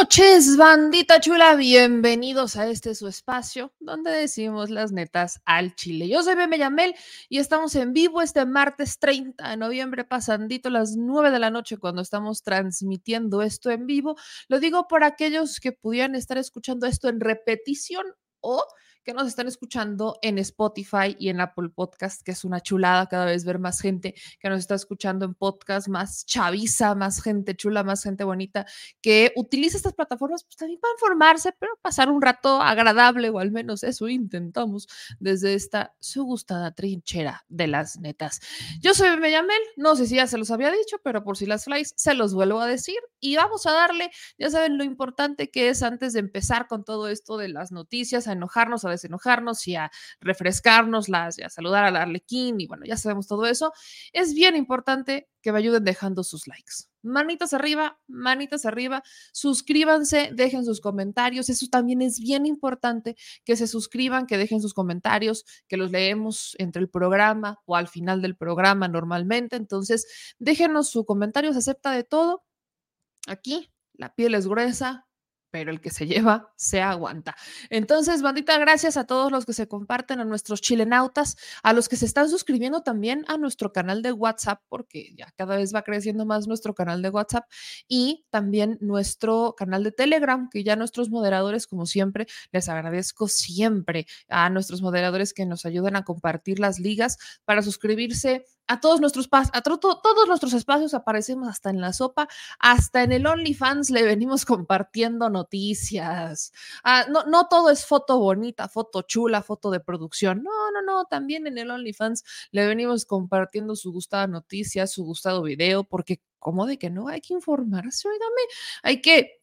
Noches, bandita chula. Bienvenidos a este su espacio donde decimos las netas al chile. Yo soy Beme Yamel y estamos en vivo este martes 30 de noviembre, pasandito las 9 de la noche cuando estamos transmitiendo esto en vivo. Lo digo por aquellos que pudieran estar escuchando esto en repetición o que nos están escuchando en Spotify y en Apple Podcast, que es una chulada cada vez ver más gente que nos está escuchando en podcast, más chaviza, más gente chula, más gente bonita, que utiliza estas plataformas pues, también para informarse, pero pasar un rato agradable, o al menos eso intentamos desde esta su gustada trinchera de las netas. Yo soy Mel, no sé si ya se los había dicho, pero por si las flies, se los vuelvo a decir y vamos a darle, ya saben lo importante que es antes de empezar con todo esto de las noticias, a enojarnos, a enojarnos y a refrescarnos y a saludar al arlequín y bueno, ya sabemos todo eso, es bien importante que me ayuden dejando sus likes. Manitas arriba, manitas arriba, suscríbanse, dejen sus comentarios, eso también es bien importante, que se suscriban, que dejen sus comentarios, que los leemos entre el programa o al final del programa normalmente, entonces déjenos sus comentarios, acepta de todo. Aquí la piel es gruesa, pero el que se lleva se aguanta. Entonces, bandita, gracias a todos los que se comparten, a nuestros chilenautas, a los que se están suscribiendo también a nuestro canal de WhatsApp, porque ya cada vez va creciendo más nuestro canal de WhatsApp y también nuestro canal de Telegram, que ya nuestros moderadores, como siempre, les agradezco siempre a nuestros moderadores que nos ayudan a compartir las ligas para suscribirse a todos nuestros a todos nuestros espacios aparecemos hasta en la sopa, hasta en el OnlyFans le venimos compartiendo noticias. Ah, no, no todo es foto bonita, foto chula, foto de producción. No, no, no, también en el OnlyFans le venimos compartiendo su gustada noticia, su gustado video, porque como de que no hay que informarse, oígame, hay que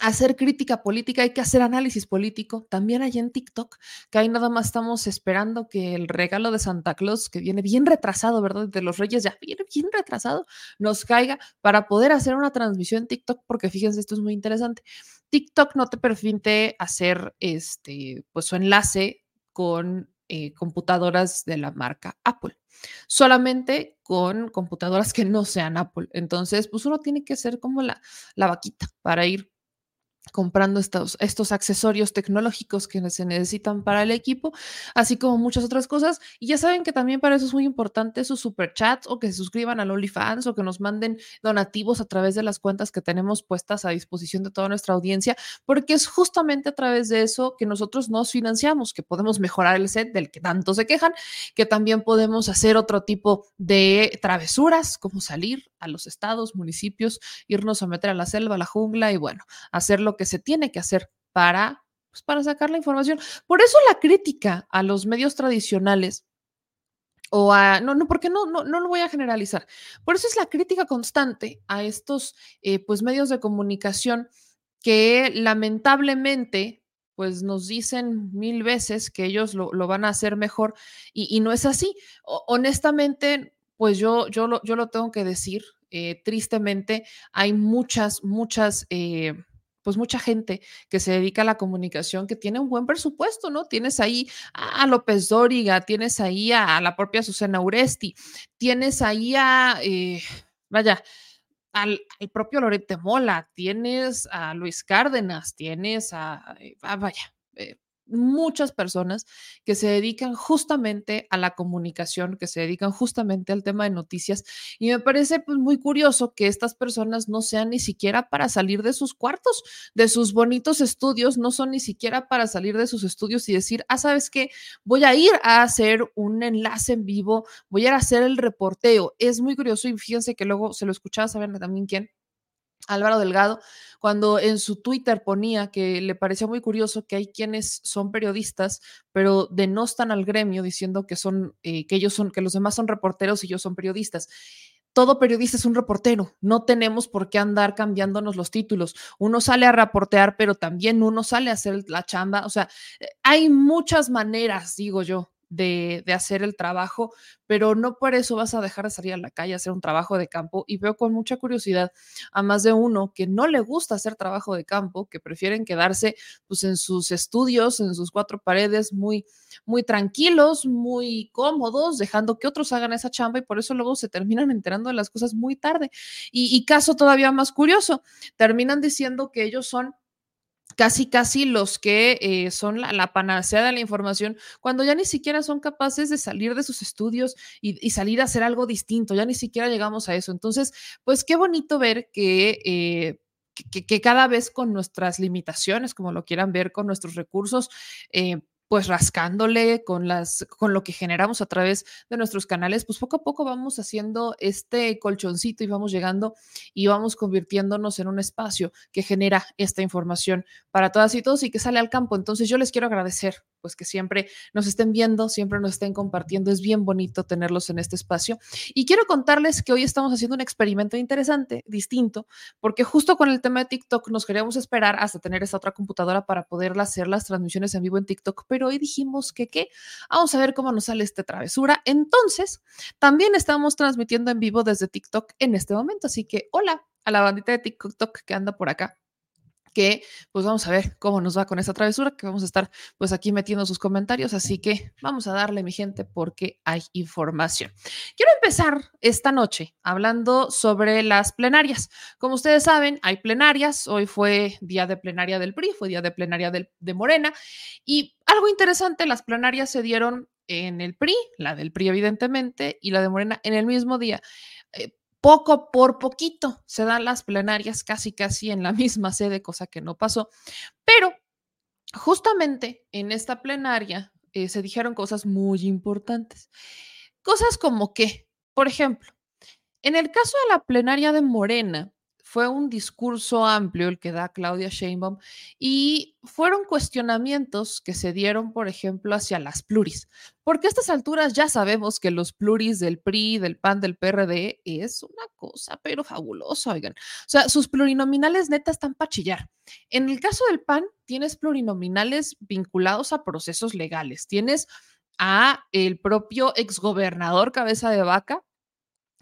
hacer crítica política, hay que hacer análisis político. También hay en TikTok, que ahí nada más estamos esperando que el regalo de Santa Claus, que viene bien retrasado, ¿verdad? De los Reyes ya viene bien retrasado, nos caiga para poder hacer una transmisión en TikTok, porque fíjense, esto es muy interesante. TikTok no te permite hacer este, pues su enlace con eh, computadoras de la marca Apple solamente con computadoras que no sean Apple. Entonces, pues uno tiene que ser como la, la vaquita para ir comprando estos, estos accesorios tecnológicos que se necesitan para el equipo, así como muchas otras cosas. Y ya saben que también para eso es muy importante sus superchats o que se suscriban al OnlyFans o que nos manden donativos a través de las cuentas que tenemos puestas a disposición de toda nuestra audiencia, porque es justamente a través de eso que nosotros nos financiamos, que podemos mejorar el set del que tanto se quejan, que también podemos hacer otro tipo de travesuras, como salir a los estados, municipios, irnos a meter a la selva, a la jungla y bueno, hacer lo que se tiene que hacer para, pues, para sacar la información. Por eso la crítica a los medios tradicionales o a, no, no, porque no, no, no lo voy a generalizar. Por eso es la crítica constante a estos, eh, pues, medios de comunicación que lamentablemente, pues nos dicen mil veces que ellos lo, van a hacer mejor y, no es así. honestamente, pues yo, yo, lo, yo lo tengo que decir, eh, tristemente hay muchas, muchas... Eh, pues mucha gente que se dedica a la comunicación que tiene un buen presupuesto, ¿no? Tienes ahí a López Dóriga, tienes ahí a, la propia Susana Uresti, tienes ahí a, eh, vaya, al, propio Lorete Mola, tienes a Luis Cárdenas, tienes a, vaya, muchas personas que se dedican justamente a la comunicación, que se dedican justamente al tema de noticias. Y me parece pues, muy curioso que estas personas no sean ni siquiera para salir de sus cuartos, de sus bonitos estudios, no son ni siquiera para salir de sus estudios y decir, ah, sabes qué, voy a ir a hacer un enlace en vivo, voy a ir a hacer el reporteo. Es muy curioso y fíjense que luego se lo escuchaba, saben también quién Álvaro Delgado, cuando en su Twitter ponía que le parecía muy curioso que hay quienes son periodistas, pero denostan al gremio diciendo que son, eh, que ellos son, que los demás son reporteros y ellos son periodistas. Todo periodista es un reportero, no tenemos por qué andar cambiándonos los títulos. Uno sale a reportear, pero también uno sale a hacer la chamba. O sea, hay muchas maneras, digo yo, de, de, hacer el trabajo, pero no por eso vas a dejar de salir a la calle a hacer un trabajo de campo. Y veo con mucha curiosidad a más de uno que no le gusta hacer trabajo de campo, que prefieren quedarse pues en sus estudios, en sus cuatro paredes, muy, muy tranquilos, muy cómodos, dejando que otros hagan esa chamba y por eso luego se terminan enterando de las cosas muy tarde. Y, y caso todavía más curioso, terminan diciendo que ellos son casi, casi los que eh, son la, panacea de la información, cuando ya ni siquiera son capaces de salir de sus estudios y, salir a hacer algo distinto, ya ni siquiera llegamos a eso. Entonces, pues qué bonito ver que... Eh, que, cada vez con nuestras limitaciones, como lo quieran ver, con nuestros recursos, eh, pues rascándole con las con lo que generamos a través de nuestros canales, pues poco a poco vamos haciendo este colchoncito y vamos llegando y vamos convirtiéndonos en un espacio que genera esta información para todas y todos y que sale al campo. Entonces yo les quiero agradecer pues que siempre nos estén viendo, siempre nos estén compartiendo. Es bien bonito tenerlos en este espacio. Y quiero contarles que hoy estamos haciendo un experimento interesante, distinto, porque justo con el tema de TikTok nos queríamos esperar hasta tener esa otra computadora para poder hacer las transmisiones en vivo en TikTok, pero hoy dijimos que qué, vamos a ver cómo nos sale esta travesura. Entonces, también estamos transmitiendo en vivo desde TikTok en este momento, así que hola a la bandita de TikTok que anda por acá que pues vamos a ver cómo nos va con esta travesura, que vamos a estar pues aquí metiendo sus comentarios, así que vamos a darle mi gente porque hay información. Quiero empezar esta noche hablando sobre las plenarias. Como ustedes saben, hay plenarias, hoy fue día de plenaria del PRI, fue día de plenaria del, de Morena y algo interesante, las plenarias se dieron en el PRI, la del PRI evidentemente, y la de Morena en el mismo día. Eh, poco por poquito se dan las plenarias casi casi en la misma sede, cosa que no pasó. Pero justamente en esta plenaria eh, se dijeron cosas muy importantes. Cosas como que, por ejemplo, en el caso de la plenaria de Morena, fue un discurso amplio el que da Claudia Sheinbaum y fueron cuestionamientos que se dieron, por ejemplo, hacia las pluris, porque a estas alturas ya sabemos que los pluris del PRI, del PAN, del PRD es una cosa, pero fabulosa, oigan. O sea, sus plurinominales neta están para chillar. En el caso del PAN, tienes plurinominales vinculados a procesos legales. Tienes a el propio exgobernador cabeza de vaca,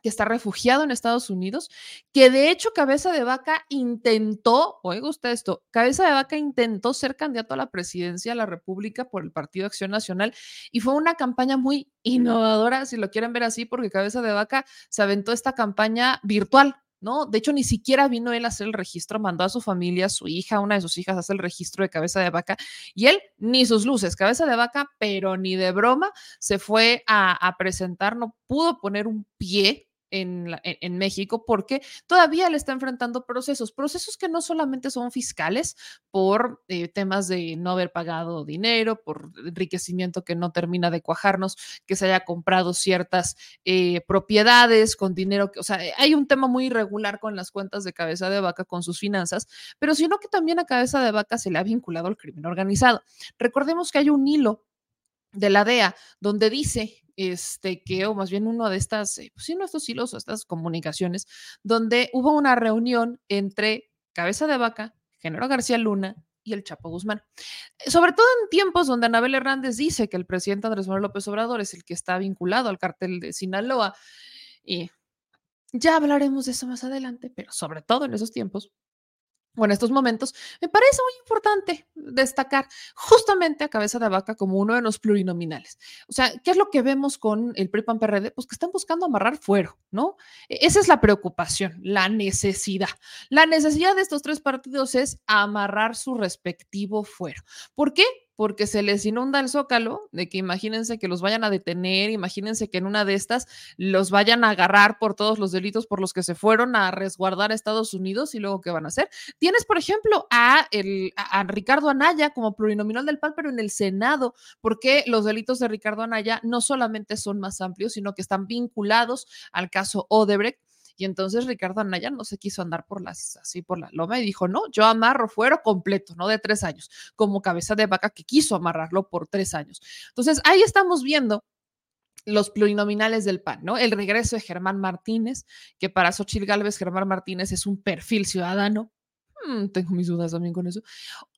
que está refugiado en Estados Unidos, que de hecho Cabeza de Vaca intentó, oiga usted esto, Cabeza de Vaca intentó ser candidato a la presidencia de la República por el Partido Acción Nacional y fue una campaña muy innovadora, si lo quieren ver así, porque Cabeza de Vaca se aventó esta campaña virtual, ¿no? De hecho, ni siquiera vino él a hacer el registro, mandó a su familia, su hija, una de sus hijas, a hacer el registro de cabeza de vaca y él ni sus luces, cabeza de vaca, pero ni de broma, se fue a, a presentar, no pudo poner un pie en, México porque todavía le está enfrentando procesos, procesos que no solamente son fiscales por eh, temas de no haber pagado dinero, por enriquecimiento que no termina de cuajarnos, que se haya comprado ciertas eh, propiedades con dinero, que, o sea, hay un tema muy irregular con las cuentas de cabeza de vaca, con sus finanzas, pero sino que también a cabeza de vaca se le ha vinculado al crimen organizado. Recordemos que hay un hilo de la DEA donde dice este, que, o más bien uno de estas, eh, pues sí, no estos hilos o estas comunicaciones, donde hubo una reunión entre Cabeza de Vaca, Genaro García Luna y el Chapo Guzmán. Eh, sobre todo en tiempos donde Anabel Hernández dice que el presidente Andrés Manuel López Obrador es el que está vinculado al cartel de Sinaloa. Y ya hablaremos de eso más adelante, pero sobre todo en esos tiempos, o en estos momentos, me parece muy importante destacar justamente a Cabeza de Vaca como uno de los plurinominales. O sea, ¿qué es lo que vemos con el PRI-PAN PRD? Pues que están buscando amarrar fuero, ¿no? E-, esa es la preocupación, la necesidad. La necesidad de estos tres partidos es amarrar su respectivo fuero. ¿Por qué? Porque se les inunda el zócalo, de que imagínense que los vayan a detener, imagínense que en una de estas los vayan a agarrar por todos los delitos por los que se fueron a resguardar a Estados Unidos y luego qué van a hacer. Tienes, por ejemplo, a, el, a Ricardo Anaya como plurinominal del PAN, pero en el Senado, porque los delitos de Ricardo Anaya no solamente son más amplios, sino que están vinculados al caso Odebrecht y entonces Ricardo Anaya no se quiso andar por las, así por la loma y dijo, no, yo amarro fuero completo, no de tres años, como cabeza de vaca que quiso amarrarlo por tres años. Entonces ahí estamos viendo los plurinominales del PAN, ¿no? El regreso de Germán Martínez, que para Xochitl Gálvez Germán Martínez es un perfil ciudadano. Mm, tengo mis dudas también con eso.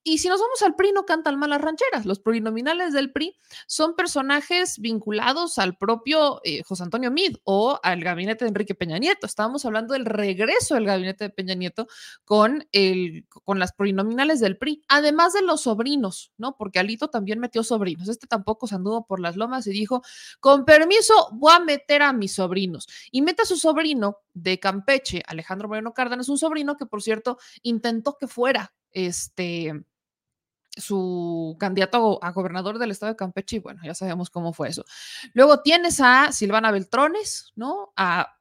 Y si nos vamos al PRI, no cantan malas rancheras. Los plurinominales del PRI son personajes vinculados al propio eh, José Antonio Mid o al gabinete de Enrique Peña Nieto. Estábamos hablando del regreso del gabinete de Peña Nieto con, el, con las plurinominales del PRI, además de los sobrinos, ¿no? Porque Alito también metió sobrinos. Este tampoco se anduvo por las lomas y dijo, con permiso, voy a meter a mis sobrinos. Y mete a su sobrino de Campeche, Alejandro Moreno Cárdenas, un sobrino que, por cierto, intentó que fuera este su candidato a gobernador del estado de Campeche y bueno, ya sabemos cómo fue eso. Luego tienes a Silvana Beltrones, ¿no? A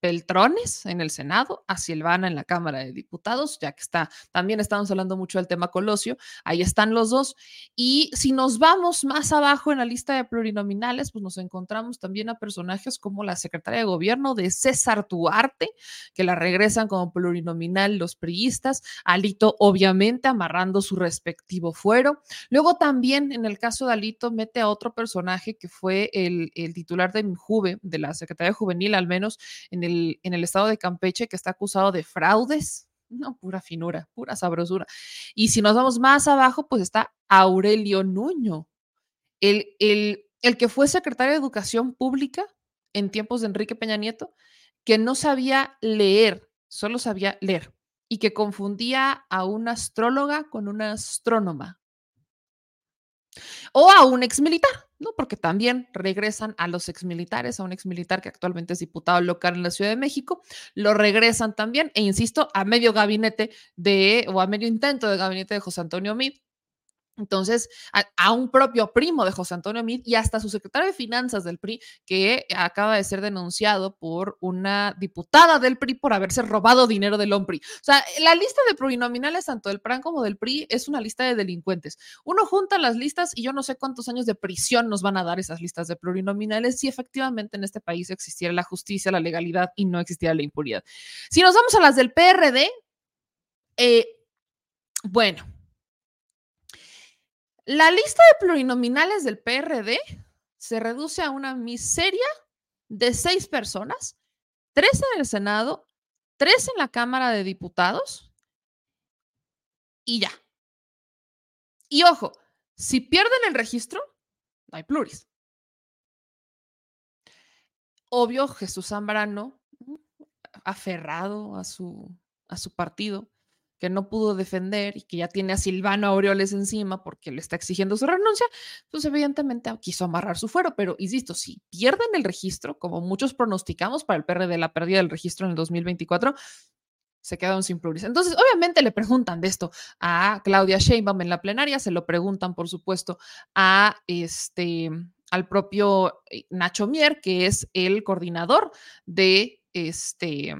Beltrones en el Senado, a Silvana en la Cámara de Diputados, ya que está, también estamos hablando mucho del tema Colosio, ahí están los dos. Y si nos vamos más abajo en la lista de plurinominales, pues nos encontramos también a personajes como la secretaria de gobierno de César Duarte, que la regresan como plurinominal los priistas, Alito obviamente amarrando su respectivo fuero. Luego también en el caso de Alito mete a otro personaje que fue el, el titular de Juve, de la Secretaría Juvenil al menos, en el en el estado de Campeche que está acusado de fraudes. No, pura finura, pura sabrosura. Y si nos vamos más abajo, pues está Aurelio Nuño, el, el, el que fue secretario de Educación Pública en tiempos de Enrique Peña Nieto, que no sabía leer, solo sabía leer, y que confundía a una astróloga con una astrónoma. O a un ex militar. ¿No? Porque también regresan a los exmilitares, a un exmilitar que actualmente es diputado local en la Ciudad de México, lo regresan también, e insisto, a medio gabinete de, o a medio intento de gabinete de José Antonio Mid, entonces, a, un propio primo de José Antonio Mid y hasta su secretario de Finanzas del PRI, que acaba de ser denunciado por una diputada del PRI por haberse robado dinero del OMPRI. O sea, la lista de plurinominales, tanto del PRAN como del PRI, es una lista de delincuentes. Uno junta las listas y yo no sé cuántos años de prisión nos van a dar esas listas de plurinominales si efectivamente en este país existiera la justicia, la legalidad y no existiera la impunidad. Si nos vamos a las del PRD, eh, bueno la lista de plurinominales del PRD se reduce a una miseria de seis personas, tres en el Senado, tres en la Cámara de Diputados y ya. Y ojo, si pierden el registro, no hay pluris. Obvio, Jesús Zambrano, aferrado a su, a su partido, que no pudo defender y que ya tiene a Silvano Aureoles encima porque le está exigiendo su renuncia, pues evidentemente quiso amarrar su fuero, pero insisto, si pierden el registro, como muchos pronosticamos para el PRD la pérdida del registro en el 2024, se quedaron sin pluris. Entonces, obviamente le preguntan de esto a Claudia Sheinbaum en la plenaria, se lo preguntan, por supuesto, a este al propio eh, Nacho Mier, que es el coordinador de este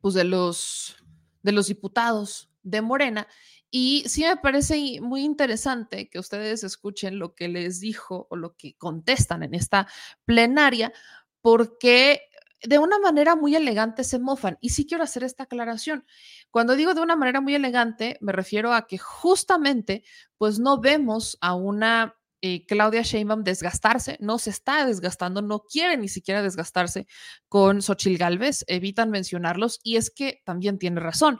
pues de los de los diputados de Morena. Y sí me parece muy interesante que ustedes escuchen lo que les dijo o lo que contestan en esta plenaria, porque de una manera muy elegante se mofan. Y sí quiero hacer esta aclaración. Cuando digo de una manera muy elegante, me refiero a que justamente, pues no vemos a una eh, Claudia Sheinbaum desgastarse, no se está desgastando, no quiere ni siquiera desgastarse con Xochil Gálvez, evitan mencionarlos y es que también tiene razón.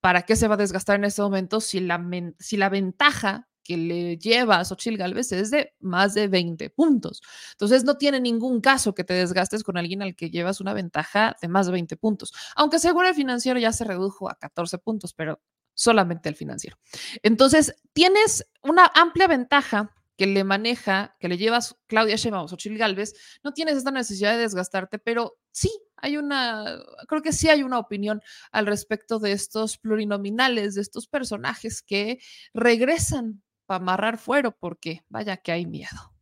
¿Para qué se va a desgastar en este momento si la, si la ventaja que le lleva a Xochil Gálvez es de más de 20 puntos? Entonces no tiene ningún caso que te desgastes con alguien al que llevas una ventaja de más de 20 puntos, aunque según el financiero ya se redujo a 14 puntos, pero solamente el financiero. Entonces, tienes una amplia ventaja que le maneja, que le llevas Claudia Sheinbaum o Xochitl Galvez, no tienes esta necesidad de desgastarte, pero sí hay una, creo que sí hay una opinión al respecto de estos plurinominales, de estos personajes que regresan para amarrar fuero, porque vaya que hay miedo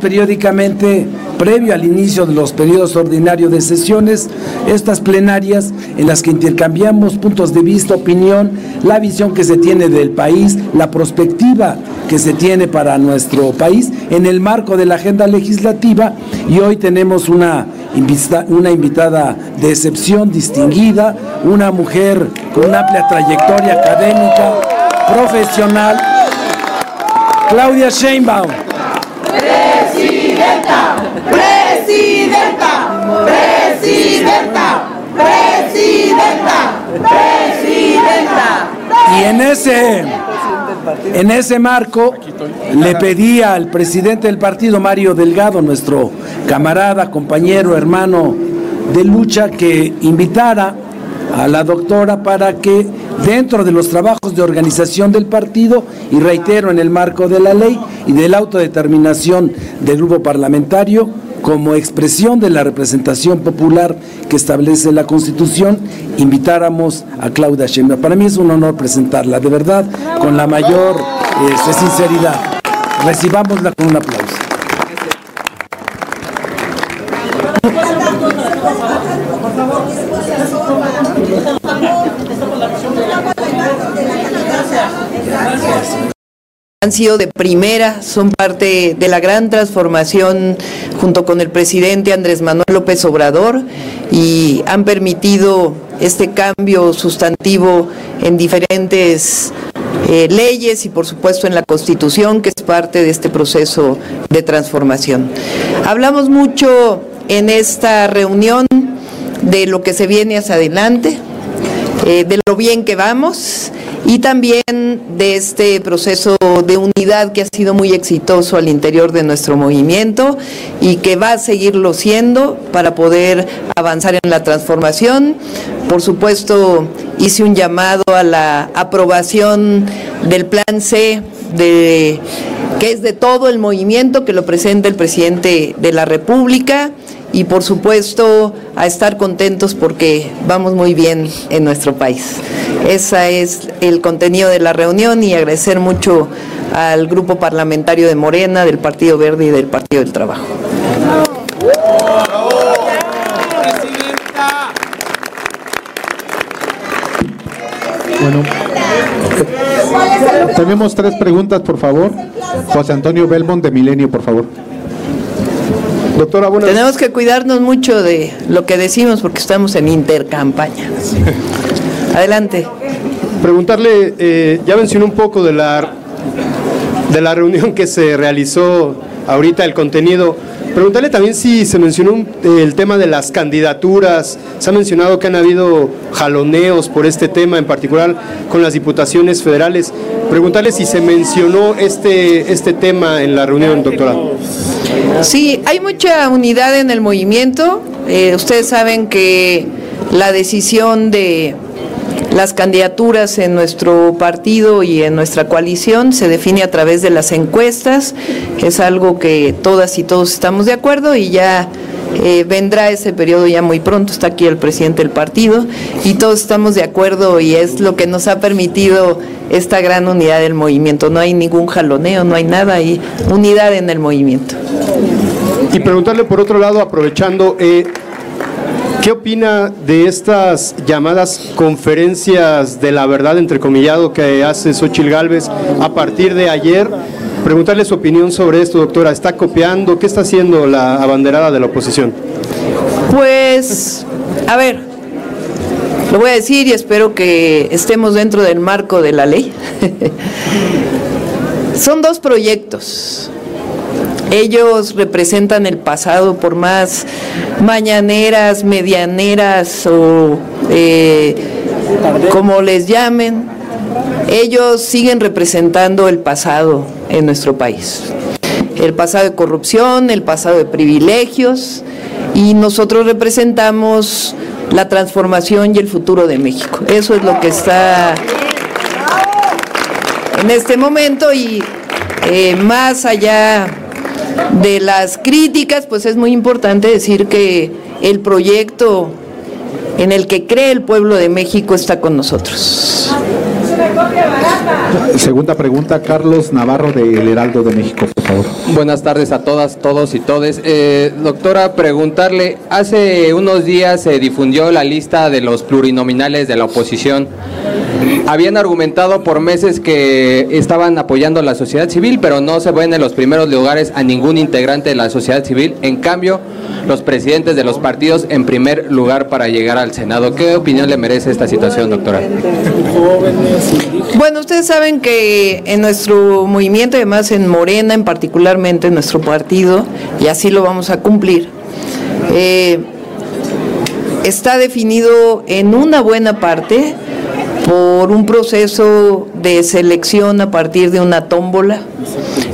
periódicamente, previo al inicio de los periodos ordinarios de sesiones, estas plenarias en las que intercambiamos puntos de vista, opinión, la visión que se tiene del país, la perspectiva que se tiene para nuestro país en el marco de la agenda legislativa y hoy tenemos una, invitada de excepción distinguida, una mujer con una amplia trayectoria académica, profesional, Claudia Sheinbaum. Presidenta, presidenta, presidenta, presidenta. Y en ese, en ese marco le pedí al presidente del partido, Mario Delgado, nuestro camarada, compañero, hermano de lucha, que invitara a la doctora para que dentro de los trabajos de organización del partido, y reitero en el marco de la ley y de la autodeterminación del grupo parlamentario, como expresión de la representación popular que establece la Constitución, invitáramos a Claudia Sheinbaum. Para mí es un honor presentarla, de verdad, con la mayor este, sinceridad. Recibámosla con un aplauso. Han sido de primera, son parte de la gran transformación junto con el presidente Andrés Manuel López Obrador y han permitido este cambio sustantivo en diferentes eh, leyes y por supuesto en la Constitución, que es parte de este proceso de transformación. Hablamos mucho en esta reunión de lo que se viene hacia adelante, eh, de lo bien que vamos y también de este proceso de unidad que ha sido muy exitoso al interior de nuestro movimiento y que va a seguirlo siendo para poder avanzar en la transformación. Por supuesto, hice un llamado a la aprobación del plan C de que es de todo el movimiento que lo presenta el presidente de la República y por supuesto a estar contentos porque vamos muy bien en nuestro país. Ese es el contenido de la reunión y agradecer mucho al grupo parlamentario de Morena, del Partido Verde y del Partido del Trabajo. Tenemos tres preguntas, por favor. José Antonio Belmont de Milenio, por favor. Doctora, Tenemos que cuidarnos mucho de lo que decimos porque estamos en intercampaña. Adelante. Preguntarle, eh, ya mencionó un poco de la, de la reunión que se realizó ahorita, el contenido. Preguntarle también si se mencionó el tema de las candidaturas. Se ha mencionado que han habido jaloneos por este tema, en particular con las diputaciones federales. Preguntarle si se mencionó este, este tema en la reunión, doctora. Sí, hay mucha unidad en el movimiento. Eh, ustedes saben que la decisión de las candidaturas en nuestro partido y en nuestra coalición se define a través de las encuestas. Es algo que todas y todos estamos de acuerdo y ya eh, vendrá ese periodo ya muy pronto, está aquí el presidente del partido y todos estamos de acuerdo y es lo que nos ha permitido esta gran unidad del movimiento. No hay ningún jaloneo, no hay nada, hay unidad en el movimiento. Y preguntarle por otro lado, aprovechando, eh, ¿qué opina de estas llamadas conferencias de la verdad, entrecomillado, que hace Xochil Gálvez a partir de ayer? Preguntarle su opinión sobre esto, doctora. ¿Está copiando? ¿Qué está haciendo la abanderada de la oposición? Pues, a ver, lo voy a decir y espero que estemos dentro del marco de la ley. Son dos proyectos. Ellos representan el pasado por más mañaneras, medianeras o eh, como les llamen. Ellos siguen representando el pasado en nuestro país. El pasado de corrupción, el pasado de privilegios y nosotros representamos la transformación y el futuro de México. Eso es lo que está en este momento y eh, más allá de las críticas, pues es muy importante decir que el proyecto en el que cree el pueblo de México está con nosotros. Segunda pregunta, Carlos Navarro de El Heraldo de México, por favor. Buenas tardes a todas, todos y todes. Eh, doctora, preguntarle, hace unos días se difundió la lista de los plurinominales de la oposición. Habían argumentado por meses que estaban apoyando a la sociedad civil, pero no se ven en los primeros lugares a ningún integrante de la sociedad civil. En cambio, los presidentes de los partidos en primer lugar para llegar al Senado. ¿Qué opinión le merece esta situación, doctora? Bueno, ustedes saben que en nuestro movimiento, además en Morena en particularmente, en nuestro partido, y así lo vamos a cumplir, eh, está definido en una buena parte por un proceso de selección a partir de una tómbola,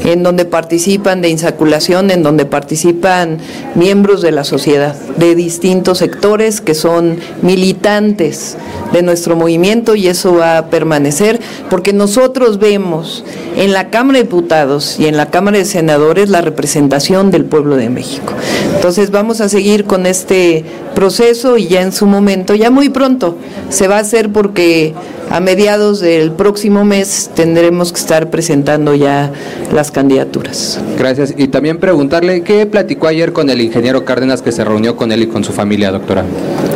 en donde participan de insaculación, en donde participan miembros de la sociedad, de distintos sectores que son militantes de nuestro movimiento y eso va a permanecer porque nosotros vemos en la Cámara de Diputados y en la Cámara de Senadores la representación del pueblo de México. Entonces vamos a seguir con este proceso y ya en su momento, ya muy pronto, se va a hacer porque a mediados del próximo mes tendremos que estar presentando ya las candidaturas. Gracias. Y también preguntarle, ¿qué platicó ayer con el ingeniero Cárdenas que se reunió con él y con su familia, doctora?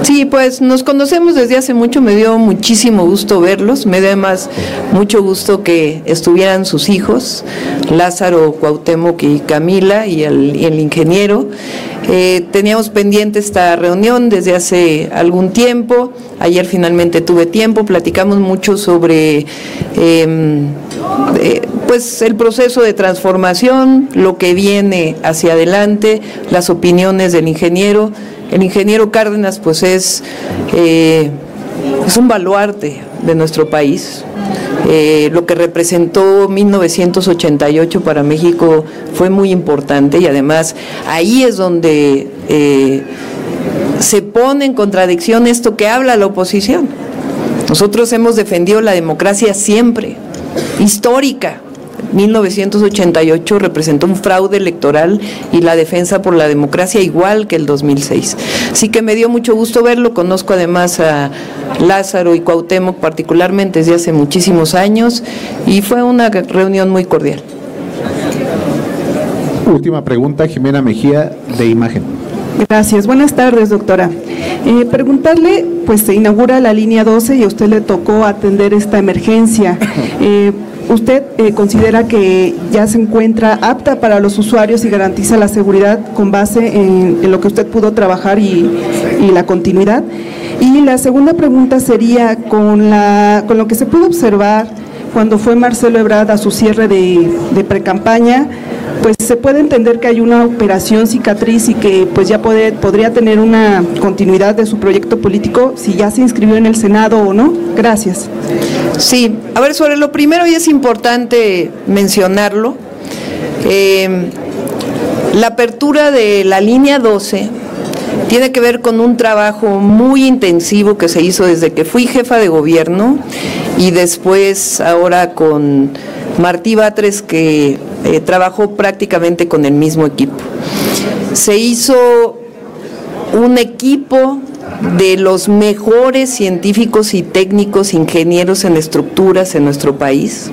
Sí, pues nos conocemos desde hace mucho, me dio muchísimo gusto verlos, me dio además mucho gusto que estuvieran sus hijos, Lázaro, Cuauhtémoc y Camila y el, ingeniero. Eh, teníamos pendiente esta reunión desde hace algún tiempo, ayer finalmente tuve tiempo, platicamos mucho sobre em, eh, pues el proceso de transformación, lo que viene hacia adelante, las opiniones del ingeniero. El ingeniero Cárdenas pues es, eh, es un baluarte de nuestro país, eh, lo que representó 1988 para México fue muy importante y además ahí es donde eh, se pone en contradicción esto que habla la oposición. Nosotros hemos defendido la democracia siempre, histórica, 1988 representó un fraude electoral y la defensa por la democracia igual que el 2006. Así que me dio mucho gusto verlo, conozco además a Lázaro y Cuauhtémoc particularmente desde hace muchísimos años y fue una reunión muy cordial. Última pregunta, Jimena Mejía, de Imagen. Gracias. Buenas tardes, doctora. Eh, preguntarle, pues se inaugura la línea 12 y a usted le tocó atender esta emergencia. Eh, ¿Usted eh, considera que ya se encuentra apta para los usuarios y garantiza la seguridad con base en, lo que usted pudo trabajar y, la continuidad? Y la segunda pregunta sería, con, la, con lo que se pudo observar cuando fue Marcelo Ebrard a su cierre de, de precampaña, pues se puede entender que hay una operación cicatriz y que pues ya podría tener una continuidad de su proyecto político si ya se inscribió en el Senado o no. Gracias. Sí, a ver, sobre lo primero y es importante mencionarlo, eh, la apertura de la línea 12 tiene que ver con un trabajo muy intensivo que se hizo desde que fui jefa de gobierno y después ahora con Martí Batres que eh, trabajó prácticamente con el mismo equipo. Se hizo un equipo de los mejores científicos y técnicos, ingenieros en estructuras en nuestro país.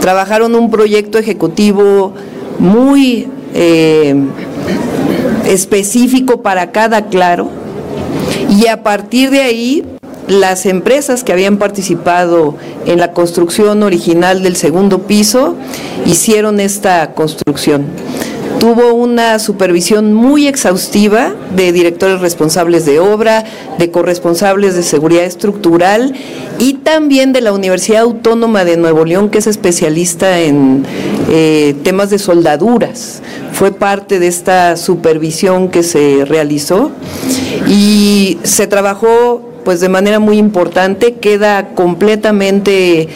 Trabajaron un proyecto ejecutivo muy eh, específico para cada claro y a partir de ahí las empresas que habían participado en la construcción original del segundo piso hicieron esta construcción. Tuvo una supervisión muy exhaustiva de directores responsables de obra, de corresponsables de seguridad estructural y también de la Universidad Autónoma de Nuevo León, que es especialista en eh, temas de soldaduras. Fue parte de esta supervisión que se realizó y se trabajó pues de manera muy importante, queda completamente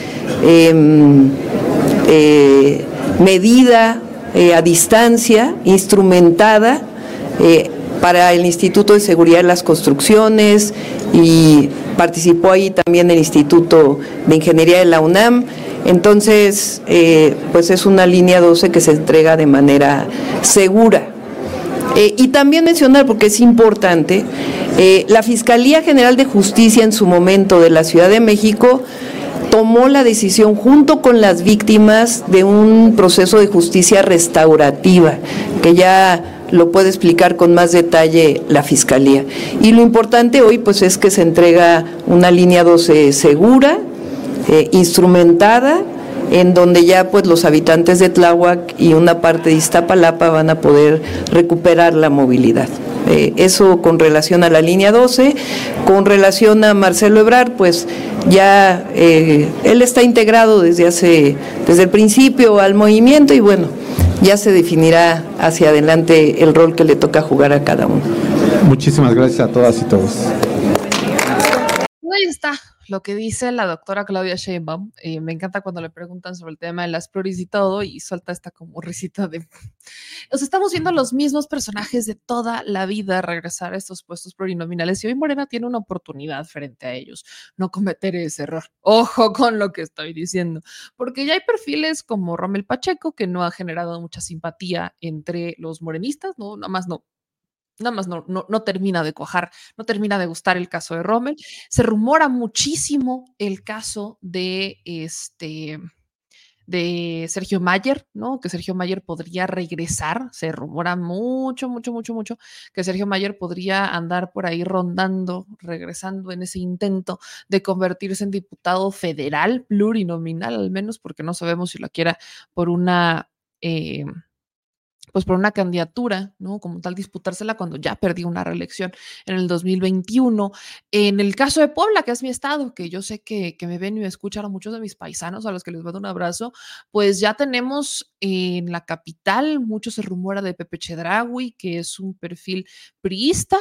em, eh, medida eh, a distancia, instrumentada eh, para el Instituto de Seguridad de las Construcciones y participó ahí también el Instituto de Ingeniería de la UNAM. Entonces, pues es una línea 12 que se entrega de manera segura. Y también mencionar, porque es importante, eh, la Fiscalía General de Justicia en su momento de la Ciudad de México tomó la decisión junto con las víctimas de un proceso de justicia restaurativa, que ya lo puede explicar con más detalle la Fiscalía. Y lo importante hoy pues es que se entrega una línea 12 segura, eh, instrumentada, en donde ya pues los habitantes de Tláhuac y una parte de Iztapalapa van a poder recuperar la movilidad. Eh, eso con relación a la línea 12. Con relación a Marcelo Ebrard, pues ya eh, él está integrado desde hace, desde el principio al movimiento y bueno, ya se definirá hacia adelante el rol que le toca jugar a cada uno. Muchísimas gracias a todas y todos. Ahí está lo que dice la doctora Claudia Sheinbaum, eh, me encanta cuando le preguntan sobre el tema de las pluris y todo, y suelta esta como risita de... Sea, estamos viendo los mismos personajes de toda la vida regresar a estos puestos plurinominales y hoy Morena tiene una oportunidad frente a ellos, no cometer ese error. Ojo con lo que estoy diciendo, porque ya hay perfiles como Rommel Pacheco, que no ha generado mucha simpatía entre los morenistas, no, nada más no, nada más no, no, termina de cojar, no termina de gustar el caso de Rommel. Se rumora muchísimo el caso de este de Sergio Mayer, ¿no? Que Sergio Mayer podría regresar, se rumora mucho, mucho, mucho, mucho, que Sergio Mayer podría andar por ahí rondando, regresando en ese intento de convertirse en diputado federal, plurinominal al menos, porque no sabemos si lo quiera por una... Eh, pues por una candidatura, ¿no? Como tal, disputársela cuando ya perdió una reelección en el 2021. En el caso de Puebla, que es mi estado, que yo sé que, que me ven y me escuchan a muchos de mis paisanos, a los que les mando un abrazo, pues ya tenemos en la capital, mucho se rumora de Pepe Chedraui, que es un perfil priista.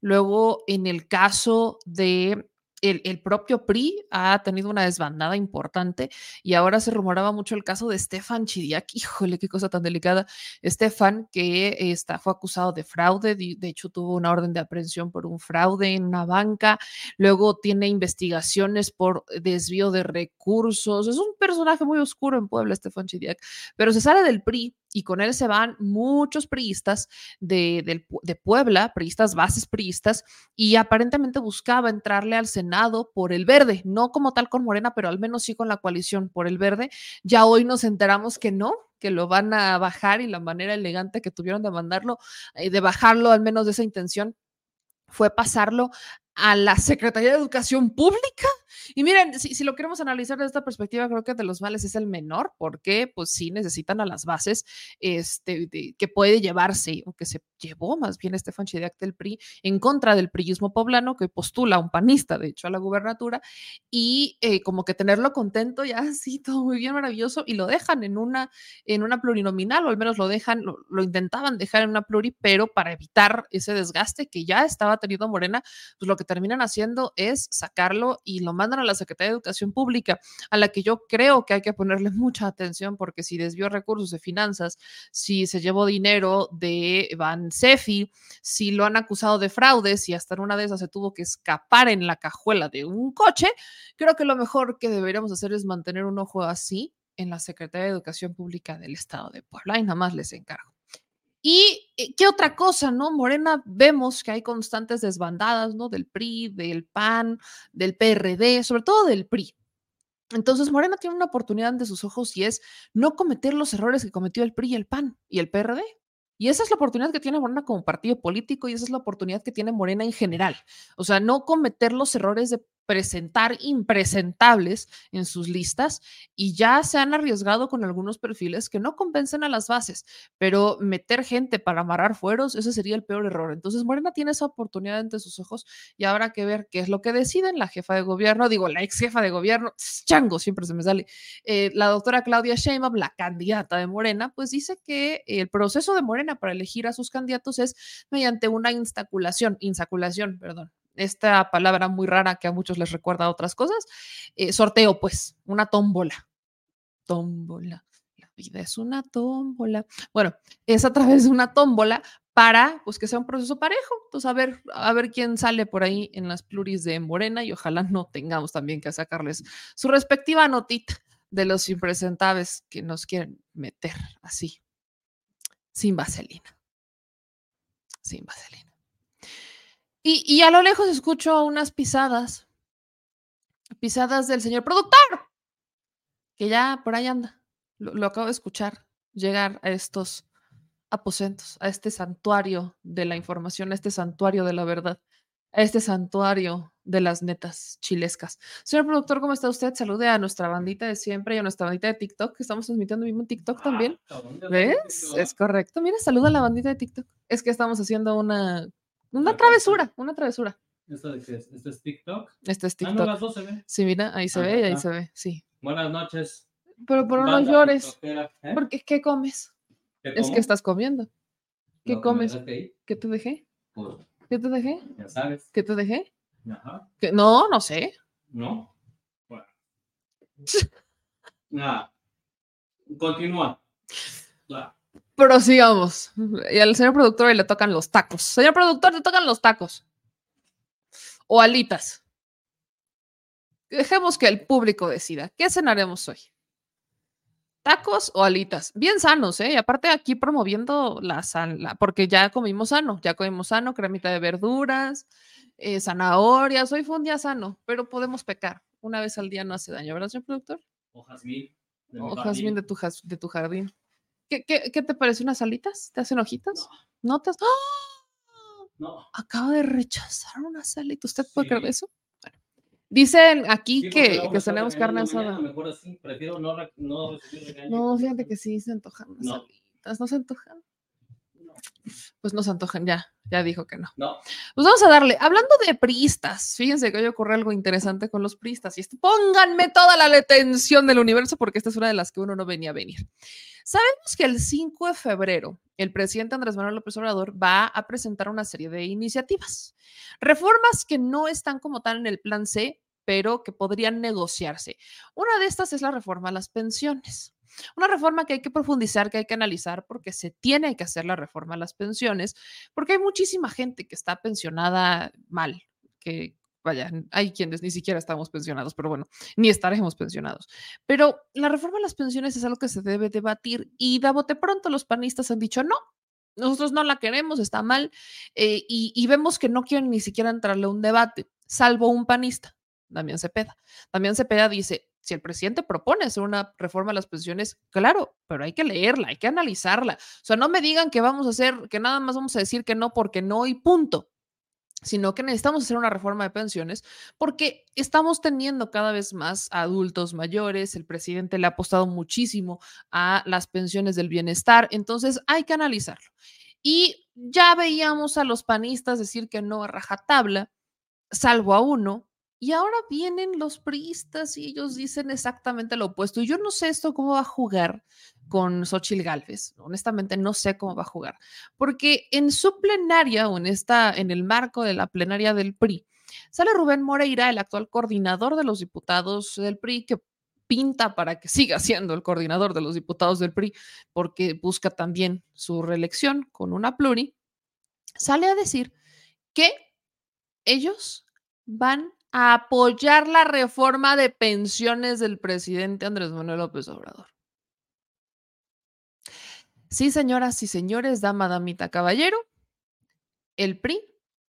Luego, en el caso de el, el, propio PRI ha tenido una desbandada importante y ahora se rumoraba mucho el caso de Stefan Chidiak. Híjole, qué cosa tan delicada. Stefan, que está, fue acusado de fraude, de, hecho tuvo una orden de aprehensión por un fraude en una banca, luego tiene investigaciones por desvío de recursos. Es un personaje muy oscuro en Puebla, Stefan Chidiak, pero se sale del PRI y con él se van muchos priistas de, de, Puebla, priistas, bases priistas, y aparentemente buscaba entrarle al Senado por el verde, no como tal con Morena, pero al menos sí con la coalición por el verde. Ya hoy nos enteramos que no, que lo van a bajar y la manera elegante que tuvieron de mandarlo, eh, de bajarlo al menos de esa intención, fue pasarlo a la Secretaría de Educación Pública. Y miren, si, lo queremos analizar desde esta perspectiva, creo que de los males es el menor, porque pues sí necesitan a las bases este, que puede llevarse, o que se llevó más bien Estefan Chidiac del PRI, en contra del priismo poblano, que postula un panista, de hecho, a la gubernatura, y eh, como que tenerlo contento, ya así, todo muy bien, maravilloso, y lo dejan en una, en una plurinominal, o al menos lo dejan, lo, lo intentaban dejar en una pluri, pero para evitar ese desgaste que ya estaba teniendo Morena, pues lo que terminan haciendo es sacarlo y lo mandan a la Secretaría de Educación Pública, a la que yo creo que hay que ponerle mucha atención porque si desvió recursos de finanzas, si se llevó dinero de Van Cefi, si lo han acusado de fraudes y hasta en una de esas se tuvo que escapar en la cajuela de un coche, creo que lo mejor que deberíamos hacer es mantener un ojo así en la Secretaría de Educación Pública del Estado de Puebla y nada más les encargo. ¿Y qué otra cosa, no? Morena, vemos que hay constantes desbandadas, ¿no? Del PRI, del PAN, del PRD, sobre todo del PRI. Entonces, Morena tiene una oportunidad ante sus ojos y es no cometer los errores que cometió el PRI y el PAN y el PRD. Y esa es la oportunidad que tiene Morena como partido político y esa es la oportunidad que tiene Morena en general. O sea, no cometer los errores de presentar impresentables en sus listas y ya se han arriesgado con algunos perfiles que no compensan a las bases, pero meter gente para amarrar fueros, ese sería el peor error. Entonces Morena tiene esa oportunidad ante sus ojos y habrá que ver qué es lo que deciden la jefa de gobierno, digo, la ex jefa de gobierno, chango, siempre se me sale, eh, la doctora Claudia Sheinbaum, la candidata de Morena, pues dice que el proceso de Morena para elegir a sus candidatos es mediante una instaculación, insaculación, perdón, esta palabra muy rara que a muchos les recuerda a otras cosas, eh, sorteo, pues, una tómbola. Tómbola. La vida es una tómbola. Bueno, es a través de una tómbola para pues que sea un proceso parejo. Entonces, a ver, a ver quién sale por ahí en las pluris de Morena y ojalá no tengamos también que sacarles su respectiva notita de los impresentables que nos quieren meter así, sin vaselina. Sin vaselina. Y, y, a lo lejos escucho unas pisadas, pisadas del señor productor, que ya por ahí anda. Lo, lo, acabo de escuchar llegar a estos aposentos, a este santuario de la información, a este santuario de la verdad, a este santuario de las netas chilescas. Señor productor, ¿cómo está usted? Salude a nuestra bandita de siempre y a nuestra bandita de TikTok, que estamos transmitiendo mismo en TikTok también. ¿Ves? Es correcto. Mira, saluda a la bandita de TikTok. Es que estamos haciendo una una travesura, una travesura. ¿Esto de qué es? ¿Esto es TikTok? Esto es TikTok. Ah, no, las dos se ven. Sí, mira, ahí se Ah, ve y ahí ah. se ve, sí. Buenas noches. Pero por no llores. ¿Eh? Porque, ¿qué comes? ¿Qué Es que estás comiendo. ¿Qué comes? ¿Qué te dejé? pues, ¿Qué te dejé? ya sabes. ¿Qué te dejé? Ajá. ¿Qué? No, no sé. ¿No? Bueno. Nada. Continúa. Va. Prosigamos. Y al señor productor le tocan los tacos. Señor productor, te tocan los tacos. O alitas. Dejemos que el público decida. ¿Qué cenaremos hoy? ¿Tacos o alitas? Bien sanos, ¿eh? Y aparte aquí promoviendo la sal, porque ya comimos sano, ya comimos sano, cremita de verduras, eh, zanahorias. Hoy fue un día sano, pero podemos pecar. Una vez al día no hace daño, ¿verdad, señor productor? O jazmín. de O jazmín de tu, de tu jardín. ¿Qué, qué, qué te parece unas alitas? ¿Te hacen ojitos? ¿Notas? ¡Ah! No. Acaba de rechazar una salita. ¿Usted puede creer eso? Bueno. Dicen aquí Sí, que, que tenemos carne asada. Mejor así, prefiero no, no. No, fíjate que sí se antojan unas alitas. ¿No se antojan? Pues no se antojan, ya. Ya dijo que no. No. Pues vamos a darle. Hablando de priistas, fíjense que hoy ocurre algo interesante con los priistas. Y esto, pónganme toda la atención del universo porque esta es una de las que uno no venía a venir. Sabemos que el 5 de febrero el presidente Andrés Manuel López Obrador va a presentar una serie de iniciativas. Reformas que no están como tal en el plan C, pero que podrían negociarse. Una de estas es la reforma a las pensiones. Una reforma que hay que profundizar, que hay que analizar, porque se tiene que hacer la reforma a las pensiones, porque hay muchísima gente que está pensionada mal, que vaya, hay quienes ni siquiera estamos pensionados, pero bueno, ni estaremos pensionados. Pero la reforma a las pensiones es algo que se debe debatir y de bote pronto los panistas han dicho no. Nosotros no la queremos, está mal, eh, y, y vemos que no quieren ni siquiera entrarle a un debate, salvo un panista, Damián Cepeda. Damián Cepeda dice, si el presidente propone hacer una reforma a las pensiones, claro, pero hay que leerla, hay que analizarla. O sea, no me digan que vamos a hacer, que nada más vamos a decir que no porque no y punto sino que necesitamos hacer una reforma de pensiones porque estamos teniendo cada vez más adultos mayores, el presidente le ha apostado muchísimo a las pensiones del bienestar, entonces hay que analizarlo. Y ya veíamos a los panistas decir que no a rajatabla, salvo a uno, y ahora vienen los priistas y ellos dicen exactamente lo opuesto. Y yo no sé esto cómo va a jugar con Xochitl Galvez. Honestamente, no sé cómo va a jugar. Porque en su plenaria o en, esta, en el marco de la plenaria del PRI, sale Rubén Moreira, el actual coordinador de los diputados del PRI, que pinta para que siga siendo el coordinador de los diputados del PRI, porque busca también su reelección con una pluri, sale a decir que ellos van a apoyar la reforma de pensiones del presidente Andrés Manuel López Obrador. Sí, señoras y señores, dama, damita, caballero, el PRI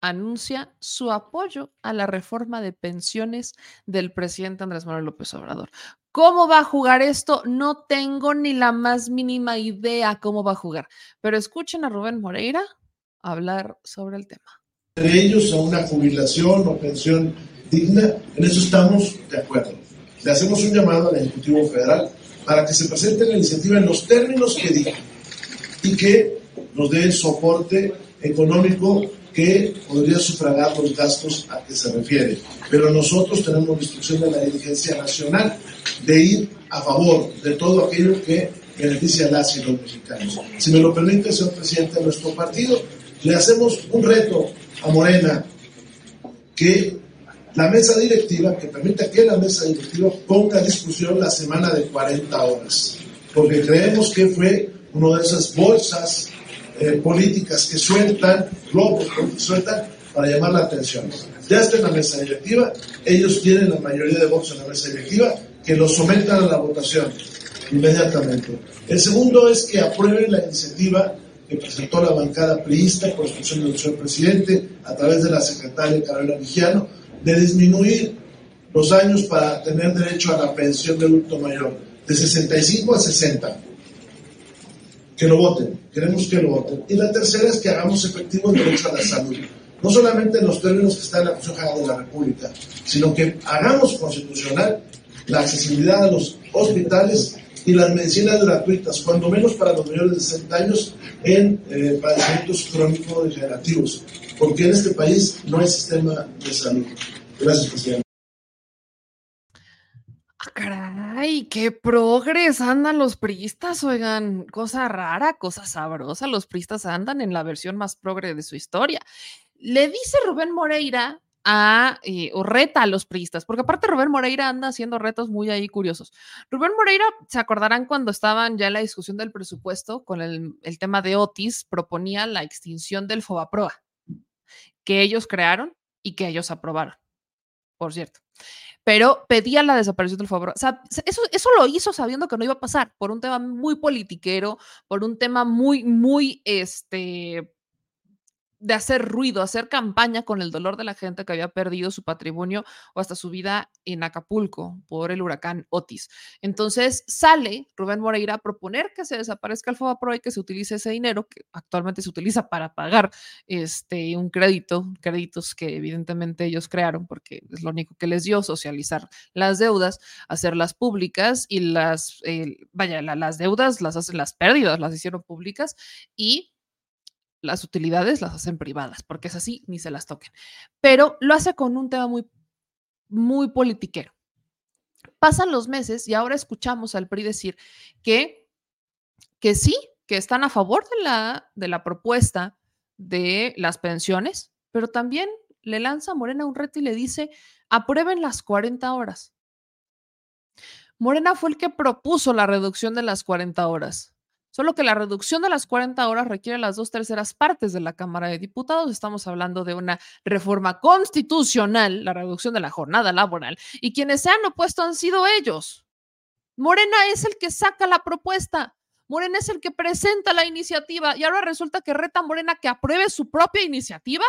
anuncia su apoyo a la reforma de pensiones del presidente Andrés Manuel López Obrador. ¿Cómo va a jugar esto? No tengo ni la más mínima idea cómo va a jugar, pero escuchen a Rubén Moreira hablar sobre el tema. entre ellos a una jubilación o pensión digna, en eso estamos de acuerdo. Le hacemos un llamado al Ejecutivo Federal para que se presente la iniciativa en los términos que diga y que nos dé el soporte económico que podría sufragar los gastos a que se refiere. Pero nosotros tenemos la instrucción de la dirigencia nacional de ir a favor de todo aquello que beneficia a las y los mexicanos. Si me lo permite, señor presidente de nuestro partido, le hacemos un reto a Morena que la mesa directiva, que permita que la mesa directiva ponga a discusión la semana de 40 horas, porque creemos que fue una de esas bolsas eh, políticas que sueltan, globos que sueltan para llamar la atención. Ya está en la mesa directiva, ellos tienen la mayoría de votos en la mesa directiva, que lo sometan a la votación inmediatamente. El segundo es que aprueben la iniciativa que presentó la bancada priista por instrucción del señor presidente a través de la secretaria Carolina Vigiano de disminuir los años para tener derecho a la pensión de adulto mayor de 65 a 60. Que lo voten, queremos que lo voten. Y la tercera es que hagamos efectivo el derecho a la salud. No solamente en los términos que está en la Constitución de la República, sino que hagamos constitucional la accesibilidad a los hospitales y las medicinas gratuitas, cuando menos para los mayores de 60 años en eh, padecimientos crónicos degenerativos, porque en este país no hay sistema de salud. Gracias, presidente. Ah, caray, qué progres andan los priistas, oigan, cosa rara, cosa sabrosa, los priistas andan en la versión más progre de su historia. Le dice Rubén Moreira a, eh, o reta a los priistas, porque aparte Rubén Moreira anda haciendo retos muy ahí curiosos. Rubén Moreira, se acordarán cuando estaban ya en la discusión del presupuesto con el, el tema de Otis, proponía la extinción del FOBAPROA, que ellos crearon y que ellos aprobaron, por cierto. Pero pedía la desaparición del FOBAPROA. O sea, eso, eso lo hizo sabiendo que no iba a pasar, por un tema muy politiquero, por un tema muy, muy, este, de hacer ruido, hacer campaña con el dolor de la gente que había perdido su patrimonio o hasta su vida en Acapulco por el huracán Otis. Entonces sale Rubén Moreira a proponer que se desaparezca el FOBAPRO y que se utilice ese dinero que actualmente se utiliza para pagar este, un crédito, créditos que evidentemente ellos crearon porque es lo único que les dio socializar las deudas, hacerlas públicas y las, eh, vaya, la, las deudas las hacen las pérdidas, las hicieron públicas y las utilidades las hacen privadas, porque es así, ni se las toquen. Pero lo hace con un tema muy, muy politiquero. Pasan los meses y ahora escuchamos al PRI decir que, que sí, que están a favor de la, de la propuesta de las pensiones, pero también le lanza a Morena un reto y le dice, aprueben las 40 horas. Morena fue el que propuso la reducción de las 40 horas. Solo que la reducción de las 40 horas requiere las dos terceras partes de la Cámara de Diputados. Estamos hablando de una reforma constitucional, la reducción de la jornada laboral, y quienes se han opuesto han sido ellos. Morena es el que saca la propuesta. Morena es el que presenta la iniciativa y ahora resulta que reta a Morena que apruebe su propia iniciativa.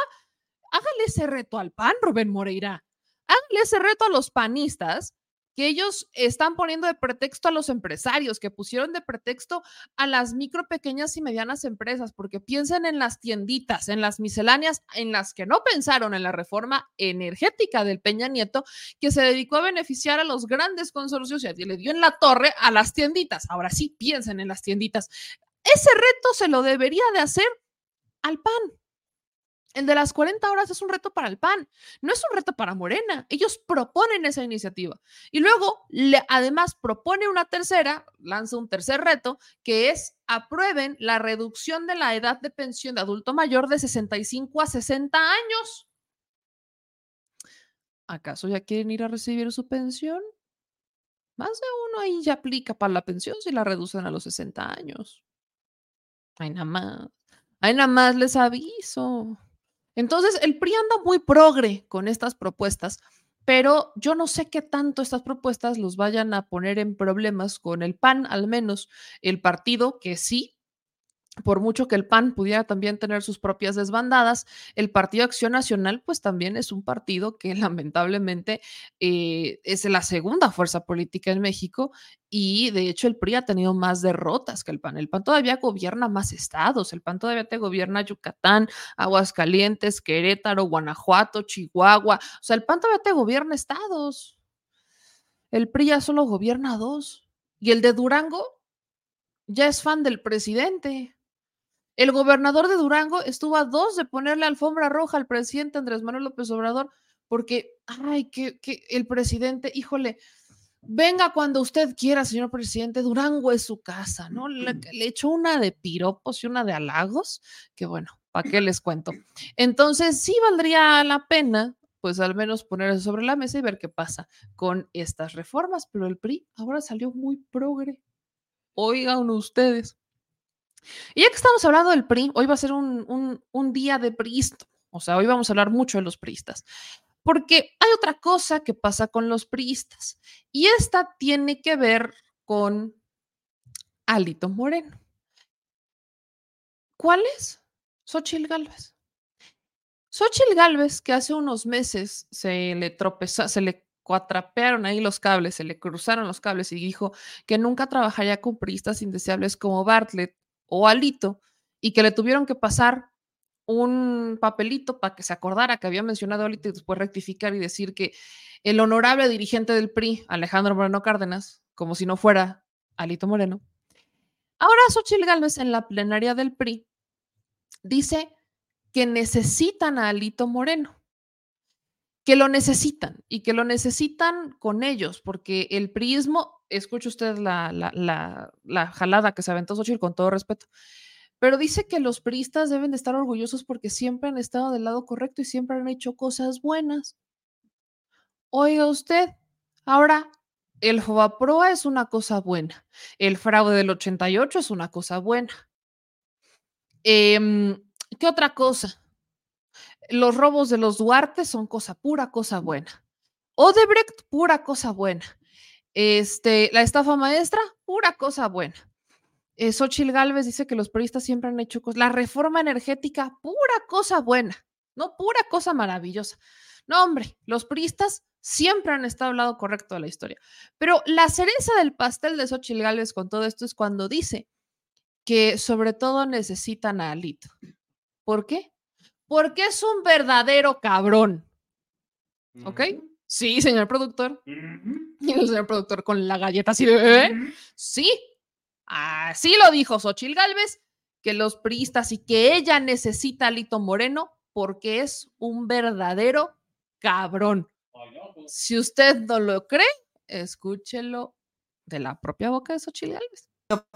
Hágale ese reto al PAN, Rubén Moreira. Hágale ese reto a los panistas que ellos están poniendo de pretexto a los empresarios, que pusieron de pretexto a las micro, pequeñas y medianas empresas, porque piensen en las tienditas, en las misceláneas, en las que no pensaron en la reforma energética del Peña Nieto, que se dedicó a beneficiar a los grandes consorcios y le dio en la torre a las tienditas. Ahora sí, piensen en las tienditas. Ese reto se lo debería de hacer al PAN. El de las 40 horas es un reto para el PAN, no es un reto para Morena. Ellos proponen esa iniciativa. Y luego, le, además, propone una tercera, lanza un tercer reto, que es aprueben la reducción de la edad de pensión de adulto mayor de 65 a 60 años. ¿Acaso ya quieren ir a recibir su pensión? Más de uno ahí ya aplica para la pensión si la reducen a los 60 años. Ay, nada más. Ay, nada más les aviso. Entonces, el PRI anda muy progre con estas propuestas, pero yo no sé qué tanto estas propuestas los vayan a poner en problemas con el PAN, al menos el partido que sí por mucho que el PAN pudiera también tener sus propias desbandadas, el Partido Acción Nacional pues también es un partido que lamentablemente eh, es la segunda fuerza política en México y de hecho el PRI ha tenido más derrotas que el PAN. El PAN todavía gobierna más estados, el PAN todavía te gobierna Yucatán, Aguascalientes, Querétaro, Guanajuato, Chihuahua, o sea, el PAN todavía te gobierna estados. El PRI ya solo gobierna dos. Y el de Durango ya es fan del presidente. El gobernador de Durango estuvo a dos de ponerle alfombra roja al presidente Andrés Manuel López Obrador porque, ay, que, que el presidente, híjole, venga cuando usted quiera, señor presidente, Durango es su casa, ¿no? Le, le echó una de piropos y una de halagos, que bueno, ¿para qué les cuento? Entonces, sí valdría la pena, pues al menos ponerse sobre la mesa y ver qué pasa con estas reformas, pero el PRI ahora salió muy progre. Oigan ustedes. Y ya que estamos hablando del PRI, hoy va a ser un, un, día de priista. O sea, hoy vamos a hablar mucho de los priistas. Porque hay otra cosa que pasa con los priistas. Y esta tiene que ver con Alito Moreno. ¿Cuál es? Xochil Gálvez. Xochil Gálvez, que hace unos meses se le tropezó, se le cuatrapearon ahí los cables, se le cruzaron los cables y dijo que nunca trabajaría con priistas indeseables como Bartlett o Alito y que le tuvieron que pasar un papelito para que se acordara que había mencionado Alito y después rectificar y decir que el honorable dirigente del PRI, Alejandro Moreno Cárdenas, como si no fuera Alito Moreno. Ahora Xochitl Gálvez en la plenaria del PRI dice que necesitan a Alito Moreno que lo necesitan y que lo necesitan con ellos, porque el priismo, escuche usted la, la, la, la jalada que se aventó Xochitl con todo respeto, pero dice que los priistas deben de estar orgullosos porque siempre han estado del lado correcto y siempre han hecho cosas buenas. Oiga usted, ahora el Proa es una cosa buena, el fraude del 88 es una cosa buena. Em, ¿Qué otra cosa? Los robos de los Duarte son cosa pura, cosa buena. Odebrecht, pura cosa buena. Este, la estafa maestra, pura cosa buena. Eh, Galvez dice que los periodistas siempre han hecho cosas. La reforma energética, pura cosa buena, no pura cosa maravillosa. No, hombre, los priistas siempre han estado al lado correcto de la historia. Pero la cereza del pastel de Xochitl Galvez con todo esto es cuando dice que sobre todo necesitan a Alito. ¿Por qué? Porque es un verdadero cabrón. ¿Ok? Sí, señor productor. Y el señor productor con la galleta así de... ¿eh? Sí, así lo dijo Xochitl Galvez, que los priistas y que ella necesita a Lito Moreno porque es un verdadero cabrón. Si usted no lo cree, escúchelo de la propia boca de Xochitl Galvez.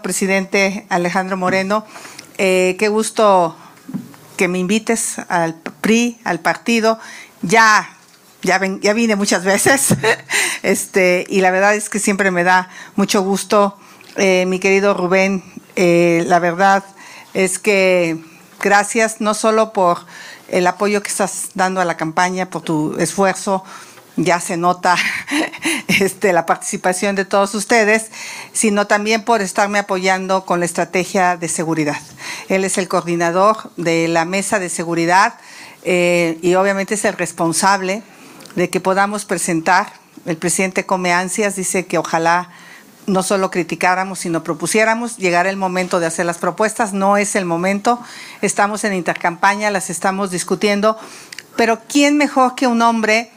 Presidente Alejandro Moreno, eh, qué gusto que me invites al PRI, al partido. Ya ya, vine muchas veces, este, y la verdad es que siempre me da mucho gusto, eh, mi querido Rubén, eh, la verdad es que gracias no solo por el apoyo que estás dando a la campaña, por tu esfuerzo, ya se nota este, la participación de todos ustedes, sino también por estarme apoyando con la estrategia de seguridad. Él es el coordinador de la mesa de seguridad eh, y obviamente es el responsable de que podamos presentar. El presidente come ansias, dice que ojalá no solo criticáramos, sino propusiéramos. Llegará el momento de hacer las propuestas, no es el momento. Estamos en intercampaña, las estamos discutiendo, pero ¿quién mejor que un hombre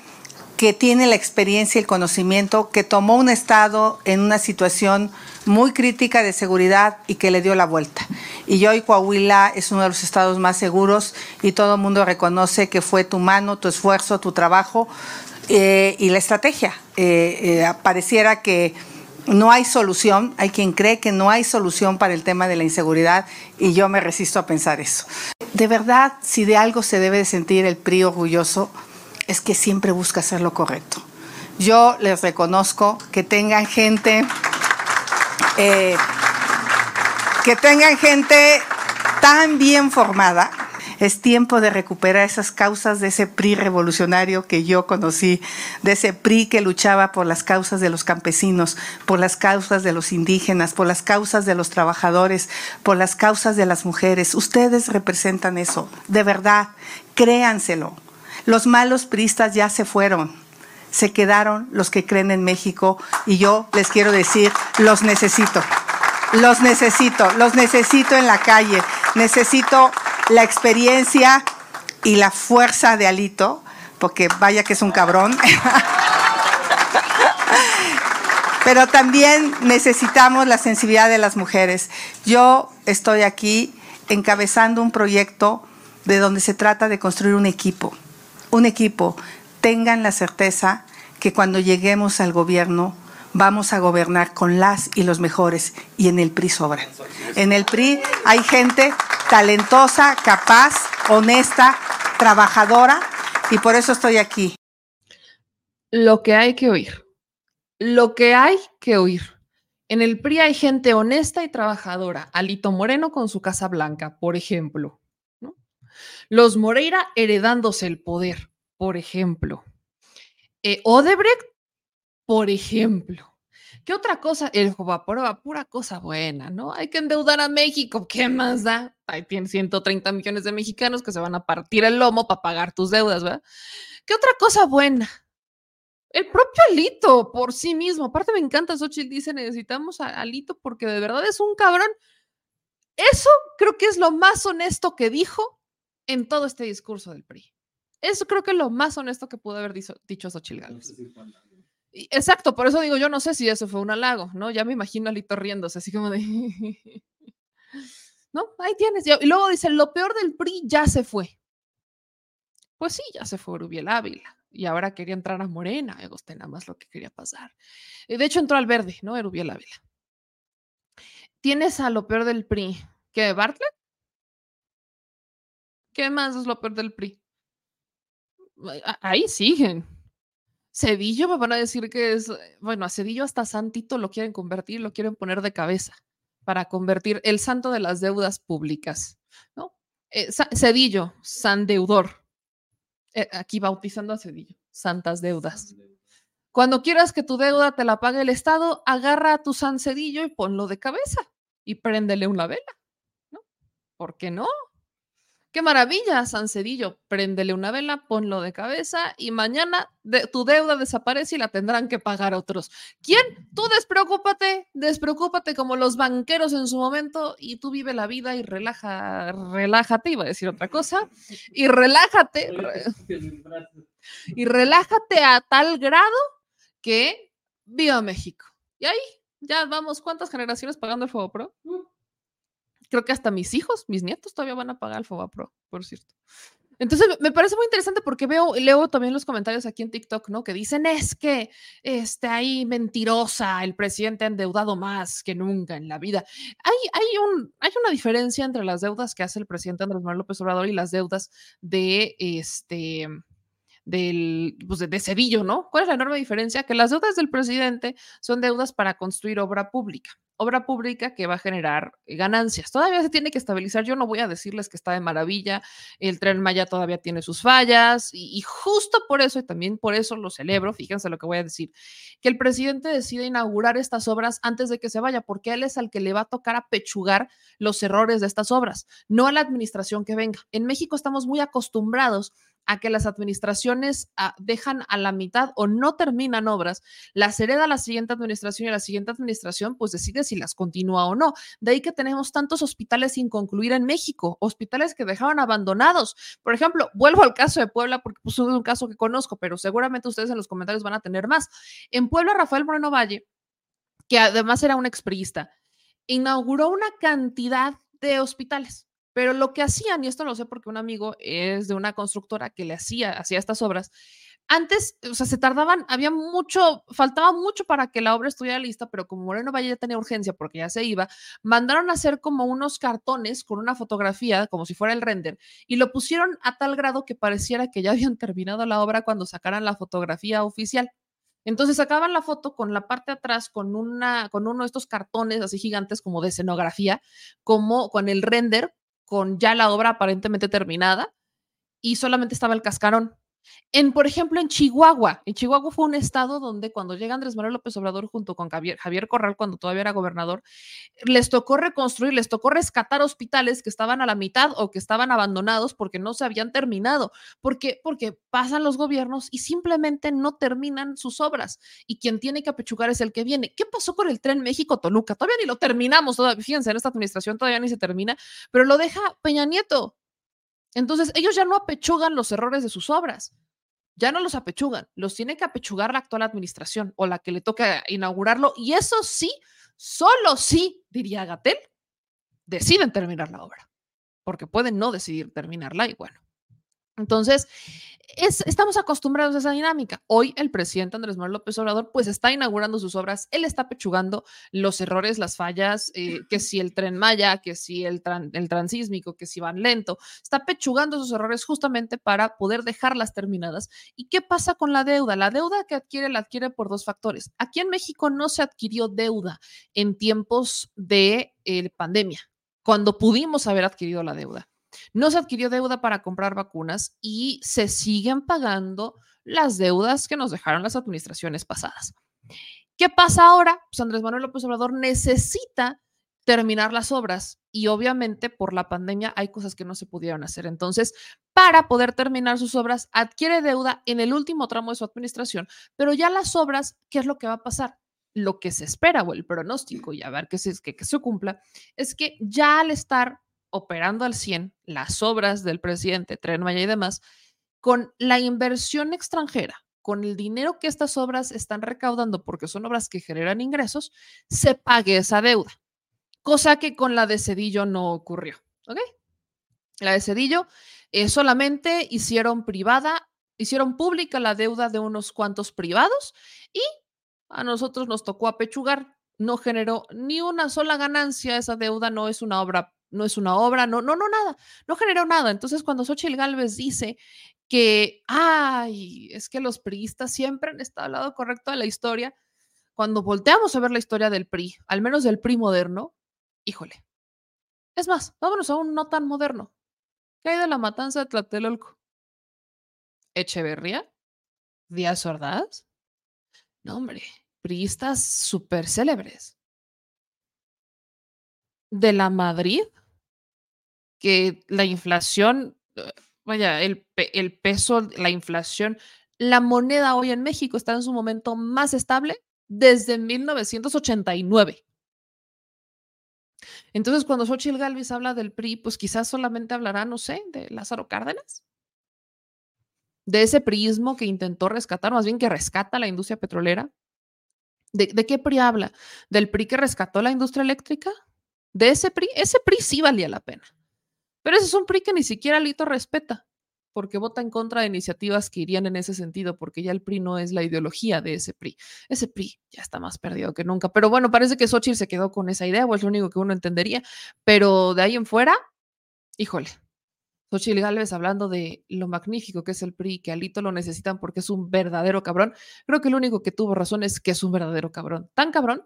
que tiene la experiencia y el conocimiento, que tomó un Estado en una situación muy crítica de seguridad y que le dio la vuelta? Y hoy Coahuila es uno de los estados más seguros y todo el mundo reconoce que fue tu mano, tu esfuerzo, tu trabajo eh, y la estrategia. Eh, eh, pareciera que no hay solución, hay quien cree que no hay solución para el tema de la inseguridad y yo me resisto a pensar eso. De verdad, si de algo se debe de sentir el PRI orgulloso, es que siempre busca hacer lo correcto. Yo les reconozco que tengan gente, eh, que tengan gente tan bien formada. Es tiempo de recuperar esas causas de ese PRI revolucionario que yo conocí, de ese PRI que luchaba por las causas de los campesinos, por las causas de los indígenas, por las causas de los trabajadores, por las causas de las mujeres. Ustedes representan eso, de verdad, créanselo. Los malos priistas ya se fueron. Se quedaron los que creen en México y yo les quiero decir, los necesito. Los necesito, los necesito en la calle. Necesito la experiencia y la fuerza de Alito, porque vaya que es un cabrón. Pero también necesitamos la sensibilidad de las mujeres. Yo estoy aquí encabezando un proyecto de donde se trata de construir un equipo un equipo, tengan la certeza que cuando lleguemos al gobierno vamos a gobernar con las y los mejores y en el PRI sobra. En el PRI hay gente talentosa, capaz, honesta, trabajadora y por eso estoy aquí. Lo que hay que oír. Lo que hay que oír. En el PRI hay gente honesta y trabajadora. Alito Moreno con su Casa Blanca, por ejemplo. Los Moreira heredándose el poder, por ejemplo. Eh, Odebrecht, por ejemplo. ¿Qué otra cosa? El Jovaporoa, pura cosa buena, ¿no? Hay que endeudar a México. ¿Qué más da? Ahí tienes 130 millones de mexicanos que se van a partir el lomo para pagar tus deudas, ¿verdad? ¿Qué otra cosa buena? El propio Alito por sí mismo. Aparte me encanta, Xochitl dice, necesitamos a Alito porque de verdad es un cabrón. Eso creo que es lo más honesto que dijo en todo este discurso del PRI. Eso creo que es lo más honesto que pudo haber dicho, dicho Xochitl Gálvez. Exacto, por eso digo, yo no sé si eso fue un halago, ¿no? Ya me imagino a Lito riéndose, así como de... ¿No? Ahí tienes. Y luego dice, lo peor del PRI ya se fue. Pues sí, ya se fue Urubiel Ávila. Y ahora quería entrar a Morena. Gusta nada más lo que quería pasar. De hecho, entró al verde, ¿no? Urubiel Ávila. Tienes a lo peor del PRI. ¿Qué? ¿Bartlett? ¿Qué más es lo peor del PRI? Ahí siguen. Cedillo me van a decir que es, bueno, a Cedillo hasta santito lo quieren convertir, lo quieren poner de cabeza para convertir el santo de las deudas públicas, ¿no? Eh, Cedillo, san deudor. Eh, aquí bautizando a Cedillo, santas deudas. Cuando quieras que tu deuda te la pague el Estado, agarra a tu San Cedillo y ponlo de cabeza y préndele una vela, ¿no? ¿Por qué no? ¡Qué maravilla, San Cedillo! Préndele una vela, ponlo de cabeza y mañana de- tu deuda desaparece y la tendrán que pagar otros. ¿Quién? Tú despreocúpate, despreocúpate como los banqueros en su momento y tú vive la vida y relaja, relájate, iba a decir otra cosa, y relájate, re- y relájate a tal grado que viva México. Y ahí ya vamos, ¿cuántas generaciones pagando el Fuego Pro? Creo que hasta mis hijos, mis nietos todavía van a pagar el Fuego Pro, por cierto. Entonces me- parece muy interesante porque veo, leo también los comentarios aquí en TikTok, ¿no? Que dicen es que este ahí mentirosa, el presidente ha endeudado más que nunca en la vida. Hay, hay, un, hay una diferencia entre las deudas que hace el presidente Andrés Manuel López Obrador y las deudas de este del, pues de, de ¿no? ¿Cuál es la enorme diferencia? Que las deudas del presidente son deudas para construir obra pública, obra pública que va a generar eh, ganancias. Todavía se tiene que estabilizar. Yo no voy a decirles que está de maravilla, el tren Maya todavía tiene sus fallas y, justo por eso, y también por eso lo celebro, fíjense lo que voy a decir, que el presidente decide inaugurar estas obras antes de que se vaya, porque él es al que le va a tocar apechugar los errores de estas obras, no a la administración que venga. En México estamos muy acostumbrados a que las administraciones ah, dejan a la mitad o no terminan obras, las hereda la siguiente administración y la siguiente administración pues decide si las continúa o no. De ahí que tenemos tantos hospitales sin concluir en México, hospitales que dejaron abandonados. Por ejemplo, vuelvo al caso de Puebla porque pues, es un caso que conozco, pero seguramente ustedes en los comentarios van a tener más. En Puebla, Rafael Moreno Valle, que además era un expriista, inauguró una cantidad de hospitales. Pero lo que hacían, y esto lo sé porque un amigo es de una constructora que le hacía, hacía estas obras, antes, o sea, se tardaban, había mucho, faltaba mucho para que la obra estuviera lista, pero como Moreno Valle ya tenía urgencia porque ya se iba, mandaron a hacer como unos cartones con una fotografía, como si fuera el render, y lo pusieron a tal grado que pareciera que ya habían terminado la obra cuando sacaran la fotografía oficial. Entonces sacaban la foto con la parte de atrás, con, una, con uno de estos cartones así gigantes como de escenografía, como con el render, con ya la obra aparentemente terminada, y solamente estaba el cascarón. En, por ejemplo, en Chihuahua, en Chihuahua fue un estado donde cuando llega Andrés Manuel López Obrador junto con Javier, Javier Corral, cuando todavía era gobernador, les tocó reconstruir, les tocó rescatar hospitales que estaban a la mitad o que estaban abandonados porque no se habían terminado. ¿Por qué? Porque pasan los gobiernos y simplemente no terminan sus obras y quien tiene que apechugar es el que viene. ¿Qué pasó con el tren México-Toluca? Todavía ni lo terminamos, todavía, fíjense, en esta administración todavía ni se termina, pero lo deja Peña Nieto. Entonces, ellos ya no apechugan los errores de sus obras, ya no los apechugan, los tiene que apechugar la actual administración o la que le toca inaugurarlo. Y eso sí, solo sí, diría Gatel, deciden terminar la obra, porque pueden no decidir terminarla y bueno. Entonces, es, estamos acostumbrados a esa dinámica. Hoy el presidente Andrés Manuel López Obrador pues está inaugurando sus obras, él está pechugando los errores, las fallas, eh, que si el tren Maya, que si el, tran, el transísmico, que si van lento, está pechugando esos errores justamente para poder dejarlas terminadas. ¿Y qué pasa con la deuda? La deuda que adquiere la adquiere por dos factores. Aquí en México no se adquirió deuda en tiempos de eh, pandemia, cuando pudimos haber adquirido la deuda. No se adquirió deuda para comprar vacunas y se siguen pagando las deudas que nos dejaron las administraciones pasadas. ¿Qué pasa ahora? Pues Andrés Manuel López Obrador necesita terminar las obras y obviamente por la pandemia hay cosas que no se pudieron hacer. Entonces, para poder terminar sus obras, adquiere deuda en el último tramo de su administración, pero ya las obras, ¿qué es lo que va a pasar? Lo que se espera o el pronóstico y a ver que se, que, que se cumpla es que ya al estar operando al 100 las obras del presidente, Tren Maya y demás, con la inversión extranjera, con el dinero que estas obras están recaudando, porque son obras que generan ingresos, se pague esa deuda. Cosa que con la de Cedillo no ocurrió. ¿Ok? La de Cedillo eh, solamente hicieron privada, hicieron pública la deuda de unos cuantos privados y a nosotros nos tocó apechugar. No generó ni una sola ganancia, esa deuda no es una obra no es una obra, no, no, no, nada, no generó nada. Entonces, cuando Xochitl Gálvez dice que, ay, es que los priistas siempre han estado al lado correcto de la historia, cuando volteamos a ver la historia del PRI, al menos del PRI moderno, híjole. Es más, vámonos a un no tan moderno. ¿Qué hay de la matanza de Tlatelolco? Echeverría, Díaz Ordaz. No, hombre, priistas súper célebres. De la Madrid, que la inflación, eh, vaya, el, el peso, la inflación, la moneda hoy en México está en su momento más estable desde 1989. Entonces, cuando Xochitl Galvez habla del PRI, pues quizás solamente hablará, no sé, de Lázaro Cárdenas, de ese priismo que intentó rescatar, más bien que rescata la industria petrolera. ¿De, de qué PRI habla? ¿Del PRI que rescató la industria eléctrica? ¿De ese PRI? Ese PRI sí valía la pena. Pero ese es un PRI que ni siquiera Lito respeta porque vota en contra de iniciativas que irían en ese sentido, porque ya el PRI no es la ideología de ese PRI. Ese PRI ya está más perdido que nunca. Pero bueno, parece que Xochitl se quedó con esa idea, o es lo único que uno entendería. Pero de ahí en fuera, híjole. Xochitl Gálvez hablando de lo magnífico que es el PRI, que Alito lo necesitan porque es un verdadero cabrón. Creo que lo único que tuvo razón es que es un verdadero cabrón. Tan cabrón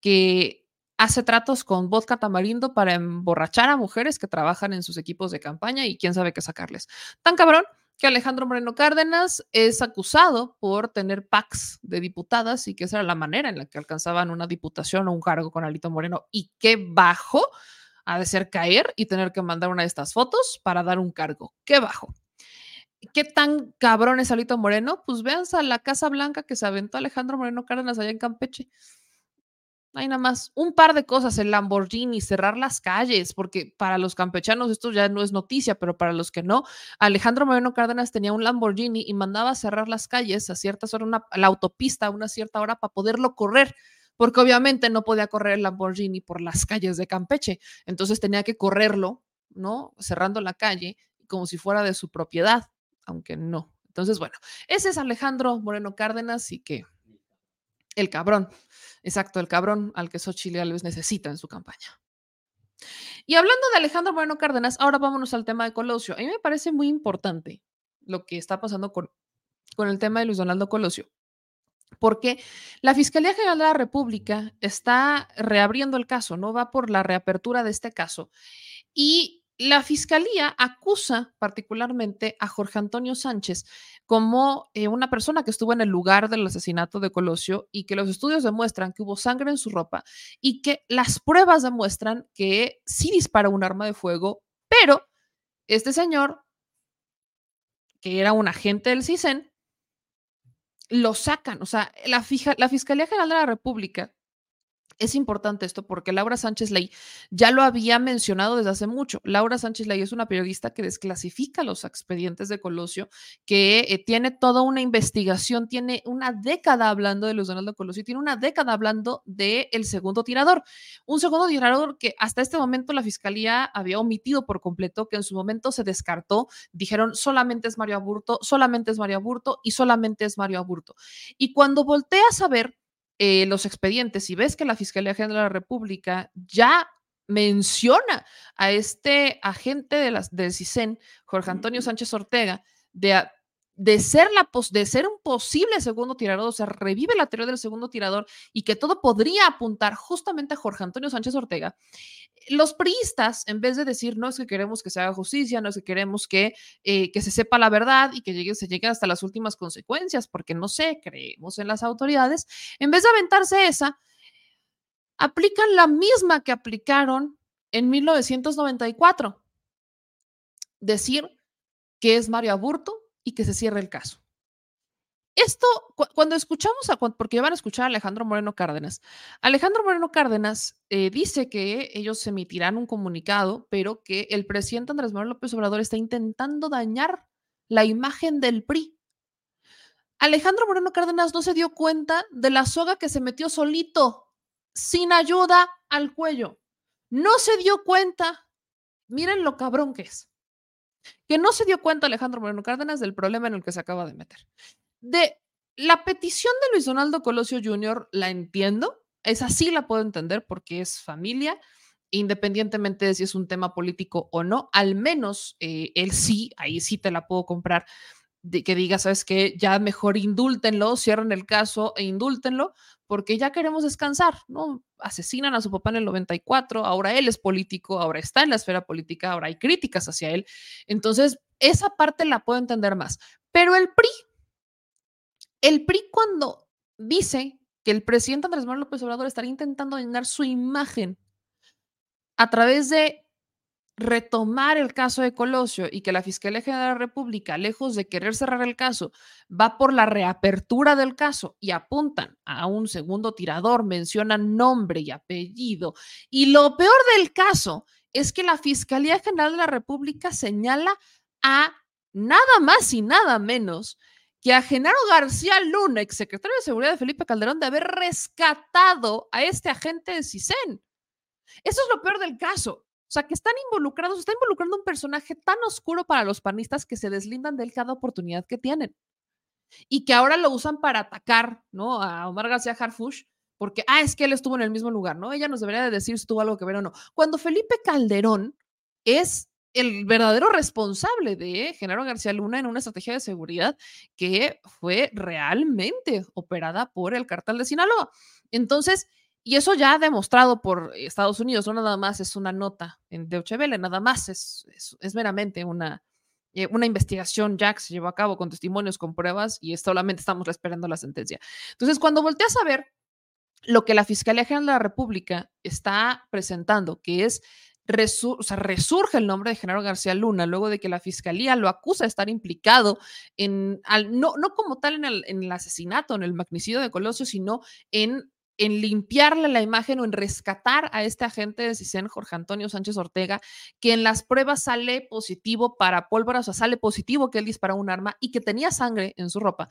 que hace tratos con vodka tamarindo para emborrachar a mujeres que trabajan en sus equipos de campaña y quién sabe qué sacarles. Tan cabrón que Alejandro Moreno Cárdenas es acusado por tener packs de diputadas y que esa era la manera en la que alcanzaban una diputación o un cargo con Alito Moreno. Y qué bajo ha de ser caer y tener que mandar una de estas fotos para dar un cargo. Qué bajo. ¿Qué tan cabrón es Alito Moreno? Pues véanse a la Casa Blanca que se aventó Alejandro Moreno Cárdenas allá en Campeche. Hay nada más un par de cosas, el Lamborghini, cerrar las calles, porque para los campechanos esto ya no es noticia, pero para los que no, Alejandro Moreno Cárdenas tenía un Lamborghini y mandaba cerrar las calles a ciertas horas, una, la autopista a una cierta hora para poderlo correr, porque obviamente no podía correr el Lamborghini por las calles de Campeche, entonces tenía que correrlo, ¿no? Cerrando la calle como si fuera de su propiedad, aunque no. Entonces, bueno, ese es Alejandro Moreno Cárdenas y que el cabrón. Exacto, el cabrón al que Xochitl Gálvez necesita en su campaña. Y hablando de Alejandro Moreno Cárdenas, ahora vámonos al tema de Colosio. A mí me parece muy importante lo que está pasando con, con el tema de Luis Donaldo Colosio, porque la Fiscalía General de la República está reabriendo el caso, no va por la reapertura de este caso. Y la fiscalía acusa particularmente a Jorge Antonio Sánchez como eh, una persona que estuvo en el lugar del asesinato de Colosio y que los estudios demuestran que hubo sangre en su ropa y que las pruebas demuestran que sí dispara un arma de fuego, pero este señor, que era un agente del CISEN, lo sacan. O sea, la Fiscalía General de la República es importante esto porque Laura Sánchez Ley ya lo había mencionado desde hace mucho. Laura Sánchez Ley es una periodista que desclasifica los expedientes de Colosio, que eh, tiene toda una investigación, tiene una década hablando de Luis Donaldo Colosio, tiene una década hablando del el segundo tirador. Un segundo tirador que hasta este momento la fiscalía había omitido por completo, que en su momento se descartó. Dijeron solamente es Mario Aburto, solamente es Mario Aburto y solamente es Mario Aburto. Y cuando volteas a ver eh, los expedientes y ves que la Fiscalía General de la República ya menciona a este agente de las, del CISEN, Jorge Antonio Sánchez Ortega, de, de ser, la, de ser un posible segundo tirador, o sea, revive la teoría del segundo tirador y que todo podría apuntar justamente a Jorge Antonio Sánchez Ortega, los priistas, en vez de decir, no es que queremos que se haga justicia, no es que queremos que, eh, que se sepa la verdad y que se llegue hasta las últimas consecuencias, porque no sé, creemos en las autoridades, en vez de aventarse esa, aplican la misma que aplicaron en 1994. Decir que es Mario Aburto y que se cierre el caso. Esto, cuando escuchamos, a, porque van a escuchar a Alejandro Moreno Cárdenas, Alejandro Moreno Cárdenas eh, dice que ellos emitirán un comunicado, pero que el presidente Andrés Manuel López Obrador está intentando dañar la imagen del PRI. Alejandro Moreno Cárdenas no se dio cuenta de la soga que se metió solito, sin ayuda al cuello. No se dio cuenta, miren lo cabrón que es que no se dio cuenta Alejandro Moreno Cárdenas del problema en el que se acaba de meter. De la petición de Luis Donaldo Colosio Jr. la entiendo, es así la puedo entender porque es familia independientemente de si es un tema político o no, al menos eh, él sí, ahí sí te la puedo comprar, que diga, sabes que ya mejor indúltenlo, cierren el caso e indúltenlo, porque ya queremos descansar, ¿no? Asesinan a su papá en el 94, ahora él es político, ahora está en la esfera política, ahora hay críticas hacia él. Entonces, esa parte la puedo entender más. Pero el PRI, el PRI cuando dice que el presidente Andrés Manuel López Obrador estaría intentando llenar su imagen a través de retomar el caso de Colosio y que la Fiscalía General de la República, lejos de querer cerrar el caso, va por la reapertura del caso y apuntan a un segundo tirador, mencionan nombre y apellido. Y lo peor del caso es que la Fiscalía General de la República señala a nada más y nada menos que a Genaro García Luna, exsecretario de Seguridad de Felipe Calderón, de haber rescatado a este agente de CISEN. Eso es lo peor del caso. O sea, que están involucrados, está involucrando un personaje tan oscuro para los panistas que se deslindan de él cada oportunidad que tienen. Y que ahora lo usan para atacar, ¿no? A Omar García Harfush, porque, ah, es que él estuvo en el mismo lugar, ¿no? Ella nos debería de decir si tuvo algo que ver o no. Cuando Felipe Calderón es el verdadero responsable de Genaro García Luna en una estrategia de seguridad que fue realmente operada por el cartel de Sinaloa. Entonces, y eso ya ha demostrado por Estados Unidos, no nada más es una nota en Deutsche nada más es, es, meramente una, eh, una investigación ya que se llevó a cabo con testimonios, con pruebas y solamente estamos esperando la sentencia. Entonces, cuando volteas a ver lo que la Fiscalía General de la República está presentando, que es resurge el nombre de Genaro García Luna luego de que la fiscalía lo acusa de estar implicado en, no, no como tal en el, en el asesinato, en el magnicidio de Colosio, sino en en limpiarle la imagen o en rescatar a este agente de CISEN, Jorge Antonio Sánchez Ortega, que en las pruebas sale positivo para pólvora, o sea, sale positivo que él disparó un arma y que tenía sangre en su ropa.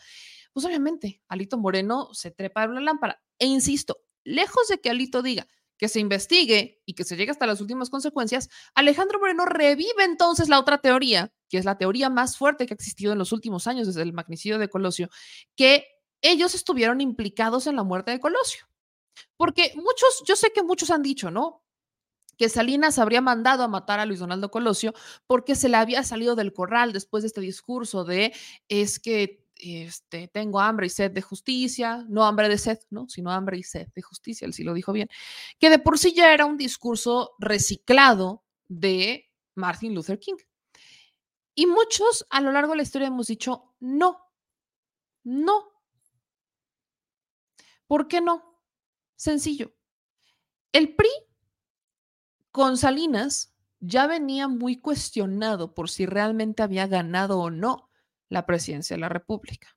Pues obviamente, Alito Moreno se trepa en una lámpara. E insisto, lejos de que Alito diga que se investigue y que se llegue hasta las últimas consecuencias, Alejandro Moreno revive entonces la otra teoría, que es la teoría más fuerte que ha existido en los últimos años desde el magnicidio de Colosio, que ellos estuvieron implicados en la muerte de Colosio. Porque muchos, yo sé que muchos han dicho, ¿no? Que Salinas habría mandado a matar a Luis Donaldo Colosio porque se le había salido del corral después de este discurso de es que este, tengo hambre y sed de justicia, no hambre de sed, ¿no? Sino hambre y sed de justicia, él sí lo dijo bien, que de por sí ya era un discurso reciclado de Martin Luther King. Y muchos a lo largo de la historia hemos dicho, no, no. ¿Por qué no? Sencillo. El PRI con Salinas ya venía muy cuestionado por si realmente había ganado o no la presidencia de la República.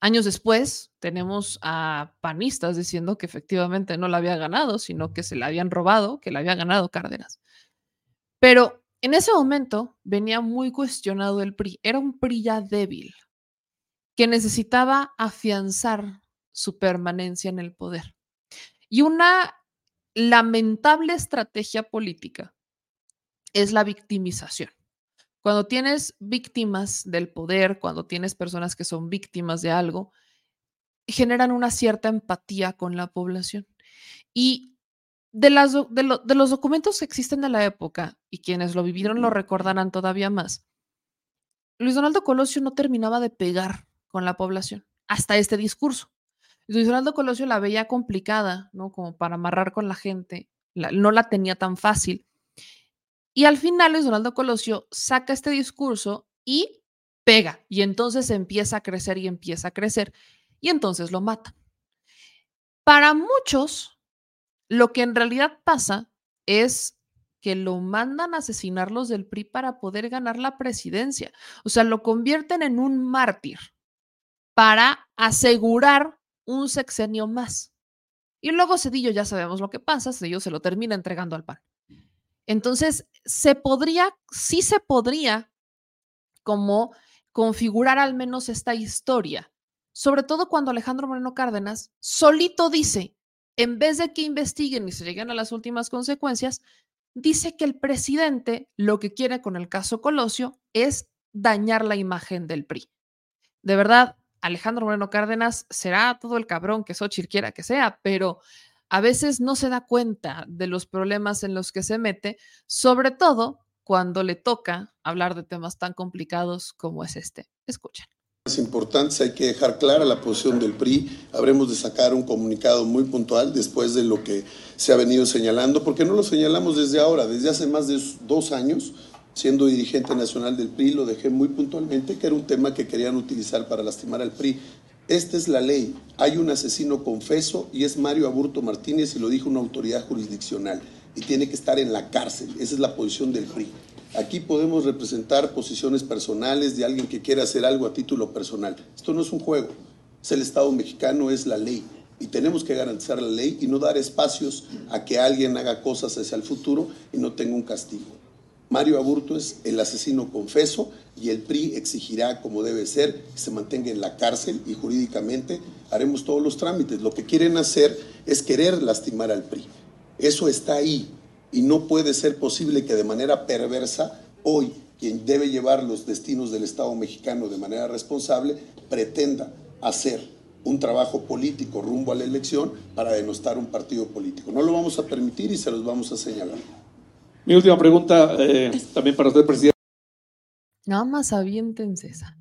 Años después tenemos a panistas diciendo que efectivamente no la había ganado, sino que se la habían robado, que la había ganado Cárdenas. Pero en ese momento venía muy cuestionado el PRI. Era un PRI ya débil, que necesitaba afianzar su permanencia en el poder. Y una lamentable estrategia política es la victimización. Cuando tienes víctimas del poder, cuando tienes personas que son víctimas de algo, generan una cierta empatía con la población. Y de, las, de, los documentos que existen de la época, y quienes lo vivieron lo recordarán todavía más, Luis Donaldo Colosio no terminaba de pegar con la población hasta este discurso. Luis Donaldo Colosio la veía complicada, ¿no? Como para amarrar con la gente, no la tenía tan fácil. Y al final Luis Donaldo Colosio saca este discurso y pega, y entonces empieza a crecer y empieza a crecer, y entonces lo mata. Para muchos, lo que en realidad pasa es que lo mandan a asesinar los del PRI para poder ganar la presidencia. O sea, lo convierten en un mártir para asegurar un sexenio más. Y luego Cedillo ya sabemos lo que pasa, Cedillo se lo termina entregando al PAN. Entonces, se podría, sí se podría como configurar al menos esta historia, sobre todo cuando Alejandro Moreno Cárdenas solito dice, en vez de que investiguen y se lleguen a las últimas consecuencias, dice que el presidente lo que quiere con el caso Colosio es dañar la imagen del PRI. De verdad, Alejandro Moreno Cárdenas será todo el cabrón que Xochitl quiera que sea, pero a veces no se da cuenta de los problemas en los que se mete, sobre todo cuando le toca hablar de temas tan complicados como es este. Escuchen. Es importante, hay que dejar clara la posición del PRI. Habremos de sacar un comunicado muy puntual después de lo que se ha venido señalando, porque no lo señalamos desde ahora, desde hace más de dos años, siendo dirigente nacional del PRI, lo dejé muy puntualmente, que era un tema que querían utilizar para lastimar al PRI. Esta es la ley. Hay un asesino confeso y es Mario Aburto Martínez y lo dijo una autoridad jurisdiccional y tiene que estar en la cárcel. Esa es la posición del PRI. Aquí podemos representar posiciones personales de alguien que quiere hacer algo a título personal. Esto no es un juego. Es el Estado mexicano, es la ley. Y tenemos que garantizar la ley y no dar espacios a que alguien haga cosas hacia el futuro y no tenga un castigo. Mario Aburto es el asesino confeso y el PRI exigirá, como debe ser, que se mantenga en la cárcel y jurídicamente haremos todos los trámites. Lo que quieren hacer es querer lastimar al PRI. Eso está ahí y no puede ser posible que de manera perversa hoy quien debe llevar los destinos del Estado mexicano de manera responsable pretenda hacer un trabajo político rumbo a la elección para denostar un partido político. No lo vamos a permitir y se los vamos a señalar. Mi última pregunta, eh, también para usted, presidente. Nada más aviéntense esa.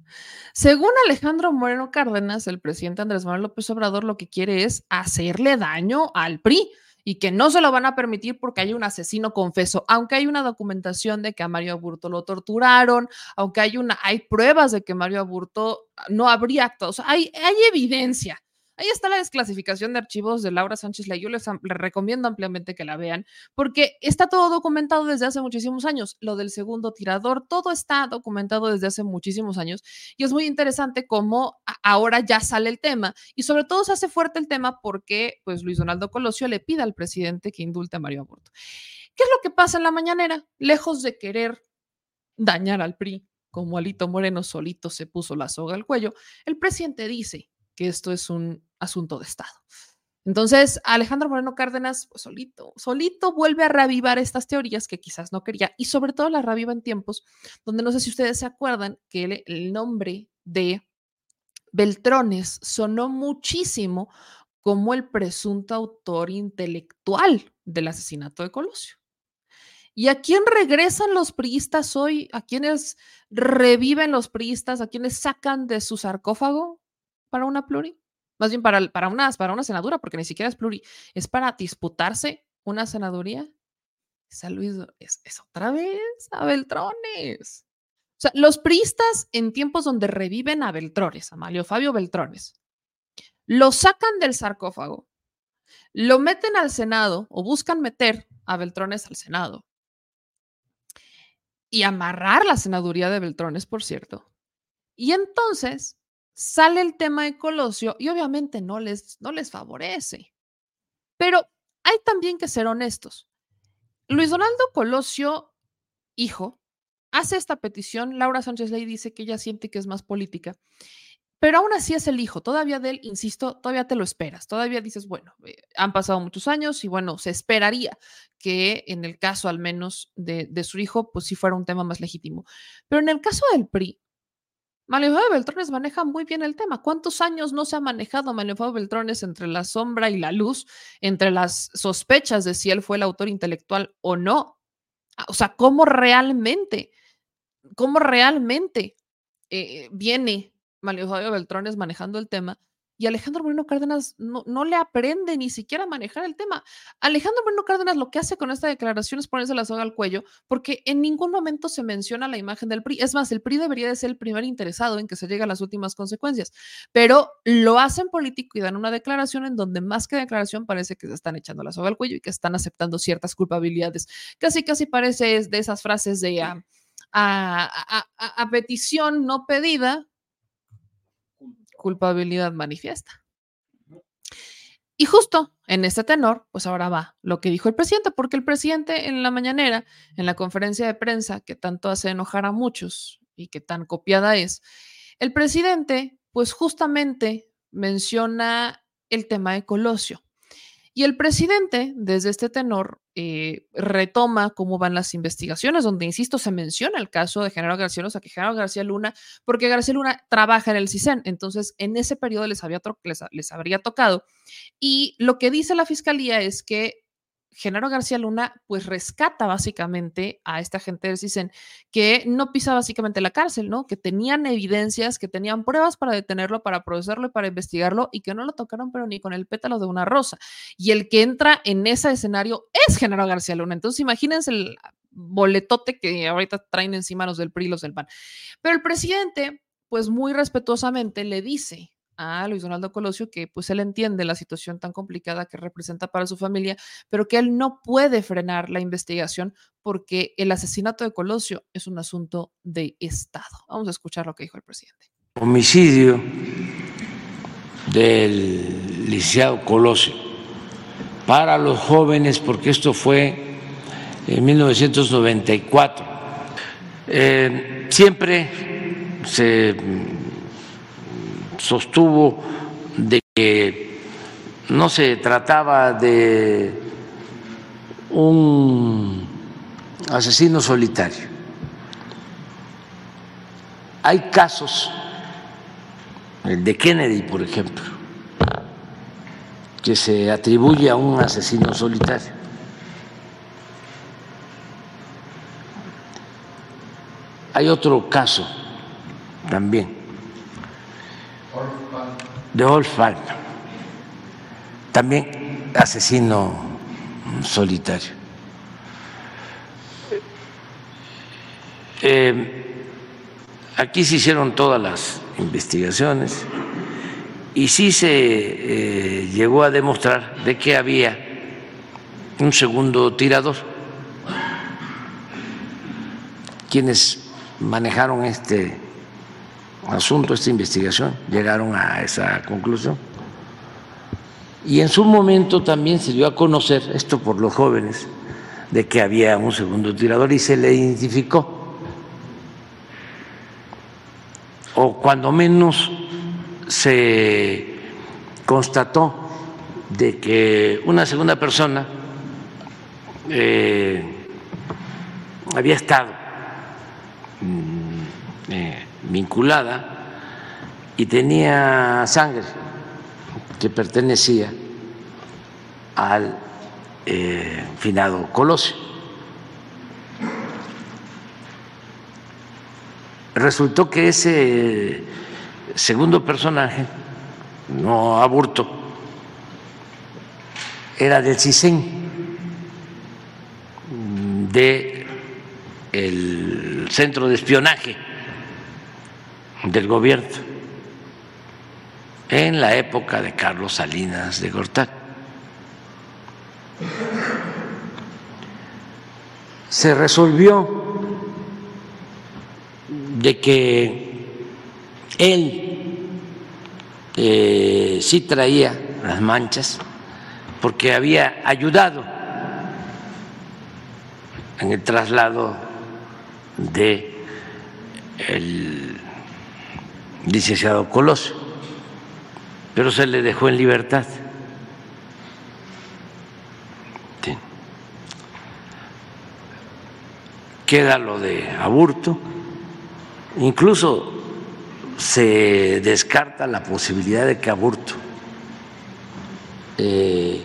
Según Alejandro Moreno Cárdenas, el presidente Andrés Manuel López Obrador lo que quiere es hacerle daño al PRI y que no se lo van a permitir porque hay un asesino confeso, aunque hay una documentación de que a Mario Aburto lo torturaron, aunque hay una, hay pruebas de que Mario Aburto no habría actuado, o sea, hay, hay evidencia Ahí está la desclasificación de archivos de Laura Sánchez Ley. Yo les, recomiendo ampliamente que la vean porque está todo documentado desde hace muchísimos años. Lo del segundo tirador, todo está documentado desde hace muchísimos años y es muy interesante cómo ahora ya sale el tema y sobre todo se hace fuerte el tema porque pues Luis Donaldo Colosio le pide al presidente que indulte a Mario Aborto. ¿Qué es lo que pasa en la mañanera? Lejos de querer dañar al PRI, como Alito Moreno solito se puso la soga al cuello, el presidente dice que esto es un asunto de Estado. Entonces, Alejandro Moreno Cárdenas, pues solito, solito vuelve a reavivar estas teorías que quizás no quería y sobre todo las reaviva en tiempos donde no sé si ustedes se acuerdan que el, el nombre de Beltrones sonó muchísimo como el presunto autor intelectual del asesinato de Colosio. ¿Y a quién regresan los priistas hoy? ¿A quiénes reviven los priistas? ¿A quiénes sacan de su sarcófago? Para una pluri, más bien para, para, una, para una senadura, porque ni siquiera es pluri, es para disputarse una senaduría. San Luis es, otra vez a Beltrones. O sea, los priistas en tiempos donde reviven a Beltrones, a Fabio Beltrones, lo sacan del sarcófago, lo meten al Senado o buscan meter a Beltrones al Senado y amarrar la senaduría de Beltrones, por cierto. Y entonces sale el tema de Colosio y obviamente no les, no les favorece. Pero hay también que ser honestos. Luis Donaldo Colosio, hijo, hace esta petición. Laura Sánchez Ley dice que ella siente que es más política, pero aún así es el hijo. Todavía de él, insisto, todavía te lo esperas. Todavía dices, bueno, eh, han pasado muchos años y bueno, se esperaría que en el caso al menos de, de su hijo, pues sí fuera un tema más legítimo. Pero en el caso del PRI, Manuel Beltrones maneja muy bien el tema. ¿Cuántos años no se ha manejado Manuel Beltrones entre la sombra y la luz, entre las sospechas de si él fue el autor intelectual o no? Ah, o sea, ¿cómo realmente, cómo realmente eh, viene Manuel Beltrones manejando el tema y Alejandro Moreno Cárdenas no, no, le aprende ni siquiera a manejar el tema. Alejandro Moreno Cárdenas lo que hace con esta declaración es ponerse la soga al cuello, porque en ningún momento se menciona la imagen del PRI. Es más, el PRI debería de ser el primer interesado en que se llegue a las últimas consecuencias, pero lo hacen político y dan una declaración en donde más que declaración parece que se están echando la soga al cuello y que están aceptando ciertas culpabilidades. Casi, casi parece de esas frases de a, a, a, a petición no pedida, culpabilidad manifiesta. Y justo en este tenor, pues ahora va lo que dijo el presidente, porque el presidente en la mañanera, en la conferencia de prensa que tanto hace enojar a muchos y que tan copiada es, el presidente, pues justamente menciona el tema de Colosio. Y el presidente, desde este tenor, eh, retoma cómo van las investigaciones, donde, insisto, se menciona el caso de Genaro García Luna, que Genaro García Luna, porque García Luna trabaja en el CISEN, entonces en ese periodo les, había les, les habría tocado. Y lo que dice la fiscalía es que Genaro García Luna pues rescata básicamente a esta gente del CISEN que no pisa básicamente la cárcel, ¿no? Que tenían evidencias, que tenían pruebas para detenerlo, para procesarlo y para investigarlo y que no lo tocaron pero ni con el pétalo de una rosa. Y el que entra en ese escenario es Genaro García Luna. Entonces imagínense el boletote que ahorita traen encima los del PRI y los del PAN. Pero el presidente pues muy respetuosamente le dice a Luis Donaldo Colosio que pues él entiende la situación tan complicada que representa para su familia, pero que él no puede frenar la investigación porque el asesinato de Colosio es un asunto de Estado. Vamos a escuchar lo que dijo el presidente. Homicidio del licenciado Colosio para los jóvenes, porque esto fue en 1994. Eh, siempre se sostuvo de que no se trataba de un asesino solitario. Hay casos, el de Kennedy, por ejemplo, que se atribuye a un asesino solitario. Hay otro caso también de Olfan, también asesino solitario. Eh, aquí se hicieron todas las investigaciones y sí se eh, llegó a demostrar de que había un segundo tirador. Quienes manejaron este asunto, esta investigación, llegaron a esa conclusión. Y en su momento también se dio a conocer, esto por los jóvenes, de que había un segundo tirador y se le identificó. O cuando menos se constató de que una segunda persona eh, había estado vinculada y tenía sangre que pertenecía al eh, finado Colosio. Resultó que ese segundo personaje, no aburto, era del CISEN, de el centro de espionaje del gobierno en la época de Carlos Salinas de Gortari. Se resolvió de que él eh, sí traía las manchas porque había ayudado en el traslado de el licenciado Colosio, pero se le dejó en libertad. Queda lo de aburto, incluso se descarta la posibilidad de que aburto eh,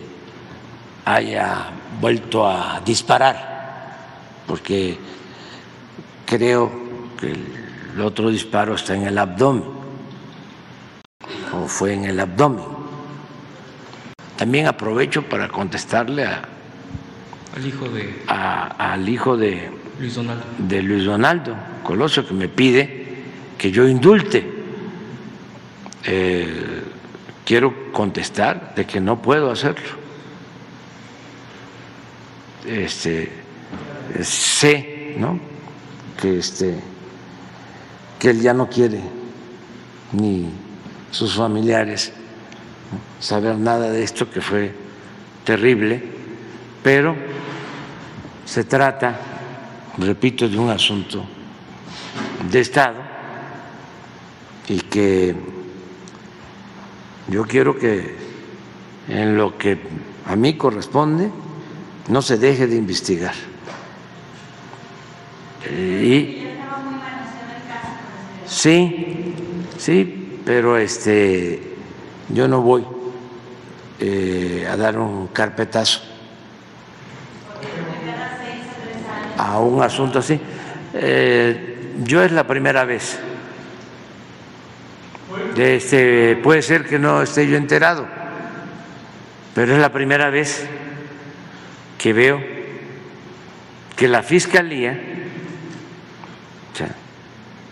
haya vuelto a disparar, porque creo que el el otro disparo está en el abdomen, o fue en el abdomen. También aprovecho para contestarle a, al hijo de, al hijo de Luis Donaldo. de Luis Donaldo Colosio, que me pide que yo indulte. Eh, quiero contestar de que no puedo hacerlo. Este, sé, ¿no? Que este que él ya no quiere ni sus familiares saber nada de esto que fue terrible, pero se trata, repito, de un asunto de Estado y que yo quiero que en lo que a mí corresponde, no se deje de investigar. Eh, y sí, sí, pero este yo no voy eh, a dar un carpetazo a un asunto así. Eh, yo es la primera vez. Este, puede ser que no esté yo enterado, pero es la primera vez que veo que la Fiscalía,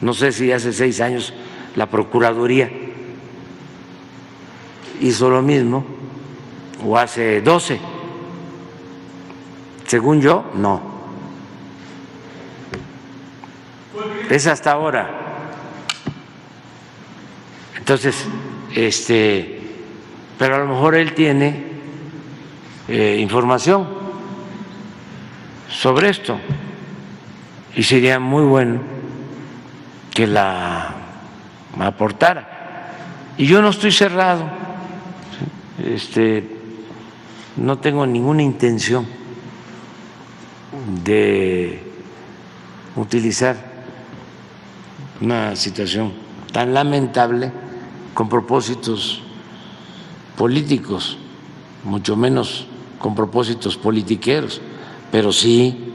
no sé si hace seis años la Procuraduría hizo lo mismo, o hace doce, según yo, no. Es hasta ahora. Entonces, este, pero a lo mejor él tiene eh, información sobre esto y sería muy bueno que la aportara. Y yo no estoy cerrado, este, no tengo ninguna intención de utilizar una situación tan lamentable con propósitos políticos, mucho menos con propósitos politiqueros, pero sí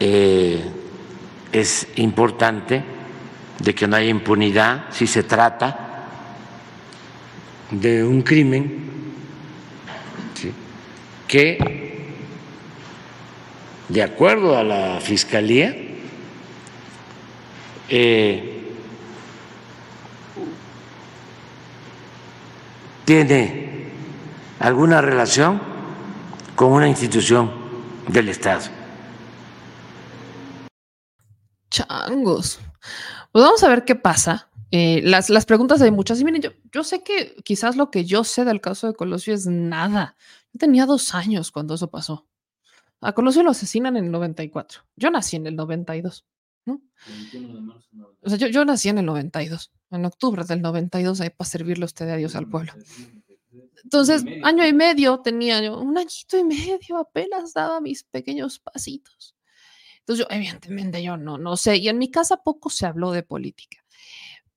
eh, es importante de que no haya impunidad si se trata de un crimen que, de acuerdo a la Fiscalía, eh, tiene alguna relación con una institución del Estado. Changos. Pues vamos a ver qué pasa. Eh, las, las, preguntas hay muchas. Y miren, yo, yo sé que quizás lo que yo sé del caso de Colosio es nada. Yo tenía dos años cuando eso pasó. A Colosio lo asesinan en el 94. Yo nací en el 92. ¿no? O sea, yo, yo nací en el 92, en octubre del 92, ahí para servirle a usted a Dios al pueblo. Entonces, año y medio tenía yo, un añito y medio, apenas daba mis pequeños pasitos. Entonces, yo, evidentemente, yo no, no sé, y en mi casa poco se habló de política,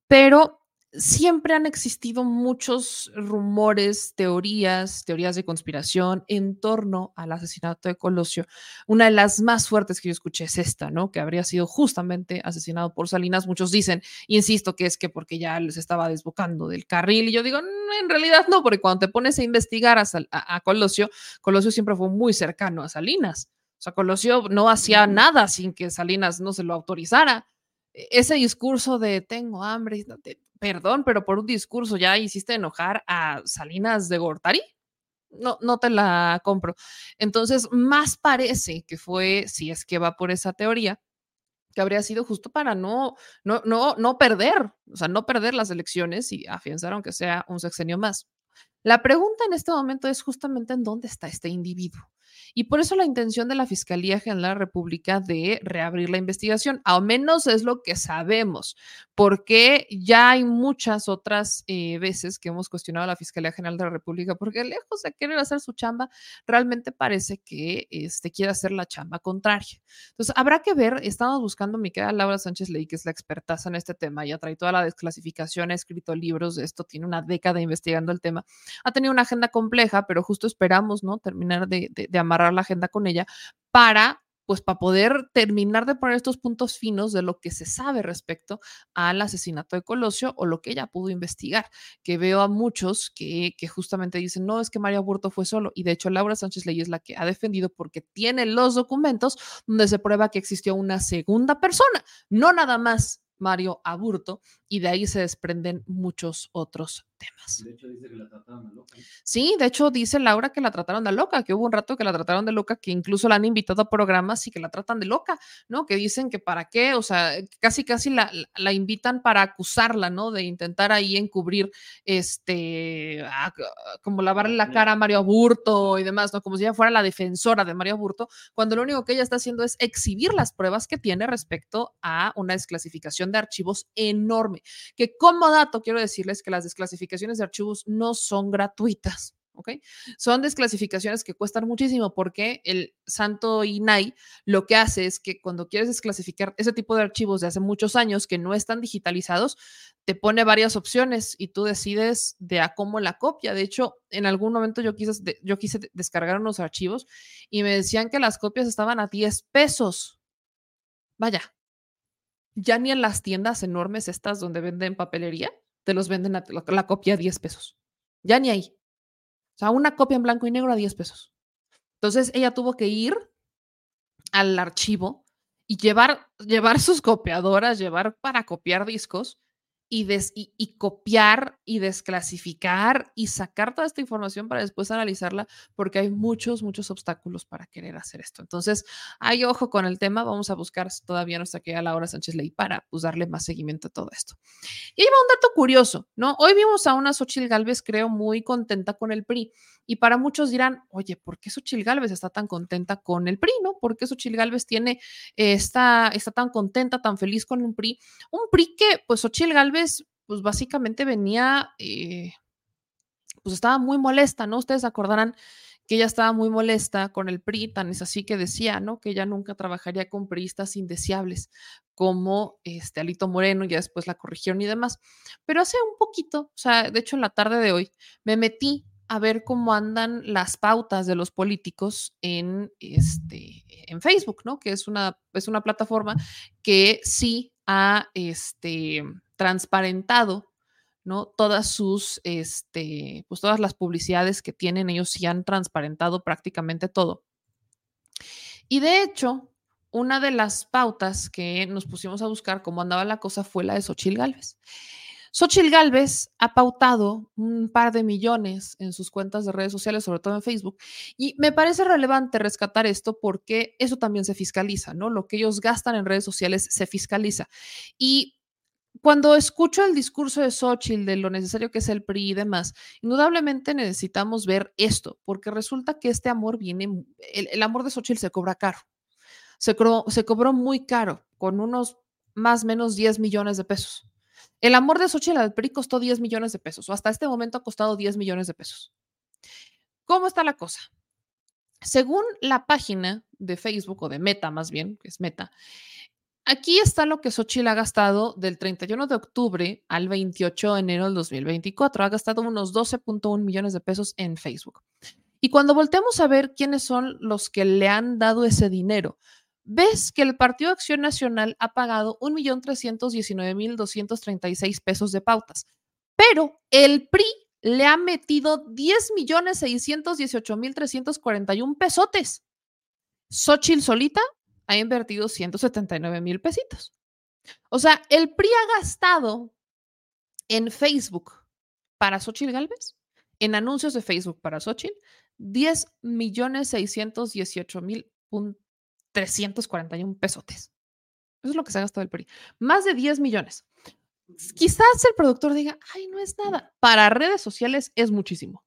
pero siempre han existido muchos rumores, teorías, teorías de conspiración en torno al asesinato de Colosio. Una de las más fuertes que yo escuché es esta, ¿no? Que habría sido justamente asesinado por Salinas. Muchos dicen, insisto, que es que porque ya les estaba desbocando del carril. Y yo digo, en realidad no, porque cuando te pones a investigar a Colosio, Colosio siempre fue muy cercano a Salinas. O sea, Colosio no hacía nada sin que Salinas no se lo autorizara. E, ese discurso de tengo hambre, perdón, pero por un discurso ya hiciste enojar a Salinas de Gortari. No, no te la compro. Entonces, más parece que fue, si es que va por esa teoría, que habría sido justo para no, no, no, no perder, o sea, no perder las elecciones y afianzar aunque sea un sexenio más. La pregunta en este momento es justamente en dónde está este individuo. Y por eso la intención de la Fiscalía General de la República de reabrir la investigación, al menos es lo que sabemos, porque ya hay muchas otras eh, veces que hemos cuestionado a la Fiscalía General de la República, porque lejos de querer hacer su chamba, realmente parece que este, quiere hacer la chamba contraria. Entonces, habrá que ver, estamos buscando, mi querida Laura Sánchez Ley, que es la expertaza en este tema, ya trae toda la desclasificación, ha escrito libros de esto, tiene una década investigando el tema, ha tenido una agenda compleja, pero justo esperamos, ¿no? Terminar de, de, de amarrar la agenda con ella para pues para poder terminar de poner estos puntos finos de lo que se sabe respecto al asesinato de Colosio o lo que ella pudo investigar, que veo a muchos que, que justamente dicen, no, es que María Burto fue solo, y de hecho Laura Sánchez Ley es la que ha defendido porque tiene los documentos donde se prueba que existió una segunda persona, no nada más Mario Aburto, y de ahí se desprenden muchos otros temas. De hecho, dice que la trataron de loca. Sí, de hecho dice Laura que la trataron de loca, que hubo un rato que la trataron de loca, que incluso la han invitado a programas y que la tratan de loca, ¿no? Que dicen que para qué, o sea, casi casi la, la invitan para acusarla, ¿no? De intentar ahí encubrir, este, a, como lavarle la cara a Mario Aburto y demás, ¿no? Como si ella fuera la defensora de Mario Aburto, cuando lo único que ella está haciendo es exhibir las pruebas que tiene respecto a una desclasificación de archivos enorme. Que como dato quiero decirles que las desclasificaciones de archivos no son gratuitas. ¿ok? Son desclasificaciones que cuestan muchísimo porque el santo INAI lo que hace es que cuando quieres desclasificar ese tipo de archivos de hace muchos años que no están digitalizados, te pone varias opciones y tú decides de a cómo la copia. De hecho, en algún momento yo quise, yo quise de- descargar unos archivos y me decían que las copias estaban a 10 pesos. Vaya, ya ni en las tiendas enormes estas donde venden papelería, te los venden la, la copia a 10 pesos. Ya ni ahí. O sea, una copia en blanco y negro a 10 pesos. Entonces ella tuvo que ir al archivo y llevar, llevar sus copiadoras, llevar para copiar discos y, des- y, copiar y desclasificar y sacar toda esta información para después analizarla, porque hay muchos, muchos obstáculos para querer hacer esto. Entonces, hay ojo con el tema. Vamos a buscar todavía nuestra querida Laura Sánchez Ley para pues, darle más seguimiento a todo esto. Y ahí va un dato curioso, ¿no? Hoy vimos a una Xochil Gálvez, creo, muy contenta con el PRI. Y para muchos dirán, oye, ¿por qué Xochil Gálvez está tan contenta con el PRI, no? ¿Por qué Xochil Gálvez tiene, está, está tan contenta, tan feliz con un PRI? Un PRI que, pues, Xochil Gálvez, pues, básicamente venía, eh, pues, estaba muy molesta, ¿no? Ustedes acordarán que ella estaba muy molesta con el PRI, tan es así que decía, ¿no? Que ella nunca trabajaría con priistas indeseables como este Alito Moreno, ya después la corrigieron y demás. Pero hace un poquito, o sea, de hecho en la tarde de hoy, me metí a ver cómo andan las pautas de los políticos en, este, en Facebook, ¿no? Que es una, es una plataforma que sí ha este, transparentado ¿no? Todas sus, este, pues todas las publicidades que tienen, ellos sí han transparentado prácticamente todo. Y de hecho, una de las pautas que nos pusimos a buscar cómo andaba la cosa fue la de Xochil Gálvez. Xochil Gálvez ha pautado un par de millones en sus cuentas de redes sociales, sobre todo en Facebook, y me parece relevante rescatar esto porque eso también se fiscaliza, ¿no? Lo que ellos gastan en redes sociales se fiscaliza. Y cuando escucho el discurso de Xochitl de lo necesario que es el PRI y demás, indudablemente necesitamos ver esto, porque resulta que este amor viene, el, amor de Xochitl se cobra caro. Se, cro- se cobró muy caro, con unos más o menos 10 millones de pesos. El amor de Xochitl al PRI costó 10 millones de pesos, o hasta este momento ha costado 10 millones de pesos. ¿Cómo está la cosa? Según la página de Facebook, o de Meta más bien, que es Meta, Aquí está lo que Xochitl ha gastado del 31 de octubre al 28 de enero del 2024. Ha gastado unos 12.1 millones de pesos en Facebook. Y cuando volteamos a ver quiénes son los que le han dado ese dinero, ves que el Partido Acción Nacional ha pagado 1.319.236 pesos de pautas, pero el PRI le ha metido 10.618.341 pesotes. Xochitl solita ha invertido 179 mil pesitos. O sea, el PRI ha gastado en Facebook para Xochitl Galvez, en anuncios de Facebook para Xochitl, 10 millones 618 mil 341 pesotes. Eso es lo que se ha gastado el PRI. Más de 10 millones. Quizás el productor diga, ay, no es nada. Para redes sociales es muchísimo.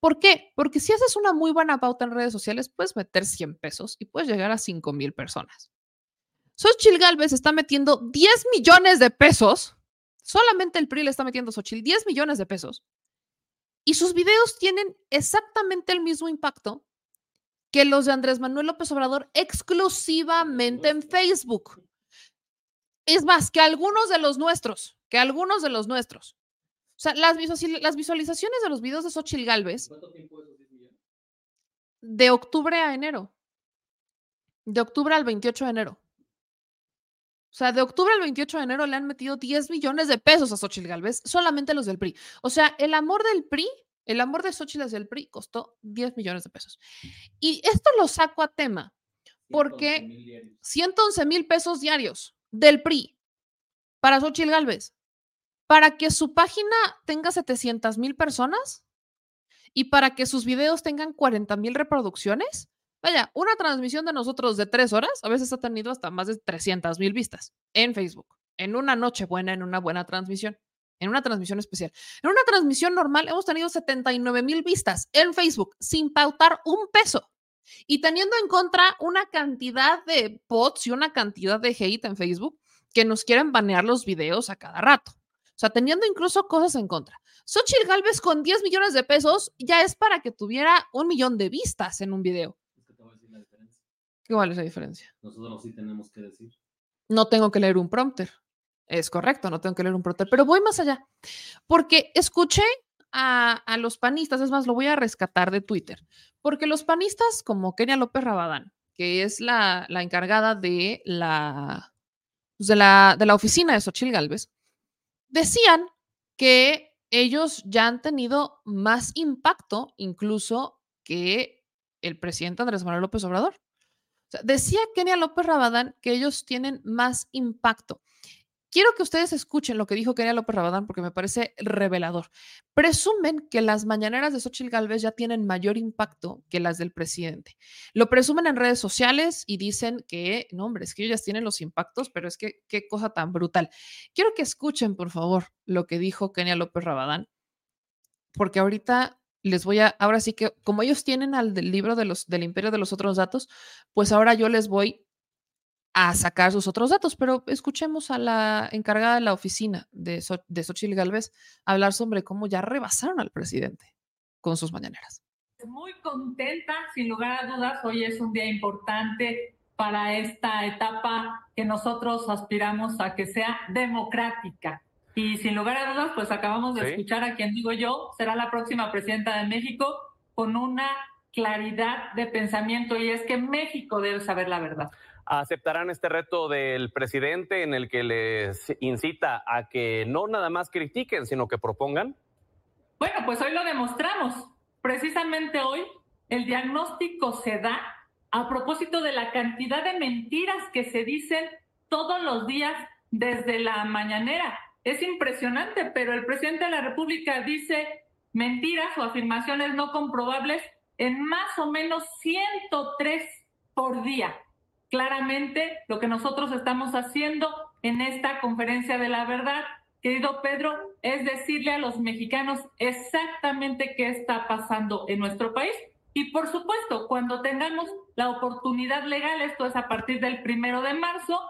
¿Por qué? Porque si haces una muy buena pauta en redes sociales, puedes meter 100 pesos y puedes llegar a 5 mil personas. Xochitl Galvez está metiendo 10 millones de pesos. Solamente el PRI le está metiendo a Xochitl 10 millones de pesos. Y sus videos tienen exactamente el mismo impacto que los de Andrés Manuel López Obrador exclusivamente en Facebook. Es más, que algunos de los nuestros, que algunos de los nuestros. O sea, las, visualiz- las visualizaciones de los videos de Xochitl Galvez de octubre a enero. De octubre al 28 de enero. O sea, de octubre al 28 de enero le han metido 10 millones de pesos a Xochitl Galvez, solamente los del PRI. O sea, el amor del PRI, el amor de Xochitl hacia el PRI costó 10 millones de pesos. Y esto lo saco a tema porque 111 mil pesos diarios del PRI para Xochitl Galvez, para que su página tenga 700 mil personas y para que sus videos tengan 40 mil reproducciones. Vaya, una transmisión de nosotros de tres horas a veces ha tenido hasta más de 300 mil vistas en Facebook, en una noche buena, en una buena transmisión, en una transmisión especial. En una transmisión normal hemos tenido 79 mil vistas en Facebook sin pautar un peso y teniendo en contra una cantidad de bots y una cantidad de hate en Facebook que nos quieren banear los videos a cada rato. O sea, teniendo incluso cosas en contra. Xochitl Galvez con 10 millones de pesos ya es para que tuviera un millón de vistas en un video. Es que te voy a decir la diferencia. ¿Cuál es la diferencia? Nosotros sí tenemos que decir. No tengo que leer un prompter. Es correcto, no tengo que leer un prompter, pero voy más allá. Porque escuché a, a los panistas, es más, lo voy a rescatar de Twitter, porque los panistas como Kenia López Rabadán, que es la, la encargada de la, pues, de la, de la oficina de Xochitl Galvez, decían que ellos ya han tenido más impacto incluso que el presidente Andrés Manuel López Obrador. O sea, decía Kenia López Rabadán que ellos tienen más impacto. Quiero que ustedes escuchen lo que dijo Kenia López Rabadán porque me parece revelador. Presumen que las mañaneras de Xochitl Galvez ya tienen mayor impacto que las del presidente. Lo presumen en redes sociales y dicen que, no, hombre, es que ellos tienen los impactos, pero es que qué cosa tan brutal. Quiero que escuchen, por favor, lo que dijo Kenia López Rabadán, porque ahorita les voy a, ahora sí que, como ellos tienen al del libro de los, del imperio de los otros datos, pues ahora yo les voy a sacar sus otros datos, pero escuchemos a la encargada de la oficina de, So- de Xochitl Galvez hablar sobre cómo ya rebasaron al presidente con sus mañaneras. Muy contenta, sin lugar a dudas, hoy es un día importante para esta etapa que nosotros aspiramos a que sea democrática. Y sin lugar a dudas, pues acabamos de Sí. escuchar a quien digo yo, será la próxima presidenta de México con una claridad de pensamiento y es que México debe saber la verdad. Aceptarán este reto del presidente en el que les incita a que no nada más critiquen, sino que propongan? Bueno, pues hoy lo demostramos. Precisamente hoy el diagnóstico se da a propósito de la cantidad de mentiras que se dicen todos los días desde la mañanera. Es impresionante, pero el presidente de la República dice mentiras o afirmaciones no comprobables en más o menos 103 por día. Claramente lo que nosotros estamos haciendo en esta conferencia de la verdad querido Pedro, es decirle a los mexicanos exactamente qué está pasando en nuestro país. Y por supuesto, cuando tengamos la oportunidad legal, esto es a partir del primero de marzo,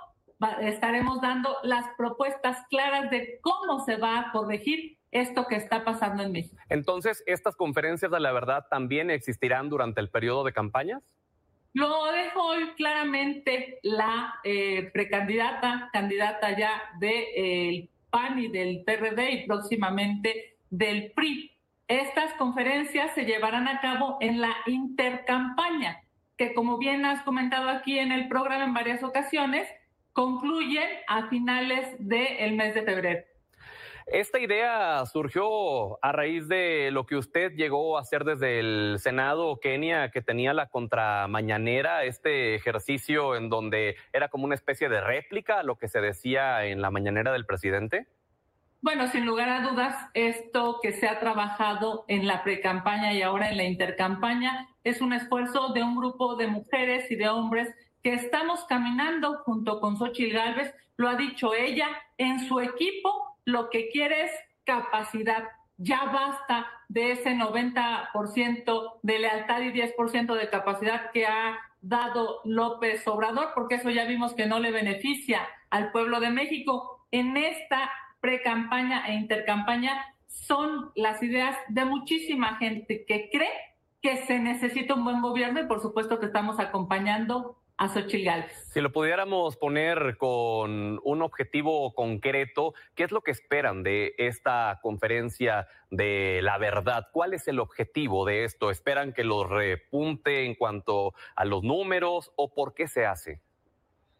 estaremos dando las propuestas claras de cómo se va a corregir esto que está pasando en México. Entonces, ¿estas conferencias de la verdad también existirán durante el periodo de campañas? Lo dejo hoy claramente la eh, precandidata, candidata ya del PAN y del PRD y próximamente del PRI. Estas conferencias se llevarán a cabo en la intercampaña, que como bien has comentado aquí en el programa en varias ocasiones, concluyen a finales del mes de febrero. Esta idea surgió a raíz de lo que usted llegó a hacer desde el Senado, Kenia, que tenía la contramañanera, este ejercicio en donde era como una especie de réplica a lo que se decía en la mañanera del presidente. Bueno, sin lugar a dudas, esto que se ha trabajado en la precampaña y ahora en la intercampaña es un esfuerzo de un grupo de mujeres y de hombres que estamos caminando junto con Xochitl Gálvez, lo ha dicho ella, en su equipo lo que quiere es capacidad. Ya basta de ese 90% de lealtad y 10% de capacidad que ha dado López Obrador, porque eso ya vimos que no le beneficia al pueblo de México. En esta pre-campaña e intercampaña son las ideas de muchísima gente que cree que se necesita un buen gobierno y por supuesto que estamos acompañando a Xochitl Gálvez. Si lo pudiéramos poner con un objetivo concreto, ¿qué es lo que esperan de esta conferencia de la verdad? ¿Cuál es el objetivo de esto? ¿Esperan que los repunte en cuanto a los números o por qué se hace?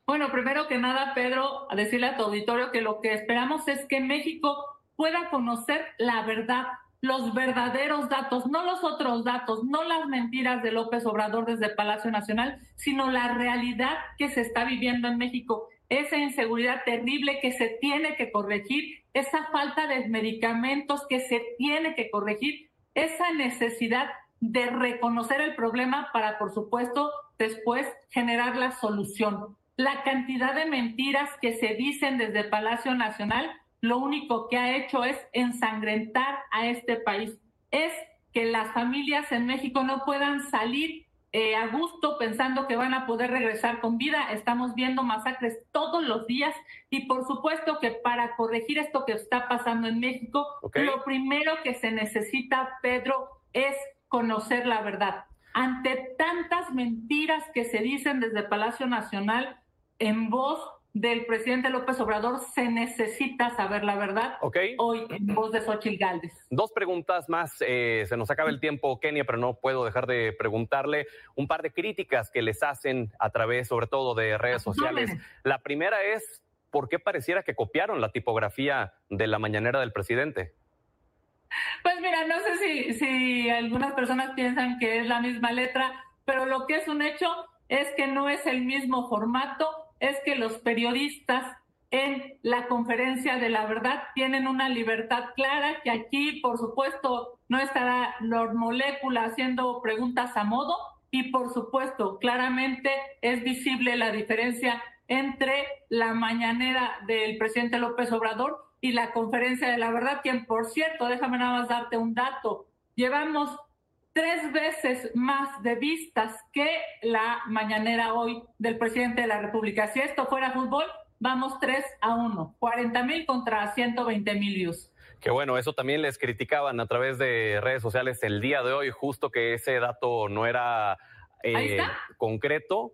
Bueno, primero que nada, Pedro, a decirle a tu auditorio que lo que esperamos es que México pueda conocer la verdad, los verdaderos datos, no los otros datos, no las mentiras de López Obrador desde Palacio Nacional, sino la realidad que se está viviendo en México, esa inseguridad terrible que se tiene que corregir, esa falta de medicamentos que se tiene que corregir, esa necesidad de reconocer el problema para, por supuesto, después generar la solución. La cantidad de mentiras que se dicen desde Palacio Nacional lo único que ha hecho es ensangrentar a este país. Es que las familias en México no puedan salir eh, a gusto pensando que van a poder regresar con vida. Estamos viendo masacres todos los días y por supuesto que para corregir esto que está pasando en México, lo primero que se necesita, Pedro, es conocer la verdad. Ante tantas mentiras que se dicen desde Palacio Nacional en voz del presidente López Obrador, se necesita saber la verdad Ok. hoy en voz de Xochitl Gálvez. Dos preguntas más. eh, se nos acaba el tiempo, Kenia, pero no puedo dejar de preguntarle un par de críticas que les hacen a través, sobre todo, de redes sociales. La primera es, ¿por qué pareciera que copiaron la tipografía de la mañanera del presidente? Pues mira, no sé si, si algunas personas piensan que es la misma letra, pero lo que es un hecho es que no es el mismo formato, es que los periodistas en la conferencia de la verdad tienen una libertad clara, que aquí, por supuesto, no estará Lord Molécula haciendo preguntas a modo y, por supuesto, claramente es visible la diferencia entre la mañanera del presidente López Obrador y la conferencia de la verdad, quien, por cierto, déjame nada más darte un dato, llevamos tres veces más de vistas que la mañanera hoy del presidente de la República. Si esto fuera fútbol, vamos 3 a 1, 40 mil contra 120 mil views. Que bueno, eso también les criticaban a través de redes sociales el día de hoy, justo que ese dato no era eh, concreto.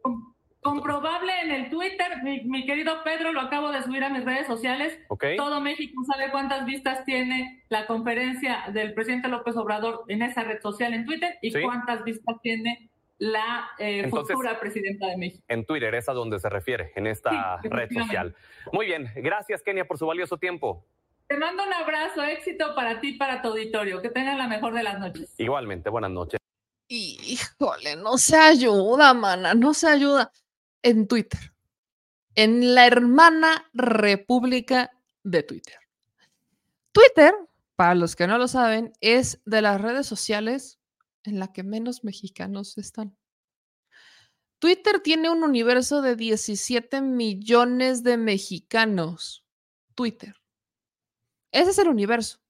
Comprobable en el Twitter, mi, mi querido Pedro, lo acabo de subir a mis redes sociales. Todo México sabe cuántas vistas tiene la conferencia del presidente López Obrador en esa red social en Twitter y Sí. cuántas vistas tiene la eh, Entonces- futura presidenta de México. En Twitter es a donde se refiere, en esta Sí, red social. Muy bien, gracias Kenia por su valioso tiempo. Te mando un abrazo, éxito para ti y para tu auditorio. Que tengan la mejor de las noches. Igualmente, buenas noches. Híjole, no se ayuda, mana, no se ayuda. En Twitter, en la hermana república de Twitter. Twitter, para los que no lo saben, es de las redes sociales en la que menos mexicanos están. Twitter tiene un universo de 17 millones de mexicanos. Twitter. Ese es el universo.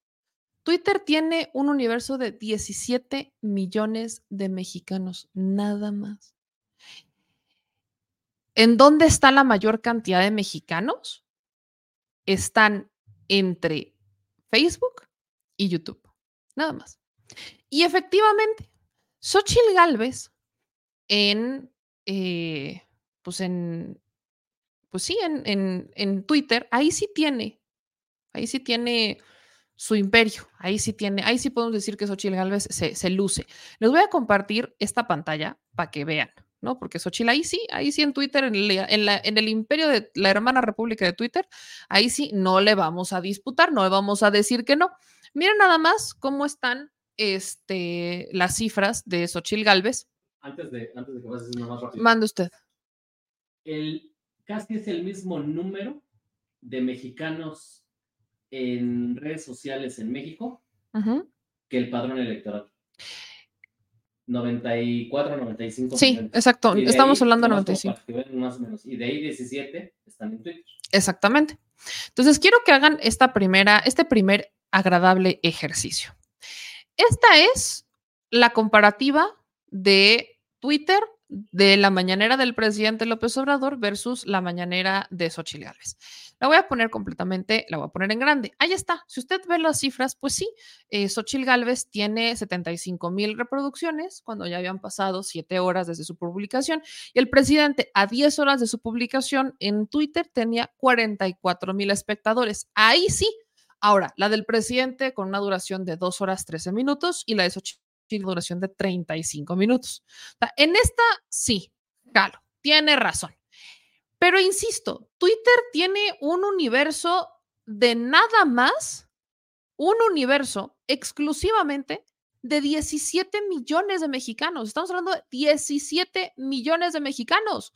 Twitter tiene un universo de 17 millones de mexicanos, nada más. ¿En dónde está la mayor cantidad de mexicanos? Están entre Facebook y YouTube, nada más. Y efectivamente, Xochitl Galvez en, eh, pues en, pues sí, en, en, en Twitter, ahí sí tiene, ahí sí tiene su imperio. Ahí sí tiene, ahí sí podemos decir que Xochitl Galvez se, se luce. Les voy a compartir esta pantalla para que vean, ¿no? Porque Xochitl ahí sí, ahí sí en Twitter, en, el- en la- en el imperio de la hermana república de Twitter, ahí sí no le vamos a disputar, no le vamos a decir que no. Miren nada más cómo están este, las cifras de Xochitl Galvez. Antes de, antes de que pases una más rápido. Mande usted. El, casi es el mismo número de mexicanos en redes sociales en México que el padrón electoral. 94, 95. Sí, exacto, estamos ahí, hablando de nomás como 95. para que vean más o menos. Y de ahí 17 están en Twitter. Exactamente. Entonces, quiero que hagan esta primera, este primer agradable ejercicio. Esta es la comparativa de Twitter de la mañanera del presidente López Obrador versus la mañanera de Xochitl Gálvez. La voy a poner completamente, la voy a poner en grande. Ahí está. Si usted ve las cifras, pues sí, eh, Xochitl Gálvez tiene 75 mil reproducciones cuando ya habían pasado 7 horas desde su publicación y el presidente a 10 horas de su publicación en Twitter tenía 44 mil espectadores. Ahí sí. Ahora, la del presidente con una duración de 2 horas 13 minutos y la de Xochitl duración de 35 minutos. En esta sí, Galo, tiene razón. Pero insisto, Twitter tiene un universo de nada más, un universo exclusivamente de 17 millones de mexicanos. Estamos hablando de 17 millones de mexicanos.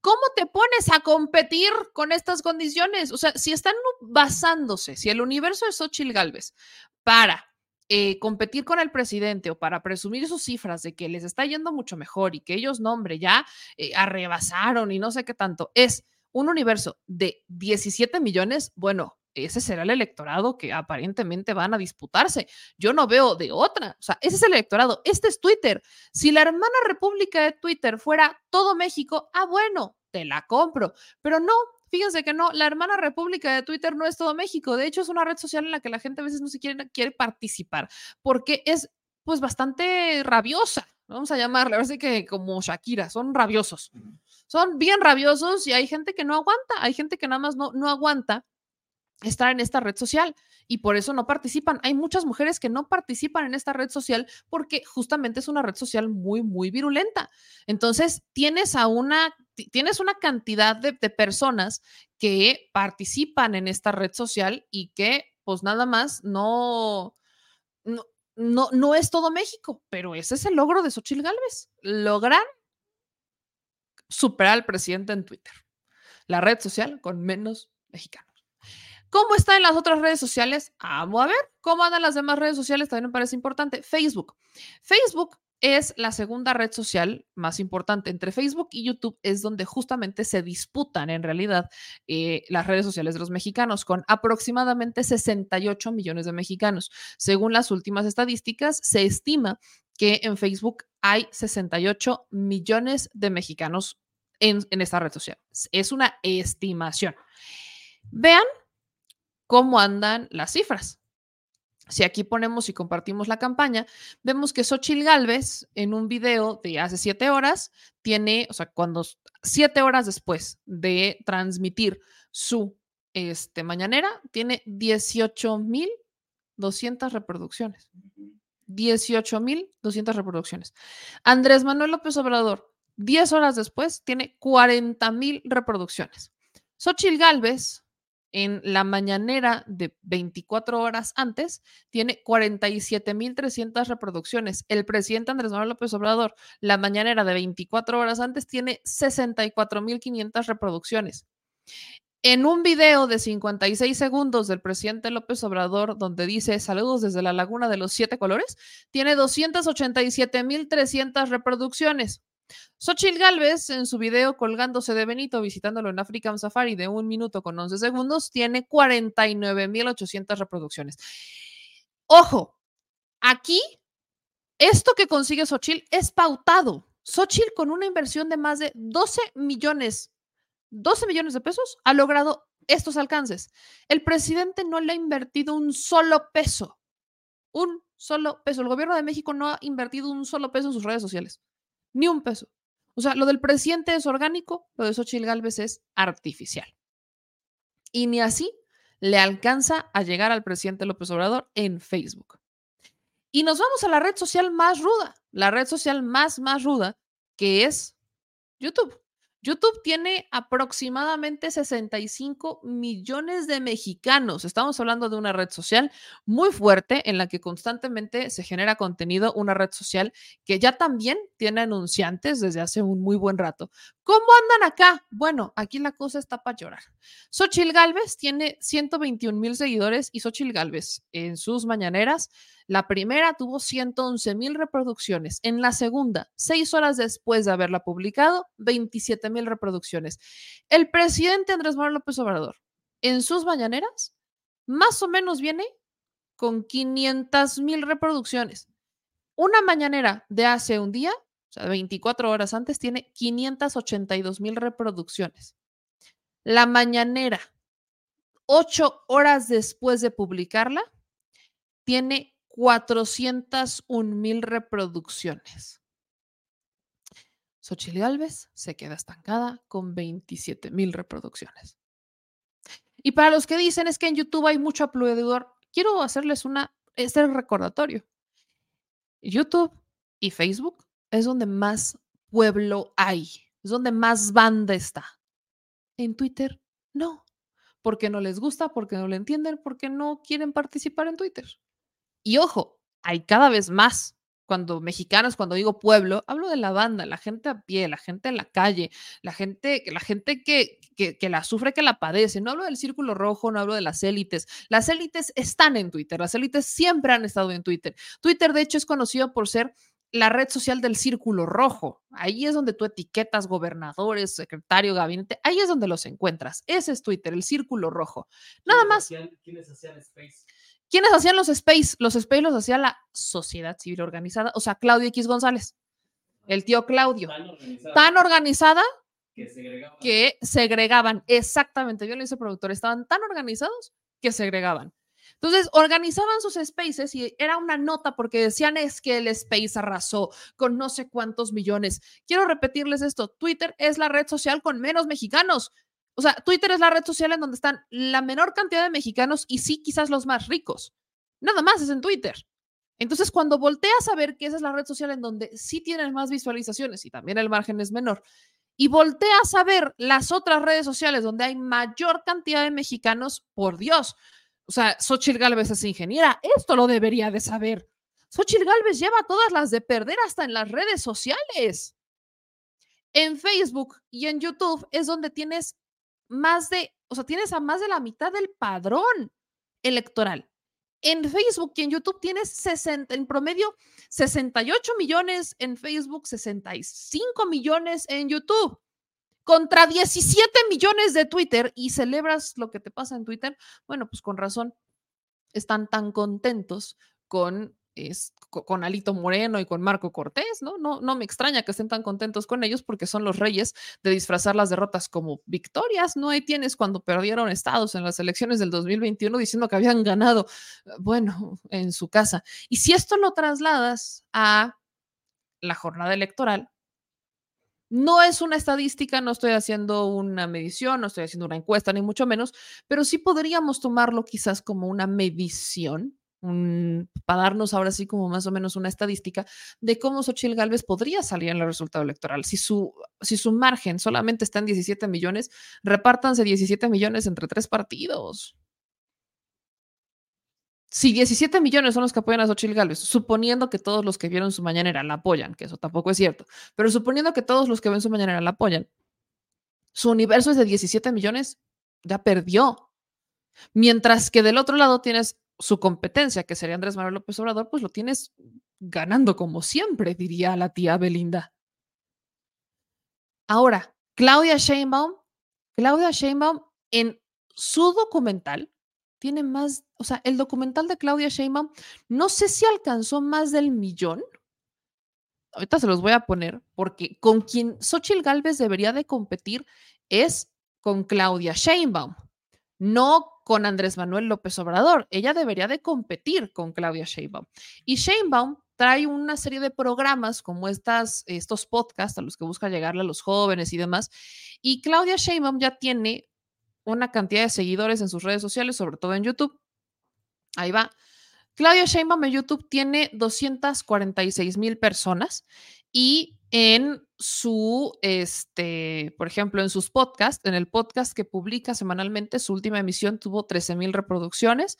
¿Cómo te pones a competir con estas condiciones? O sea, si están basándose, si el universo de Xochitl Galvez para eh, competir con el presidente o para presumir sus cifras de que les está yendo mucho mejor y que ellos, no, hombre, ya eh, arrebasaron y no sé qué tanto, es un universo de 17 millones, bueno, ese será el electorado que aparentemente van a disputarse. Yo no veo de otra. O sea, ese es el electorado. Este es Twitter. Si la hermana república de Twitter fuera todo México, ah, bueno, te la compro. Pero no, Fíjense que no, la hermana república de Twitter no es todo México. De hecho, es una red social en la que la gente a veces no se quiere, quiere participar porque es pues bastante rabiosa. Vamos a llamarle, a ver si que como Shakira, son rabiosos. Son bien rabiosos y hay gente que no aguanta, hay gente que nada más no, no aguanta estar en esta red social y por eso no participan. Hay muchas mujeres que no participan en esta red social porque justamente es una red social muy, muy virulenta. Entonces, tienes a una, tienes una cantidad de, personas que participan en esta red social y que pues nada más no, no, no, no es todo México, pero ese es el logro de Xochitl Gálvez, lograr superar al presidente en Twitter, la red social con menos mexicanos. ¿Cómo está en las otras redes sociales? Vamos a ver cómo andan las demás redes sociales, también me parece importante. Facebook. Facebook es la segunda red social más importante. Entre Facebook y YouTube es donde justamente se disputan en realidad eh, las redes sociales de los mexicanos, con aproximadamente 68 millones de mexicanos. Según las últimas estadísticas, se estima que en Facebook hay 68 millones de mexicanos en, en esta red social. Es una estimación. Vean cómo andan las cifras. Si aquí ponemos y compartimos la campaña, vemos que Xochil Gálvez en un video de hace siete horas tiene, o sea, cuando siete horas después de transmitir su este, mañanera, tiene 18.200 reproducciones. 18.200 reproducciones. Andrés Manuel López Obrador, 10 horas después, tiene 40.000 reproducciones. Xochil Gálvez, en la mañanera de 24 horas antes tiene 47.300 reproducciones. El presidente Andrés Manuel López Obrador, la mañanera de 24 horas antes tiene 64.500 reproducciones. En un video de 56 segundos del presidente López Obrador, donde dice saludos desde la Laguna de los Siete Colores, tiene 287.300 reproducciones. Xochitl Galvez, en su video colgándose de Benito visitándolo en African Safari de un minuto con 11 segundos, tiene 49.800 reproducciones. Ojo, aquí, esto que consigue Xochitl es pautado. Xochitl, con una inversión de más de 12 millones, 12 millones de pesos, ha logrado estos alcances. El presidente no le ha invertido un solo peso. Un solo peso. El gobierno de México no ha invertido un solo peso en sus redes sociales. Ni un peso. O sea, lo del presidente es orgánico, lo de Xochitl Galvez es artificial. Y ni así le alcanza a llegar al presidente López Obrador en Facebook. Y nos vamos a la red social más ruda, la red social más, más ruda, que es YouTube. YouTube tiene aproximadamente 65 millones de mexicanos. Estamos hablando de una red social muy fuerte en la que constantemente se genera contenido, una red social que ya también tiene anunciantes desde hace un muy buen rato. ¿Cómo andan acá? Bueno, aquí la cosa está para llorar. Xochil Galvez tiene 121 mil seguidores y Xochil Galvez en sus mañaneras la primera tuvo 111 mil reproducciones. En la segunda, seis horas después de haberla publicado, 27 mil reproducciones. El presidente Andrés Manuel López Obrador, en sus mañaneras, más o menos viene con 500 mil reproducciones. Una mañanera de hace un día, o sea, 24 horas antes, tiene 582 mil reproducciones. La mañanera, ocho horas después de publicarla, tiene 401 mil reproducciones. Xochitl Galvez se queda estancada con 27 mil reproducciones. Y para los que dicen es que en YouTube hay mucho aplaudidor, quiero hacerles una, este recordatorio. YouTube y Facebook es donde más pueblo hay, es donde más banda está. En Twitter, no, porque no les gusta, porque no lo entienden, porque no quieren participar en Twitter. Y ojo, hay cada vez más. Cuando mexicanos, cuando digo pueblo, hablo de la banda, la gente a pie, la gente en la calle, la gente, la gente que, que, que la sufre, que la padece. No hablo del círculo rojo, no hablo de las élites. Las élites están en Twitter, las élites siempre han estado en Twitter. Twitter, de hecho, es conocido por ser la red social del círculo rojo. Ahí es donde tú etiquetas gobernadores, secretario, gabinete. Ahí es donde los encuentras. Ese es Twitter, el círculo rojo. Nada más. ¿Quiénes hacían Space? ¿Quiénes hacían los space? Los space los hacía la sociedad civil organizada, o sea, Claudio X González, el tío Claudio. Tan organizada. Tan organizada que segregaban. que segregaban. Exactamente, yo lo hice productor. Estaban tan organizados que segregaban. Entonces, organizaban sus spaces y era una nota porque decían es que el space arrasó con no sé cuántos millones. Quiero repetirles esto, Twitter es la red social con menos mexicanos. O sea, Twitter es la red social en donde están la menor cantidad de mexicanos y sí quizás los más ricos. Nada más es en Twitter. Entonces, cuando volteas a ver que esa es la red social en donde sí tienen más visualizaciones y también el margen es menor, y volteas a ver las otras redes sociales donde hay mayor cantidad de mexicanos, por Dios. O sea, Xochitl Galvez es ingeniera, esto lo debería de saber. Xochitl Galvez lleva todas las de perder hasta en las redes sociales. En Facebook y en YouTube es donde tienes más de, o sea, tienes a más de la mitad del padrón electoral. En Facebook y en YouTube tienes 60, en promedio 68 millones en Facebook, 65 millones en YouTube, contra 17 millones de Twitter y celebras lo que te pasa en Twitter. Bueno, pues con razón están tan contentos con es, con Alito Moreno y con Marco Cortés, ¿no? ¿no? No me extraña que estén tan contentos con ellos porque son los reyes de disfrazar las derrotas como victorias. No hay tienes cuando perdieron estados en las elecciones del 2021 diciendo que habían ganado, bueno, en su casa. Y si esto lo trasladas a la jornada electoral, no es una estadística, no estoy haciendo una medición, no estoy haciendo una encuesta, ni mucho menos, pero sí podríamos tomarlo quizás como una medición para darnos ahora sí como más o menos una estadística de cómo Xochitl Galvez podría salir en el resultado electoral. Si su, si su margen solamente está en 17 millones, repártanse 17 millones entre tres partidos. Si 17 millones son los que apoyan a Xochitl Galvez, suponiendo que todos los que vieron su mañanera la apoyan, que eso tampoco es cierto, pero suponiendo que todos los que ven su mañanera la apoyan, su universo es de 17 millones, ya perdió. Mientras que del otro lado tienes su competencia, que sería Andrés Manuel López Obrador, pues lo tienes ganando como siempre, diría la tía Belinda. Ahora, Claudia Sheinbaum, Claudia Sheinbaum en su documental tiene más, o sea, el documental de Claudia Sheinbaum, no sé si alcanzó más del millón. Ahorita se los voy a poner, porque con quien Xochitl Galvez debería de competir es con Claudia Sheinbaum, no con Andrés Manuel López Obrador. Ella debería de competir con Claudia Sheinbaum. Y Sheinbaum trae una serie de programas como estas, estos podcasts a los que busca llegarle a los jóvenes y demás. Y Claudia Sheinbaum ya tiene una cantidad de seguidores en sus redes sociales, sobre todo en YouTube. Ahí va. Claudia Sheinbaum en YouTube tiene 246 mil personas y en su, este, por ejemplo, en sus podcasts, en el podcast que publica semanalmente, su última emisión tuvo 13 mil reproducciones.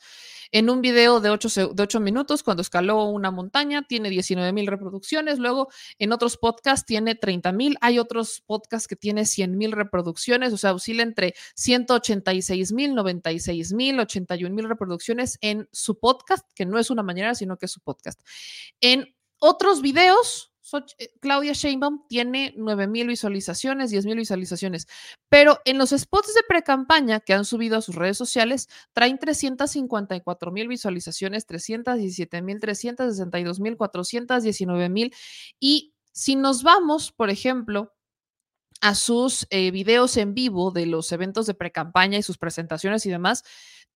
En un video de 8, de 8 minutos, cuando escaló una montaña, tiene 19 mil reproducciones. Luego, en otros podcasts, tiene 30 mil. Hay otros podcasts que tiene 100 mil reproducciones, o sea, oscila entre 186 mil, 96 mil, 81 mil reproducciones en su podcast, que no es una mañana, sino que es su podcast. En otros videos, eh, Claudia Sheinbaum tiene 9 mil visualizaciones, 10 mil visualizaciones, pero en los spots de pre-campaña que han subido a sus redes sociales traen 354 mil visualizaciones, 317 mil, 362 mil, 419 mil. Y si nos vamos, por ejemplo, a sus eh, videos en vivo de los eventos de pre-campaña y sus presentaciones y demás,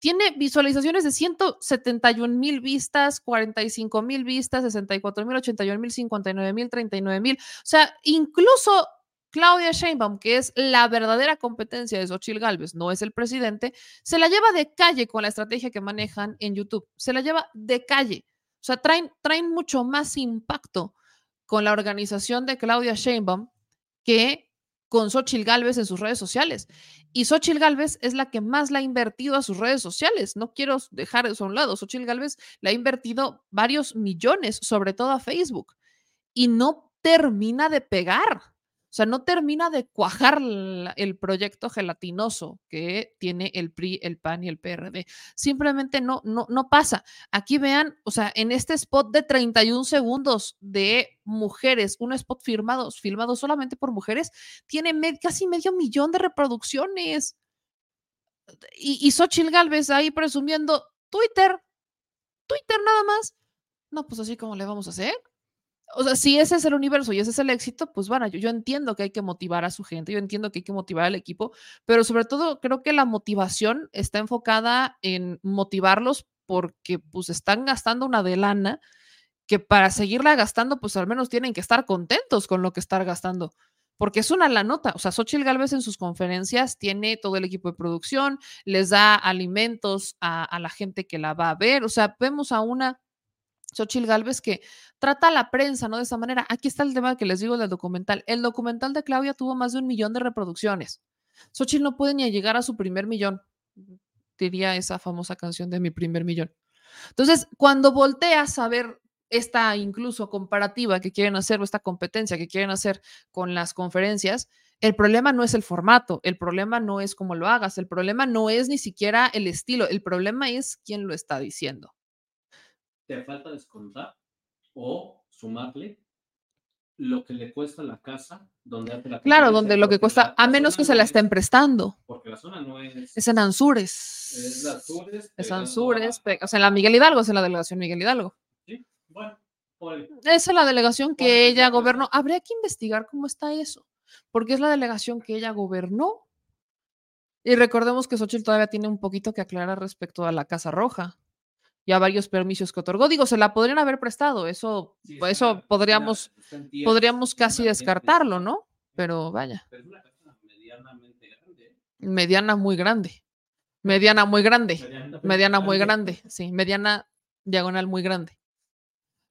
tiene visualizaciones de 171 mil vistas, 45 mil vistas, 64 mil, 81 mil, 59 mil, 39 mil. O sea, incluso Claudia Sheinbaum, que es la verdadera competencia de Xochitl Galvez, no es el presidente, se la lleva de calle con la estrategia que manejan en YouTube. Se la lleva de calle. O sea, traen, traen mucho más impacto con la organización de Claudia Sheinbaum que con Xochitl Galvez en sus redes sociales. Y Xochitl Galvez es la que más la ha invertido a sus redes sociales. No quiero dejar eso a un lado. Xochitl Galvez le ha invertido varios millones, sobre todo a Facebook, y no termina de pegar. O sea, no termina de cuajar el proyecto gelatinoso que tiene el PRI, el PAN y el PRD. Simplemente no, no, no pasa. Aquí vean, o sea, en este spot de 31 segundos de mujeres, un spot firmado, filmado solamente por mujeres, tiene casi medio millón de reproducciones. Y, y Xochitl Galvez ahí presumiendo Twitter, Twitter nada más. No, pues así como le vamos a hacer o sea, si ese es el universo y ese es el éxito, pues bueno, yo, yo entiendo que hay que motivar a su gente, yo entiendo que hay que motivar al equipo, pero sobre todo creo que la motivación está enfocada en motivarlos porque pues están gastando una de lana que para seguirla gastando, pues al menos tienen que estar contentos con lo que están gastando. Porque es una la nota. O sea, Xochitl Galvez en sus conferencias tiene todo el equipo de producción, les da alimentos a, a la gente que la va a ver. O sea, vemos a una Xochitl Galvez que trata a la prensa, ¿no? De esa manera. Aquí está el tema que les digo del documental. El documental de Claudia tuvo más de un millón de reproducciones. Xochitl no puede ni llegar a su primer millón, diría esa famosa canción de mi primer millón. Entonces, cuando volteas a ver esta incluso comparativa que quieren hacer o esta competencia que quieren hacer con las conferencias, el problema no es el formato, el problema no es cómo lo hagas, el problema no es ni siquiera el estilo, el problema es quién lo está diciendo. Te falta descontar o sumarle lo que le cuesta la casa donde hace la Claro, donde lo que cuesta, a menos que se la es- estén prestando. Porque la zona no es. Es en Anzures. Es las Azures. Es o sea, en la Miguel Hidalgo, es en la delegación Miguel Hidalgo. Sí, bueno, Esa es la delegación que ella gobernó. Habría que investigar cómo está eso, porque es la delegación que ella gobernó. Y recordemos que Xochitl todavía tiene un poquito que aclarar respecto a la Casa Roja y a varios permisos que otorgó. Digo, se la podrían haber prestado, eso, Sí, pues, eso podríamos, podríamos casi descartarlo, ¿no? Pero vaya, Pero es una casa medianamente grande. mediana muy grande. Mediana muy grande. Mediana muy Mediana muy grande. grande. Sí, mediana diagonal muy grande.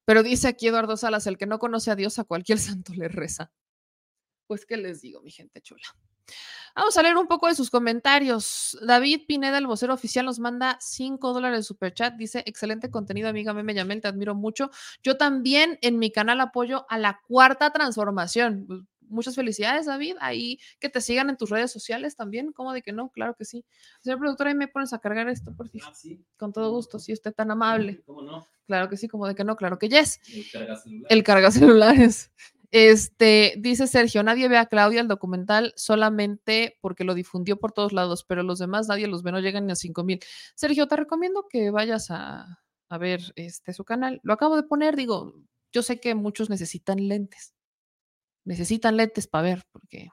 Pero dice aquí Eduardo Salas, el que no conoce a Dios a cualquier santo le reza. Pues, ¿qué les digo, mi gente chula? Vamos a leer un poco de sus comentarios. David Pineda, el vocero oficial, nos manda 5 dólares de superchat. Dice, excelente contenido, amiga Meme Yamel, te admiro mucho. Yo también en mi canal apoyo a la cuarta transformación. Pues, Muchas felicidades, David. Ahí que te sigan en tus redes sociales también. ¿Cómo de que no? Claro que sí. Señor productor, ahí me pones a cargar esto, por. Ah, sí. Con todo gusto, si usted tan amable. ¿Cómo no? Claro que sí, como de que no, claro que yes. El cargacelular. El carga celulares. Este, dice Sergio, nadie ve a Claudia el documental solamente porque lo difundió por todos lados, pero los demás nadie los ve, no llegan ni a 5 mil. Sergio, te recomiendo que vayas a, a ver este, su canal. Lo acabo de poner, digo, yo sé que muchos necesitan lentes. Necesitan lentes para ver, porque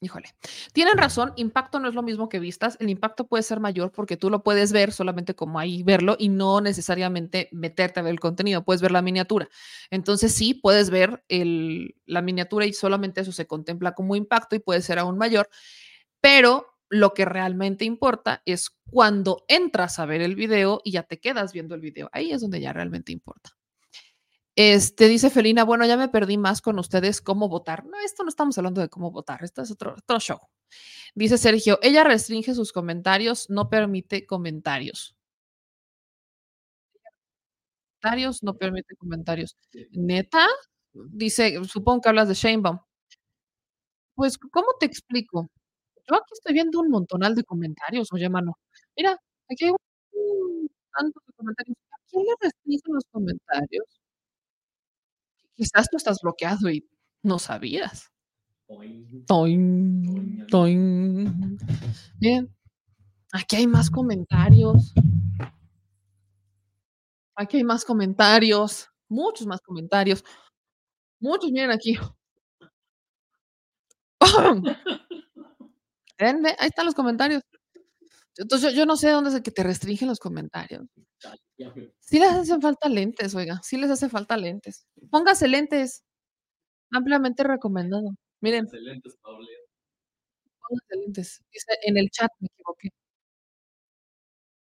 Híjole, tienen razón, impacto no es lo mismo que vistas, el impacto puede ser mayor porque tú lo puedes ver solamente como ahí verlo y no necesariamente meterte a ver el contenido, puedes ver la miniatura. Entonces sí, puedes ver la miniatura y solamente eso se contempla como impacto y puede ser aún mayor, pero lo que realmente importa es cuando entras a ver el video y ya te quedas viendo el video, ahí es donde ya realmente importa. Este dice Felina, bueno, ya me perdí más con ustedes cómo votar. No, esto no estamos hablando de cómo votar, esto es otro, otro show. Dice Sergio, ella restringe sus comentarios, no permite comentarios. Comentarios, no permite comentarios. ¿Neta? Dice, supongo que hablas de Shanebaum. Pues, ¿cómo te explico? Yo aquí estoy viendo un montonal de comentarios, oye, mano. Mira, aquí hay un tantos de comentarios. ¿A quién le restringen los comentarios? Quizás tú estás bloqueado y no sabías. Oin. Toin, toin. Bien. Aquí hay más comentarios. Aquí hay más comentarios. Muchos más comentarios. Muchos, miren aquí. Ahí están los comentarios. Entonces, yo, yo no sé dónde es el que te restringen los comentarios. Sí les hacen falta lentes, oiga, sí les hace falta lentes. Póngase lentes. Ampliamente recomendado. Miren, Excelentes, Paulina. póngase lentes. Dice en el chat, me equivoqué.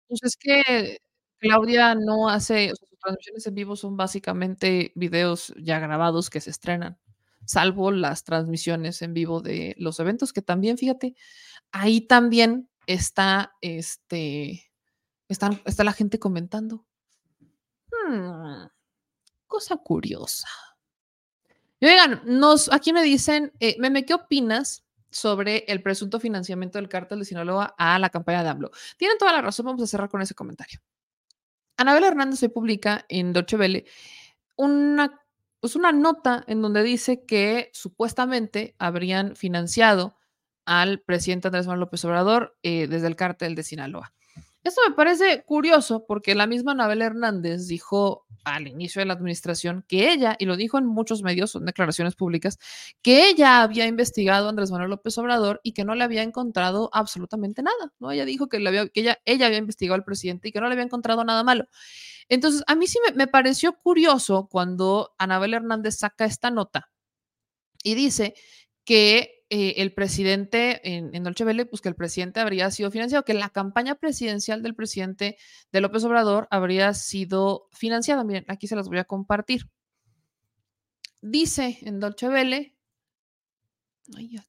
Pues es que Claudia no hace, o sea, sus transmisiones en vivo son básicamente videos ya grabados que se estrenan, salvo las transmisiones en vivo de los eventos, que también, fíjate, ahí también está, este, están, está la gente comentando. Hmm, cosa curiosa. Y oigan, nos, aquí me dicen, eh, Meme, ¿qué opinas sobre el presunto financiamiento del cártel de Sinaloa a la campaña de AMLO? Tienen toda la razón, vamos a cerrar con ese comentario. Anabel Hernández hoy publica en Deutsche Welle una, pues una nota en donde dice que supuestamente habrían financiado al presidente Andrés Manuel López Obrador eh, desde el cártel de Sinaloa. Esto me parece curioso porque la misma Anabel Hernández dijo al inicio de la administración que ella, y lo dijo en muchos medios, son declaraciones públicas, que ella había investigado a Andrés Manuel López Obrador y que no le había encontrado absolutamente nada, ¿no? Ella dijo que, había, que ella, ella había investigado al presidente y que no le había encontrado nada malo. Entonces, a mí sí me, me pareció curioso cuando Anabel Hernández saca esta nota y dice que eh, el presidente en, en Dolce Vele, pues que el presidente habría sido financiado, que la campaña presidencial del presidente de López Obrador habría sido financiada. Miren, aquí se las voy a compartir. Dice en Dolce Vele, ay, ya,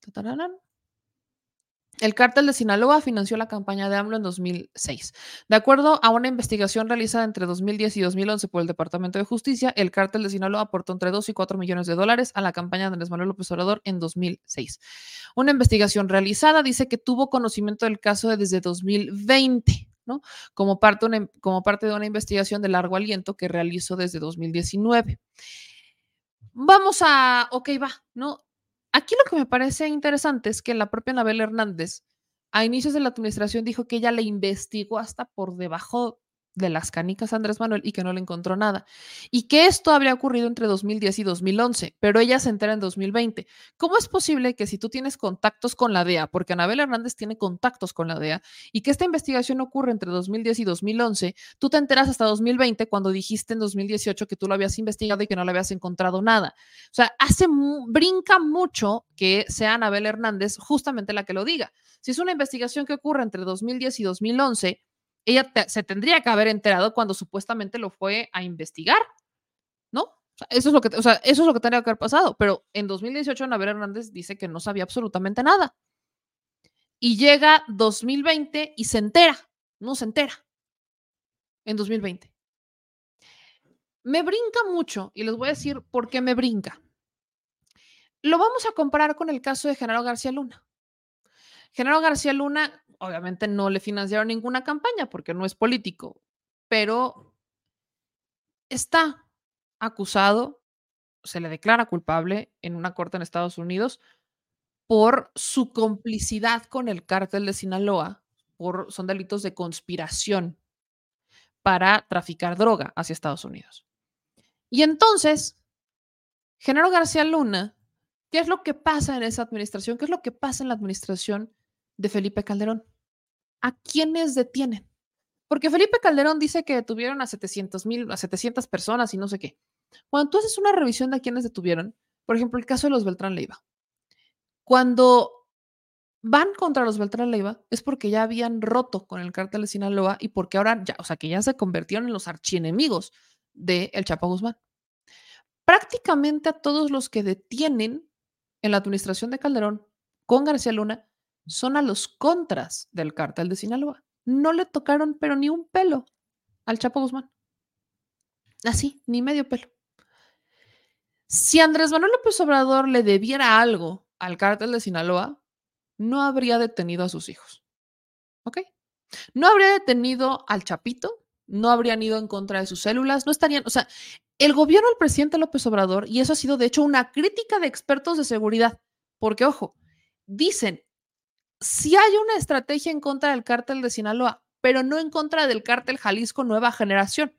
el cártel de Sinaloa financió la campaña de AMLO en 2006. De acuerdo a una investigación realizada entre 2010 y 2011 por el Departamento de Justicia, el cártel de Sinaloa aportó entre 2 y 4 millones de dólares a la campaña de Andrés Manuel López Obrador en 2006. Una investigación realizada dice que tuvo conocimiento del caso desde 2020. ¿no? Como parte, como parte de una investigación de largo aliento que realizó desde 2019. Vamos a, ok, va, ¿no? Aquí lo que me parece interesante es que la propia Anabel Hernández, a inicios de la administración, dijo que ella le investigó hasta por debajo de las canicas Andrés Manuel y que no le encontró nada. Y que esto habría ocurrido entre 2010 y 2011, pero ella se entera en 2020. ¿Cómo es posible que si tú tienes contactos con la DEA, porque Anabel Hernández tiene contactos con la DEA, y que esta investigación ocurre entre 2010 y 2011, tú te enteras hasta 2020 cuando dijiste en 2018 que tú lo habías investigado y que no le habías encontrado nada? O sea, hace, brinca mucho que sea Anabel Hernández justamente la que lo diga. Si es una investigación que ocurre entre 2010 y 2011, ella se tendría que haber enterado cuando supuestamente lo fue a investigar, ¿no? eso es lo que, o sea, eso es lo que tendría que haber pasado, pero en 2018 Anabel Hernández dice que no sabía absolutamente nada. Y llega 2020 y se entera, no se entera, en 2020. Me brinca mucho y les voy a decir por qué me brinca. Lo vamos a comparar con el caso de Genaro García Luna. Genaro García Luna obviamente no le financiaron ninguna campaña porque no es político, pero está acusado, se le declara culpable en una corte en Estados Unidos por su complicidad con el cártel de Sinaloa, por, son delitos de conspiración para traficar droga hacia Estados Unidos. Y entonces, Genaro García Luna, ¿qué es lo que pasa en esa administración? ¿Qué es lo que pasa en la administración de Felipe Calderón. ¿A quiénes detienen? Porque Felipe Calderón dice que detuvieron a 700 mil, a 700 personas y no sé qué. Cuando tú haces una revisión de a quiénes detuvieron, por ejemplo, el caso de los Beltrán Leiva, cuando van contra los Beltrán Leiva es porque ya habían roto con el cártel de Sinaloa y porque ahora ya, o sea, que ya se convirtieron en los archienemigos de El Chapo Guzmán. Prácticamente a todos los que detienen en la administración de Calderón con García Luna son a los contras del cártel de Sinaloa. No le tocaron, pero ni un pelo al Chapo Guzmán. Así, ni medio pelo. Si Andrés Manuel López Obrador le debiera algo al cártel de Sinaloa, no habría detenido a sus hijos. ¿Ok? No habría detenido al Chapito, no habrían ido en contra de sus células, no estarían, o sea, el gobierno del presidente López Obrador, y eso ha sido de hecho una crítica de expertos de seguridad, porque ojo, dicen, si hay una estrategia en contra del cártel de Sinaloa, pero no en contra del cártel Jalisco Nueva Generación.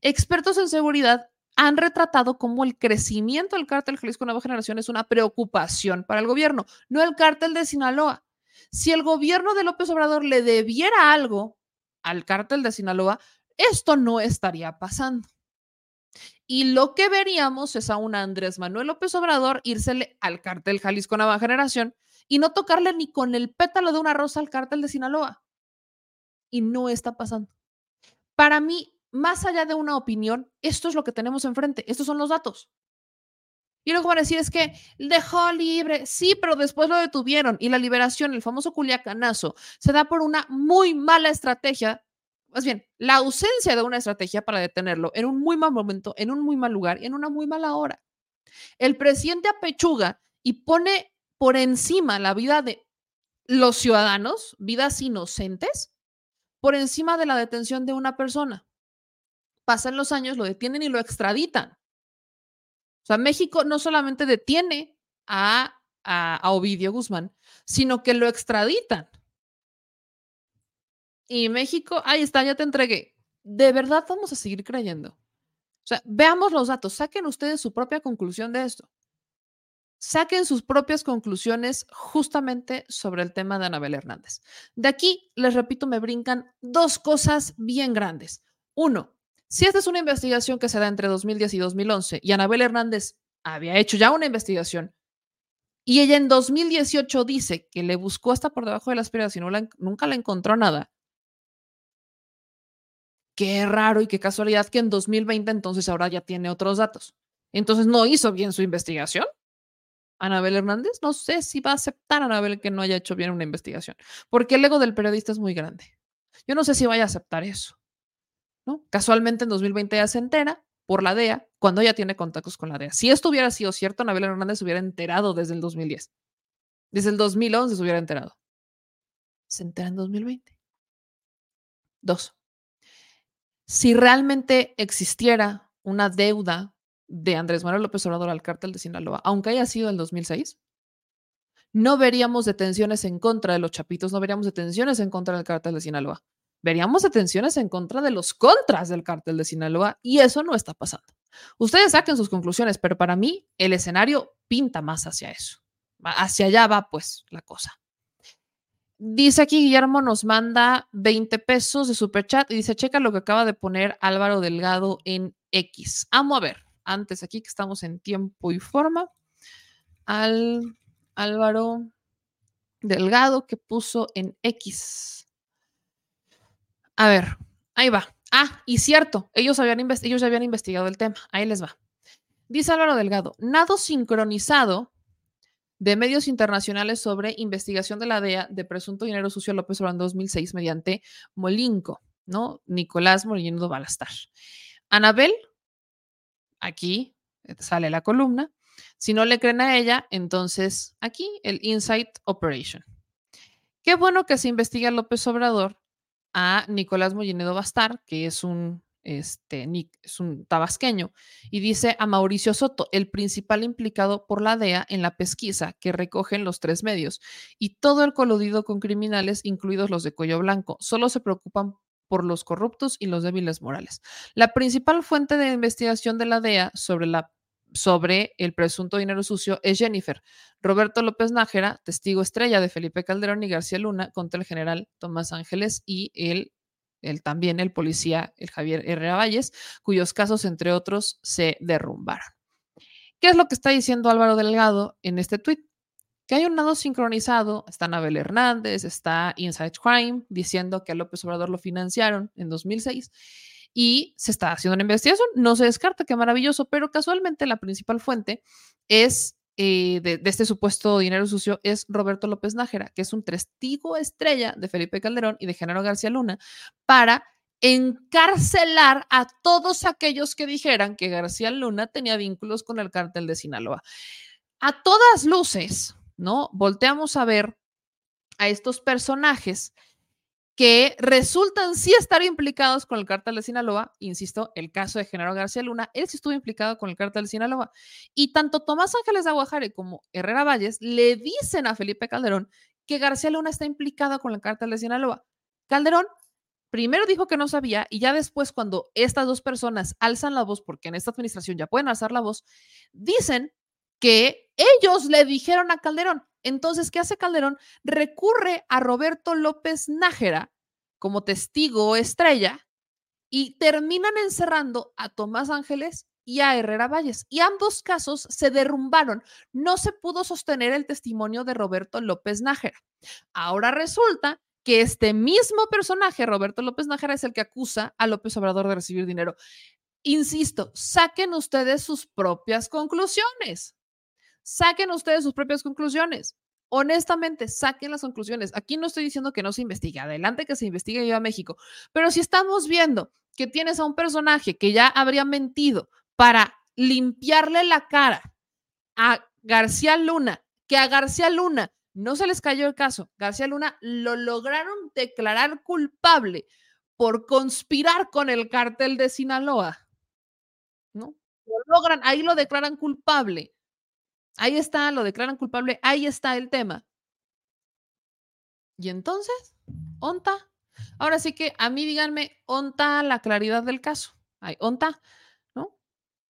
Expertos en seguridad han retratado cómo el crecimiento del cártel Jalisco Nueva Generación es una preocupación para el gobierno, no el cártel de Sinaloa. Si el gobierno de López Obrador le debiera algo al cártel de Sinaloa, esto no estaría pasando. Y lo que veríamos es a un Andrés Manuel López Obrador írsele al cártel Jalisco Nueva Generación y no tocarle ni con el pétalo de una rosa al cártel de Sinaloa. Y no está pasando. Para mí, más allá de una opinión, esto es lo que tenemos enfrente, estos son los datos. Y que van a decir es que dejó libre, sí, pero después lo detuvieron y la liberación, el famoso culiacanazo, se da por una muy mala estrategia, más bien, la ausencia de una estrategia para detenerlo en un muy mal momento, en un muy mal lugar y en una muy mala hora. El presidente apechuga y pone por encima la vida de los ciudadanos, vidas inocentes, por encima de la detención de una persona. Pasan los años, lo detienen y lo extraditan. O sea, México no solamente detiene a, a, a Ovidio Guzmán, sino que lo extraditan. Y México, ahí está, ya te entregué. De verdad vamos a seguir creyendo. O sea, veamos los datos, saquen ustedes su propia conclusión de esto. Saquen sus propias conclusiones justamente sobre el tema de Anabel Hernández. De aquí, les repito, me brincan dos cosas bien grandes. Uno, si esta es una investigación que se da entre 2010 y 2011 y Anabel Hernández había hecho ya una investigación y ella en 2018 dice que le buscó hasta por debajo de las piedras y no la, nunca la encontró nada, qué raro y qué casualidad que en 2020 entonces ahora ya tiene otros datos. Entonces no hizo bien su investigación. Anabel Hernández, no sé si va a aceptar Anabel que no haya hecho bien una investigación, porque el ego del periodista es muy grande. Yo no sé si vaya a aceptar eso. ¿no? Casualmente en 2020 ya se entera por la DEA cuando ella tiene contactos con la DEA. Si esto hubiera sido cierto, Anabel Hernández se hubiera enterado desde el 2010. Desde el 2011 se hubiera enterado. Se entera en 2020. Dos si realmente existiera una deuda de Andrés Manuel López Obrador al cártel de Sinaloa, aunque haya sido el 2006, no veríamos detenciones en contra de los chapitos, no veríamos detenciones en contra del cártel de Sinaloa. Veríamos detenciones en contra de los contras del cártel de Sinaloa y eso no está pasando. Ustedes saquen sus conclusiones, pero para mí el escenario pinta más hacia eso. Hacia allá va pues la cosa. Dice aquí Guillermo nos manda 20 pesos de super chat y dice, checa lo que acaba de poner Álvaro Delgado en X. Amo a ver, antes aquí que estamos en tiempo y forma, al Álvaro Delgado que puso en X. A ver, ahí va. Ah, y cierto, ellos, habían ellos ya habían investigado el tema. Ahí les va. Dice Álvaro Delgado, nado sincronizado de medios internacionales sobre investigación de la DEA de presunto dinero sucio López Obrador en 2006 mediante Molinco, ¿no? Nicolás Molino Balastar. Anabel, aquí sale la columna. Si no le creen a ella, entonces aquí el Insight Operation. Qué bueno que se investigue a López Obrador a Nicolás Mollinedo Bastar, que es un este, es un tabasqueño, y dice a Mauricio Soto, el principal implicado por la DEA en la pesquisa que recogen los tres medios, y todo el coludido con criminales, incluidos los de cuello blanco, solo se preocupan por los corruptos y los débiles morales. La principal fuente de investigación de la DEA sobre la sobre el presunto dinero sucio es Jennifer. Roberto López Nájera, testigo estrella de Felipe Calderón y García Luna contra el general Tomás Ángeles y el el, también el policía, el Javier Herrera Valles, cuyos casos, entre otros, se derrumbaron. ¿Qué es lo que está diciendo Álvaro Delgado en este tuit? Que hay un nado sincronizado, está Anabel Hernández, está Inside Crime, diciendo que a López Obrador lo financiaron en 2006 y se está haciendo una investigación. No se descarta, qué maravilloso, pero casualmente la principal fuente es eh, de, este supuesto dinero sucio es Roberto López Nájera, que es un testigo estrella de Felipe Calderón y de Genaro García Luna, para encarcelar a todos aquellos que dijeran que García Luna tenía vínculos con el cártel de Sinaloa. A todas luces, ¿no? Volteamos a ver a estos personajes que resultan sí estar implicados con el cártel de Sinaloa. Insisto, el caso de Genaro García Luna, él sí estuvo implicado con el cártel de Sinaloa. Y tanto Tomás Ángeles Aguajare como Herrera Valles le dicen a Felipe Calderón que García Luna está implicado con el cártel de Sinaloa. Calderón primero dijo que no sabía y ya después cuando estas dos personas alzan la voz, porque en esta administración ya pueden alzar la voz, dicen que ellos le dijeron a Calderón. Entonces, ¿qué hace Calderón? Recurre a Roberto López Nájera como testigo estrella y terminan encerrando a Tomás Ángeles y a Herrera Valles. Y ambos casos se derrumbaron. No se pudo sostener el testimonio de Roberto López Nájera. Ahora resulta que este mismo personaje, Roberto López Nájera, es el que acusa a López Obrador de recibir dinero. Insisto, saquen ustedes sus propias conclusiones. Saquen ustedes sus propias conclusiones. Honestamente, saquen las conclusiones. Aquí no estoy diciendo que no se investigue, adelante que se investigue y a México, pero si estamos viendo que tienes a un personaje que ya habría mentido para limpiarle la cara a García Luna, que a García Luna no se les cayó el caso. García Luna lo lograron declarar culpable por conspirar con el cartel de Sinaloa. ¿No? Lo logran, ahí lo declaran culpable. Ahí está, lo declaran culpable, ahí está el tema. Y entonces, ¿onta? Ahora sí que a mí díganme, ¿onta la claridad del caso? Hay, ¿onta? ¿No?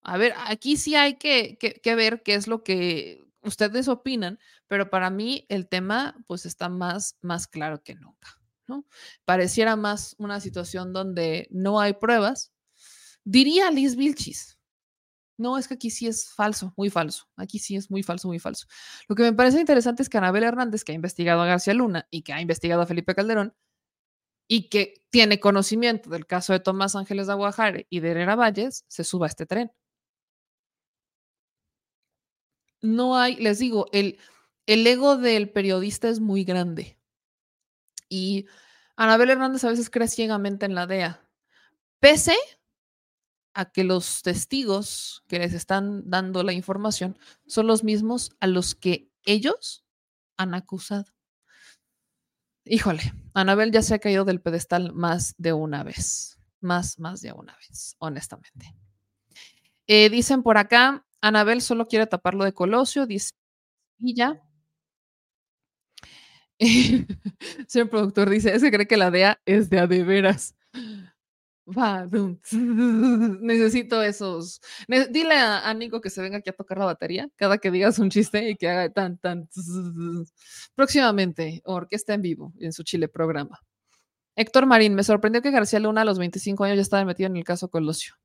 A ver, aquí sí hay que, que ver qué es lo que ustedes opinan, pero para mí el tema pues está más, más claro que nunca, ¿no? Pareciera más una situación donde no hay pruebas. Diría Liz Vilchis, no, es que aquí sí es falso, muy falso. Aquí sí es muy falso, muy falso. Lo que me parece interesante es que Anabel Hernández, que ha investigado a García Luna y que ha investigado a Felipe Calderón y que tiene conocimiento del caso de Tomás Ángeles de Aguajare y de Herrera Valles, se suba a este tren no hay, les digo, el, el ego del periodista es muy grande. Y Anabel Hernández a veces cree ciegamente en la DEA, pese a que los testigos que les están dando la información son los mismos a los que ellos han acusado. Híjole, Anabel ya se ha caído del pedestal más de una vez, más, más de una vez, honestamente. Eh, dicen por acá, Anabel solo quiere taparlo de Colosio, dice y ya. Señor productor dice, ese cree que la DEA es de a de veras. Necesito esos. Dile a, Nico que se venga aquí a tocar la batería cada que digas un chiste y que haga tan, tan. Próximamente, orquesta en vivo en su Chile programa. Héctor Marín, me sorprendió que García Luna a los 25 años ya estaba metido en el caso Colosio.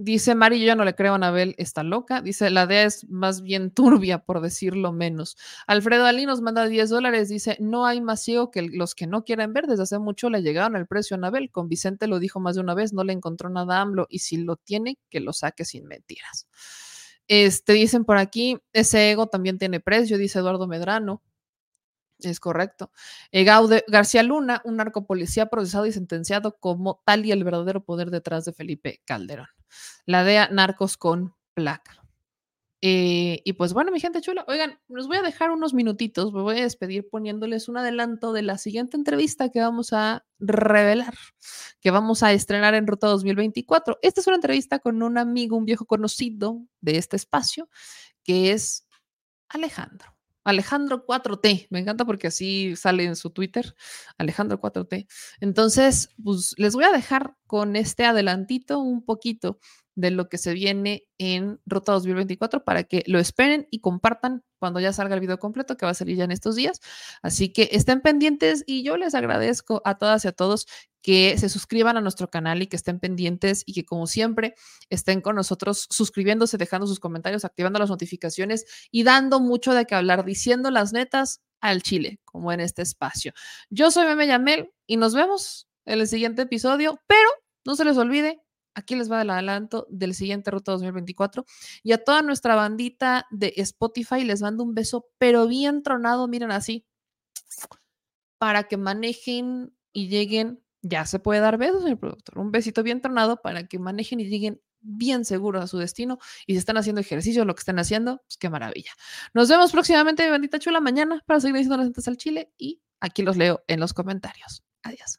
Dice Mari, yo ya no le creo a Anabel, está loca. Dice, la DEA es más bien turbia, por decirlo menos. Alfredo Ali nos manda 10 dólares. Dice, no hay más ciego que los que no quieren ver. Desde hace mucho le llegaron el precio a Anabel. Con Vicente lo dijo más de una vez, no le encontró nada a AMLO. Y si lo tiene, que lo saque sin mentiras. Este, dicen por aquí, ese ego también tiene precio, dice Eduardo Medrano. Es correcto. Eh, Gaude, García Luna, un narcopolicía procesado y sentenciado como tal y el verdadero poder detrás de Felipe Calderón. La DEA Narcos con placa. Eh, y pues bueno, mi gente chula, oigan, nos voy a dejar unos minutitos, me voy a despedir poniéndoles un adelanto de la siguiente entrevista que vamos a revelar, que vamos a estrenar en Ruta 2024. Esta es una entrevista con un amigo, un viejo conocido de este espacio, que es Alejandro. Alejandro 4T, me encanta porque así sale en su Twitter, Alejandro 4T. Entonces, pues les voy a dejar con este adelantito un poquito de lo que se viene en Ruta 2024 para que lo esperen y compartan cuando ya salga el video completo que va a salir ya en estos días. Así que estén pendientes y yo les agradezco a todas y a todos que se suscriban a nuestro canal y que estén pendientes y que como siempre estén con nosotros suscribiéndose, dejando sus comentarios, activando las notificaciones y dando mucho de qué hablar, diciendo las netas al chile, como en este espacio. Yo soy Meme Yamel y nos vemos en el siguiente episodio, pero no se les olvide Aquí les va el adelanto del siguiente Ruta 2024. Y a toda nuestra bandita de Spotify les mando un beso, pero bien tronado, miren así, para que manejen y lleguen. Ya se puede dar besos, el productor. Un besito bien tronado para que manejen y lleguen bien seguros a su destino. Y si están haciendo ejercicio, lo que están haciendo, pues qué maravilla. Nos vemos próximamente, bandita chula, mañana para seguir diciendo las al Chile. Y aquí los leo en los comentarios. Adiós.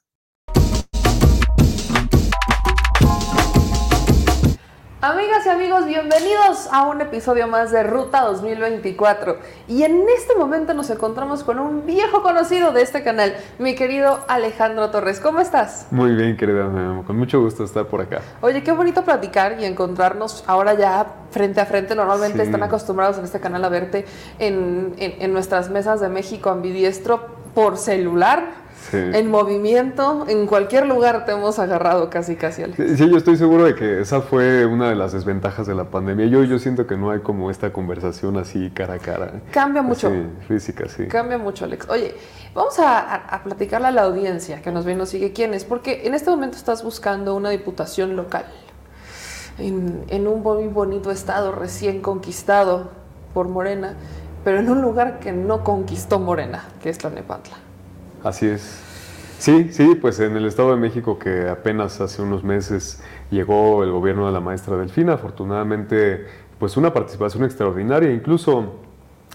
Amigas y amigos, bienvenidos a un episodio más de Ruta 2024. Y en este momento nos encontramos con un viejo conocido de este canal, mi querido Alejandro Torres. ¿Cómo estás? Muy bien, querida, con mucho gusto estar por acá. Oye, qué bonito platicar y encontrarnos ahora ya frente a frente. Normalmente están acostumbrados en este canal a verte en, en nuestras mesas de México ambidiestro por celular en movimiento, en cualquier lugar te hemos agarrado casi, casi. Sí, yo estoy seguro de que esa fue una de las desventajas de la pandemia. Yo, yo siento que no hay como esta conversación así cara a cara. Cambia mucho. física, sí. Cambia mucho, Alex. Oye, vamos a, a, platicarle a la audiencia que nos ve y nos sigue quién es, porque en este momento estás buscando una diputación local en, en un muy bonito estado recién conquistado por Morena, pero en un lugar que no conquistó Morena, que es Tlanepantla. Así es. Sí, sí, pues en el Estado de México que apenas hace unos meses llegó el gobierno de la maestra Delfina, afortunadamente pues una participación extraordinaria, incluso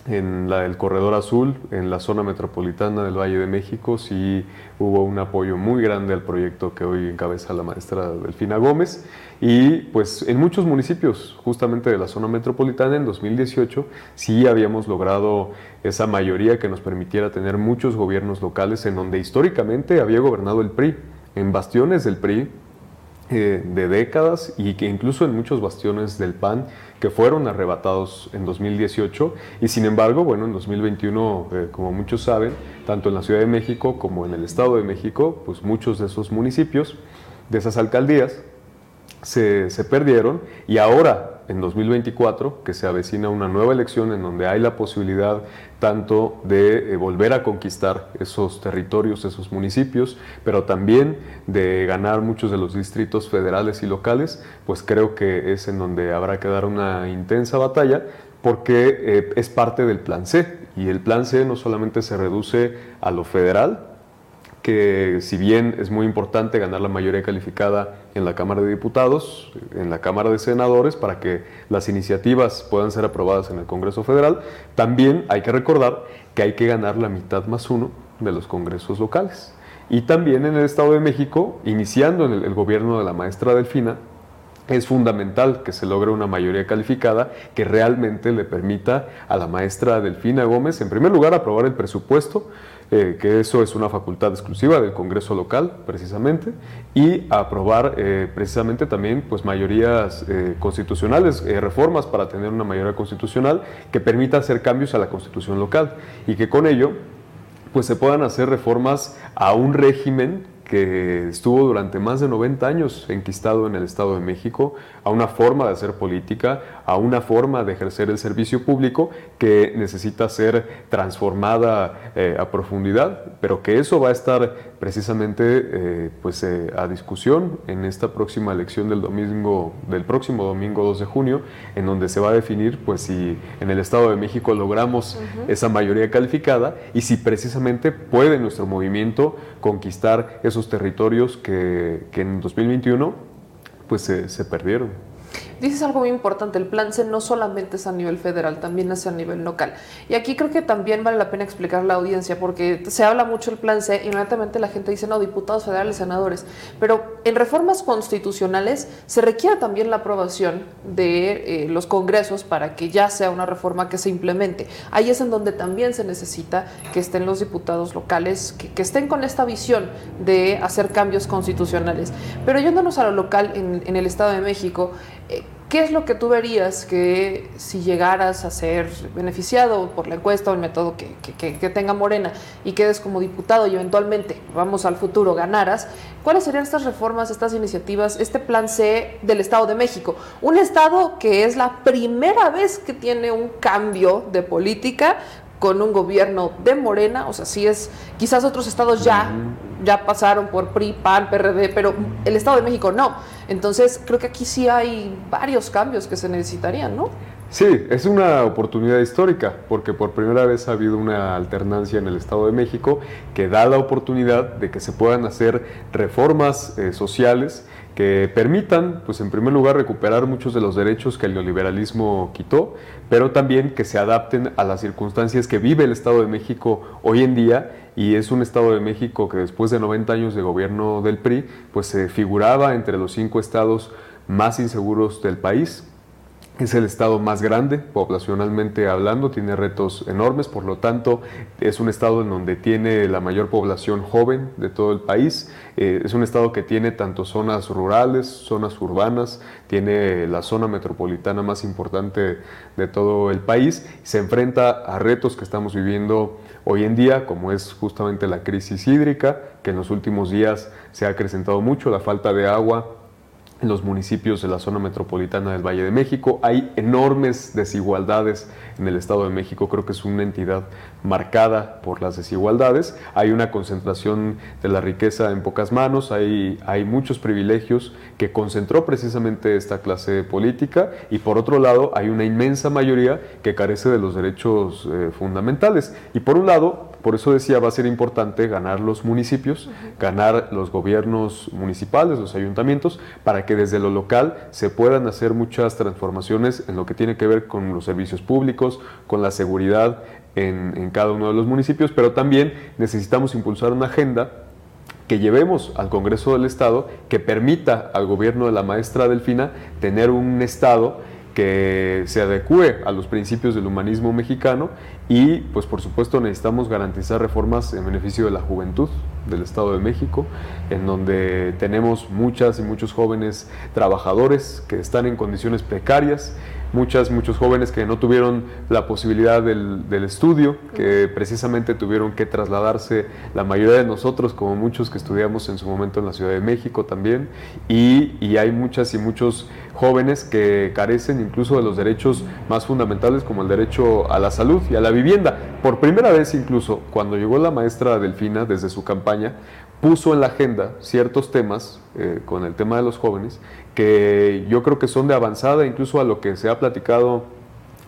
en la del Corredor Azul, en la zona metropolitana del Valle de México, sí hubo un apoyo muy grande al proyecto que hoy encabeza la maestra Delfina Gómez. Y pues en muchos municipios, justamente de la zona metropolitana, en 2018 sí habíamos logrado esa mayoría que nos permitiera tener muchos gobiernos locales en donde históricamente había gobernado el PRI, en bastiones del PRI, eh, de décadas y que incluso en muchos bastiones del PAN que fueron arrebatados en 2018 y sin embargo, bueno, en 2021, eh, como muchos saben, tanto en la Ciudad de México como en el Estado de México, pues muchos de esos municipios, de esas alcaldías, se, perdieron y ahora en 2024, que se avecina una nueva elección en donde hay la posibilidad tanto de eh, volver a conquistar esos territorios, esos municipios, pero también de ganar muchos de los distritos federales y locales, pues creo que es en donde habrá que dar una intensa batalla porque eh, es parte del plan C. Y el plan C no solamente se reduce a lo federal, que si bien es muy importante ganar la mayoría calificada en la Cámara de Diputados, en la Cámara de Senadores, para que las iniciativas puedan ser aprobadas en el Congreso Federal, también hay que recordar que hay que ganar la mitad más uno de los congresos locales. Y también en el Estado de México, iniciando en el, el gobierno de la maestra Delfina, es fundamental que se logre una mayoría calificada que realmente le permita a la maestra Delfina Gómez, en primer lugar, aprobar el presupuesto, eh, que eso es una facultad exclusiva del Congreso local, precisamente, y aprobar eh, precisamente también pues, mayorías eh, constitucionales, reformas para tener una mayoría constitucional que permita hacer cambios a la constitución local y que con ello pues, se puedan hacer reformas a un régimen que estuvo durante más de 90 años enquistado en el Estado de México, a una forma de hacer política, a una forma de ejercer el servicio público que necesita ser transformada eh, a profundidad, pero que eso va a estar precisamente eh, pues, eh, a discusión en esta próxima elección del, domingo, del próximo domingo 2 de junio, en donde se va a definir pues, si en el Estado de México logramos esa mayoría calificada y si precisamente puede nuestro movimiento conquistar esos territorios que, que en 2021 pues, se, se perdieron. Dices algo muy importante, el plan C no solamente es a nivel federal, también es a nivel local. Y aquí creo que también vale la pena explicar la audiencia, porque se habla mucho del plan C inmediatamente la gente dice, no, diputados federales, senadores. Pero en reformas constitucionales se requiere también la aprobación de eh, los congresos para que ya sea una reforma que se implemente. Ahí es en donde también se necesita que estén los diputados locales, que, estén con esta visión de hacer cambios constitucionales. Pero yéndonos a lo local en, en el Estado de México, ¿Qué es lo que tú verías que si llegaras a ser beneficiado por la encuesta o el método que, que, que, tenga Morena y quedes como diputado y eventualmente, vamos al futuro, ganaras? ¿Cuáles serían estas reformas, estas iniciativas, este plan C del Estado de México? Un Estado que es la primera vez que tiene un cambio de política con un gobierno de Morena, o sea, sí es, quizás otros estados ya, ya pasaron por PRI, PAN, PRD, pero el Estado de México no. Entonces, creo que aquí sí hay varios cambios que se necesitarían, ¿no? Sí, es una oportunidad histórica, porque por primera vez ha habido una alternancia en el Estado de México que da la oportunidad de que se puedan hacer reformas eh, sociales que permitan, pues en primer lugar, recuperar muchos de los derechos que el neoliberalismo quitó, pero también que se adapten a las circunstancias que vive el Estado de México hoy en día y es un Estado de México que después de 90 años de gobierno del PRI, pues se figuraba entre los cinco estados más inseguros del país. Es el estado más grande, poblacionalmente hablando, tiene retos enormes, por lo tanto es un estado en donde tiene la mayor población joven de todo el país, eh, es un estado que tiene tanto zonas rurales, zonas urbanas, tiene la zona metropolitana más importante de todo el país, se enfrenta a retos que estamos viviendo hoy en día, como es justamente la crisis hídrica, que en los últimos días se ha acrecentado mucho, la falta de agua en los municipios de la zona metropolitana del Valle de México. Hay enormes desigualdades en el Estado de México, creo que es una entidad marcada por las desigualdades. Hay una concentración de la riqueza en pocas manos, hay, muchos privilegios que concentró precisamente esta clase política y por otro lado hay una inmensa mayoría que carece de los derechos eh, fundamentales. Y por un lado, Por eso decía, va a ser importante ganar los municipios, ganar los gobiernos municipales, los ayuntamientos, para que desde lo local se puedan hacer muchas transformaciones en lo que tiene que ver con los servicios públicos, con la seguridad en, en cada uno de los municipios, pero también necesitamos impulsar una agenda que llevemos al Congreso del Estado que permita al gobierno de la maestra Delfina tener un Estado que se adecue a los principios del humanismo mexicano y pues por supuesto necesitamos garantizar reformas en beneficio de la juventud del Estado de México, en donde tenemos muchas y muchos jóvenes trabajadores que están en condiciones precarias, muchas, muchos jóvenes que no tuvieron la posibilidad del, estudio, que precisamente tuvieron que trasladarse, la mayoría de nosotros, como muchos que estudiamos en su momento en la Ciudad de México también, y, y hay muchas y muchos jóvenes que carecen incluso de los derechos más fundamentales como el derecho a la salud y a la vivienda. Por primera vez incluso, cuando llegó la maestra Delfina desde su campaña, puso en la agenda ciertos temas, eh, con el tema de los jóvenes, que yo creo que son de avanzada incluso a lo que se ha platicado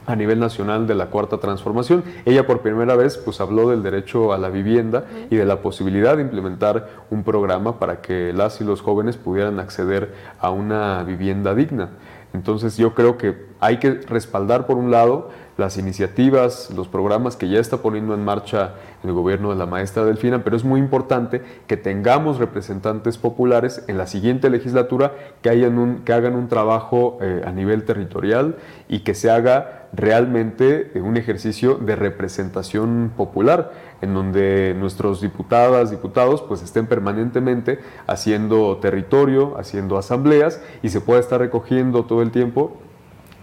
a nivel nacional de la cuarta transformación. Ella por primera vez pues habló del derecho a la vivienda y de la posibilidad de implementar un programa para que las y los jóvenes pudieran acceder a una vivienda digna. Entonces yo creo que hay que respaldar por un lado las iniciativas, los programas que ya está poniendo en marcha el gobierno de la maestra Delfina, pero es muy importante que tengamos representantes populares en la siguiente legislatura que, hayan un, que hagan un trabajo eh, a nivel territorial y que se haga realmente eh, un ejercicio de representación popular, en donde nuestros diputadas, diputados, pues estén permanentemente haciendo territorio, haciendo asambleas y se pueda estar recogiendo todo el tiempo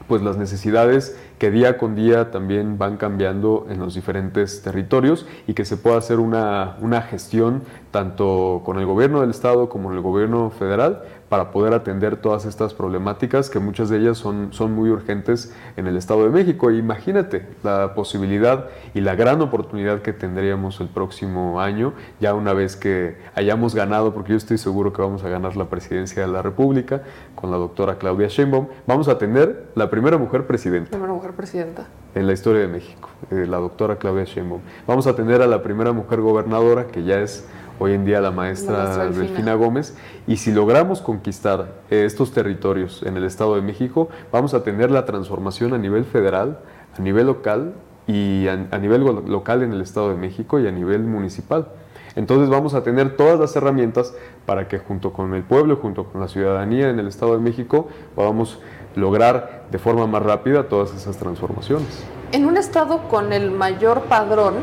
pues las necesidades que día con día también van cambiando en los diferentes territorios y que se pueda hacer una, una gestión tanto con el gobierno del estado como con el gobierno federal para poder atender todas estas problemáticas que muchas de ellas son, son muy urgentes en el Estado de México. Imagínate la posibilidad y la gran oportunidad que tendríamos el próximo año, ya una vez que hayamos ganado, porque yo estoy seguro que vamos a ganar la presidencia de la República con la doctora Claudia Sheinbaum, vamos a tener la primera mujer presidenta. Primera mujer presidenta. En la historia de México, eh, la doctora Claudia Sheinbaum. Vamos a tener a la primera mujer gobernadora, que ya es hoy en día la maestra, Delfina. Gómez, y si logramos conquistar estos territorios en el Estado de México, vamos a tener la transformación a nivel federal, a nivel local y a, nivel local en el Estado de México y a nivel municipal. Entonces vamos a tener todas las herramientas para que junto con el pueblo, junto con la ciudadanía en el Estado de México, podamos lograr de forma más rápida todas esas transformaciones. En un estado con el mayor padrón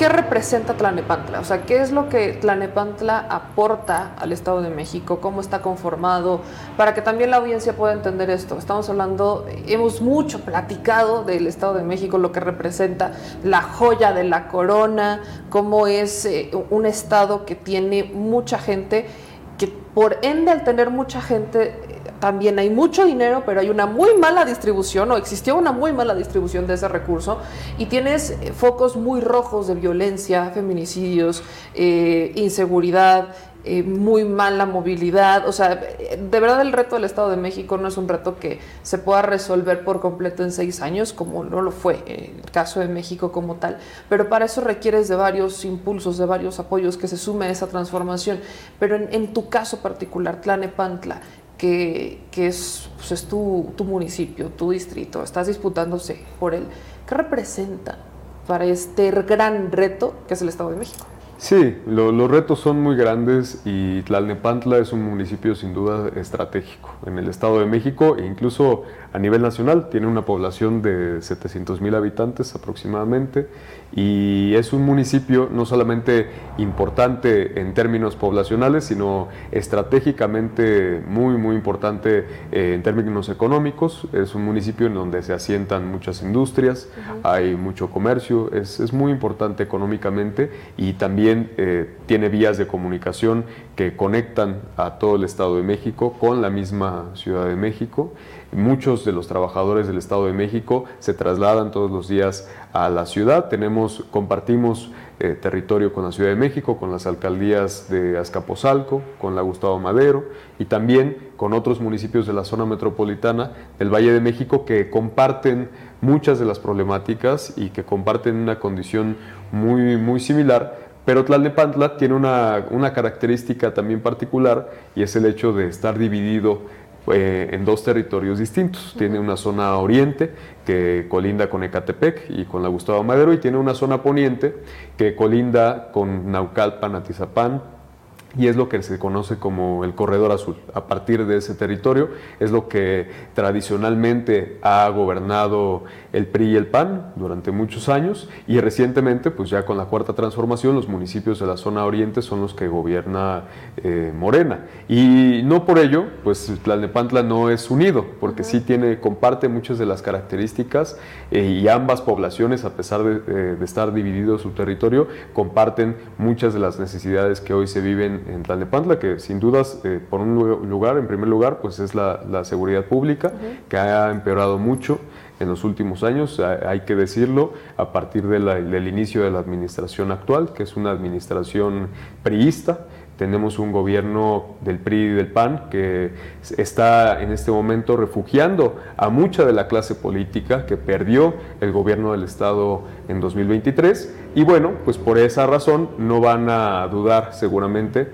¿qué representa Tlanepantla? O sea, ¿qué es lo que Tlanepantla aporta al Estado de México? ¿Cómo está conformado? Para que también la audiencia pueda entender esto. Estamos hablando, hemos mucho platicado del Estado de México, lo que representa la joya de la corona, cómo es eh, un Estado que tiene mucha gente, que por ende al tener mucha gente también hay mucho dinero, pero hay una muy mala distribución o existió una muy mala distribución de ese recurso y tienes eh, focos muy rojos de violencia, feminicidios, eh, inseguridad, eh, muy mala movilidad. O sea, de verdad el reto del Estado de México no es un reto que se pueda resolver por completo en seis años, como no lo fue el caso de México como tal. Pero para eso requieres de varios impulsos, de varios apoyos que se sume a esa transformación. Pero en, tu caso particular, Tlanepantla, que, que es, pues es tu, tu, municipio, tu distrito, estás disputándose por él. ¿Qué representa para este gran reto que es el Estado de México? Sí, lo, los retos son muy grandes y Tlalnepantla es un municipio sin duda estratégico en el Estado de México e incluso a nivel nacional. Tiene una población de 700 mil habitantes aproximadamente y es un municipio no solamente importante en términos poblacionales, sino estratégicamente muy, muy importante eh, en términos económicos. Es un municipio en donde se asientan muchas industrias, uh -huh. hay mucho comercio, es, es muy importante económicamente y también también eh, tiene vías de comunicación que conectan a todo el Estado de México con la misma Ciudad de México. Muchos de los trabajadores del Estado de México se trasladan todos los días a la ciudad. Tenemos, compartimos eh, territorio con la Ciudad de México, con las alcaldías de Azcapotzalco, con la Gustavo Madero y también con otros municipios de la zona metropolitana del Valle de México que comparten muchas de las problemáticas y que comparten una condición muy, muy similar, pero Tlalnepantla tiene una, una característica también particular y es el hecho de estar dividido eh, en dos territorios distintos. Tiene una zona oriente que colinda con Ecatepec y con la Gustavo Madero y tiene una zona poniente que colinda con Naucalpan, Atizapán, y es lo que se conoce como el corredor azul. A partir de ese territorio es lo que tradicionalmente ha gobernado el PRI y el PAN durante muchos años y recientemente, pues ya con la cuarta transformación, los municipios de la zona oriente son los que gobierna eh, Morena. Y no por ello, pues Tlalnepantla no es unido, porque sí tiene, comparte muchas de las características eh, y ambas poblaciones, a pesar de, eh, de estar dividido su territorio, comparten muchas de las necesidades que hoy se viven en Tlalnepantla, que sin dudas, eh, por un lugar, en primer lugar, pues es la, seguridad pública, que ha empeorado mucho en los últimos años, hay que decirlo, a partir del inicio de la administración actual, que es una administración priista, tenemos un gobierno del PRI y del PAN que está en este momento refugiando a mucha de la clase política que perdió el gobierno del Estado en 2023 y bueno, pues por esa razón no van a dudar seguramente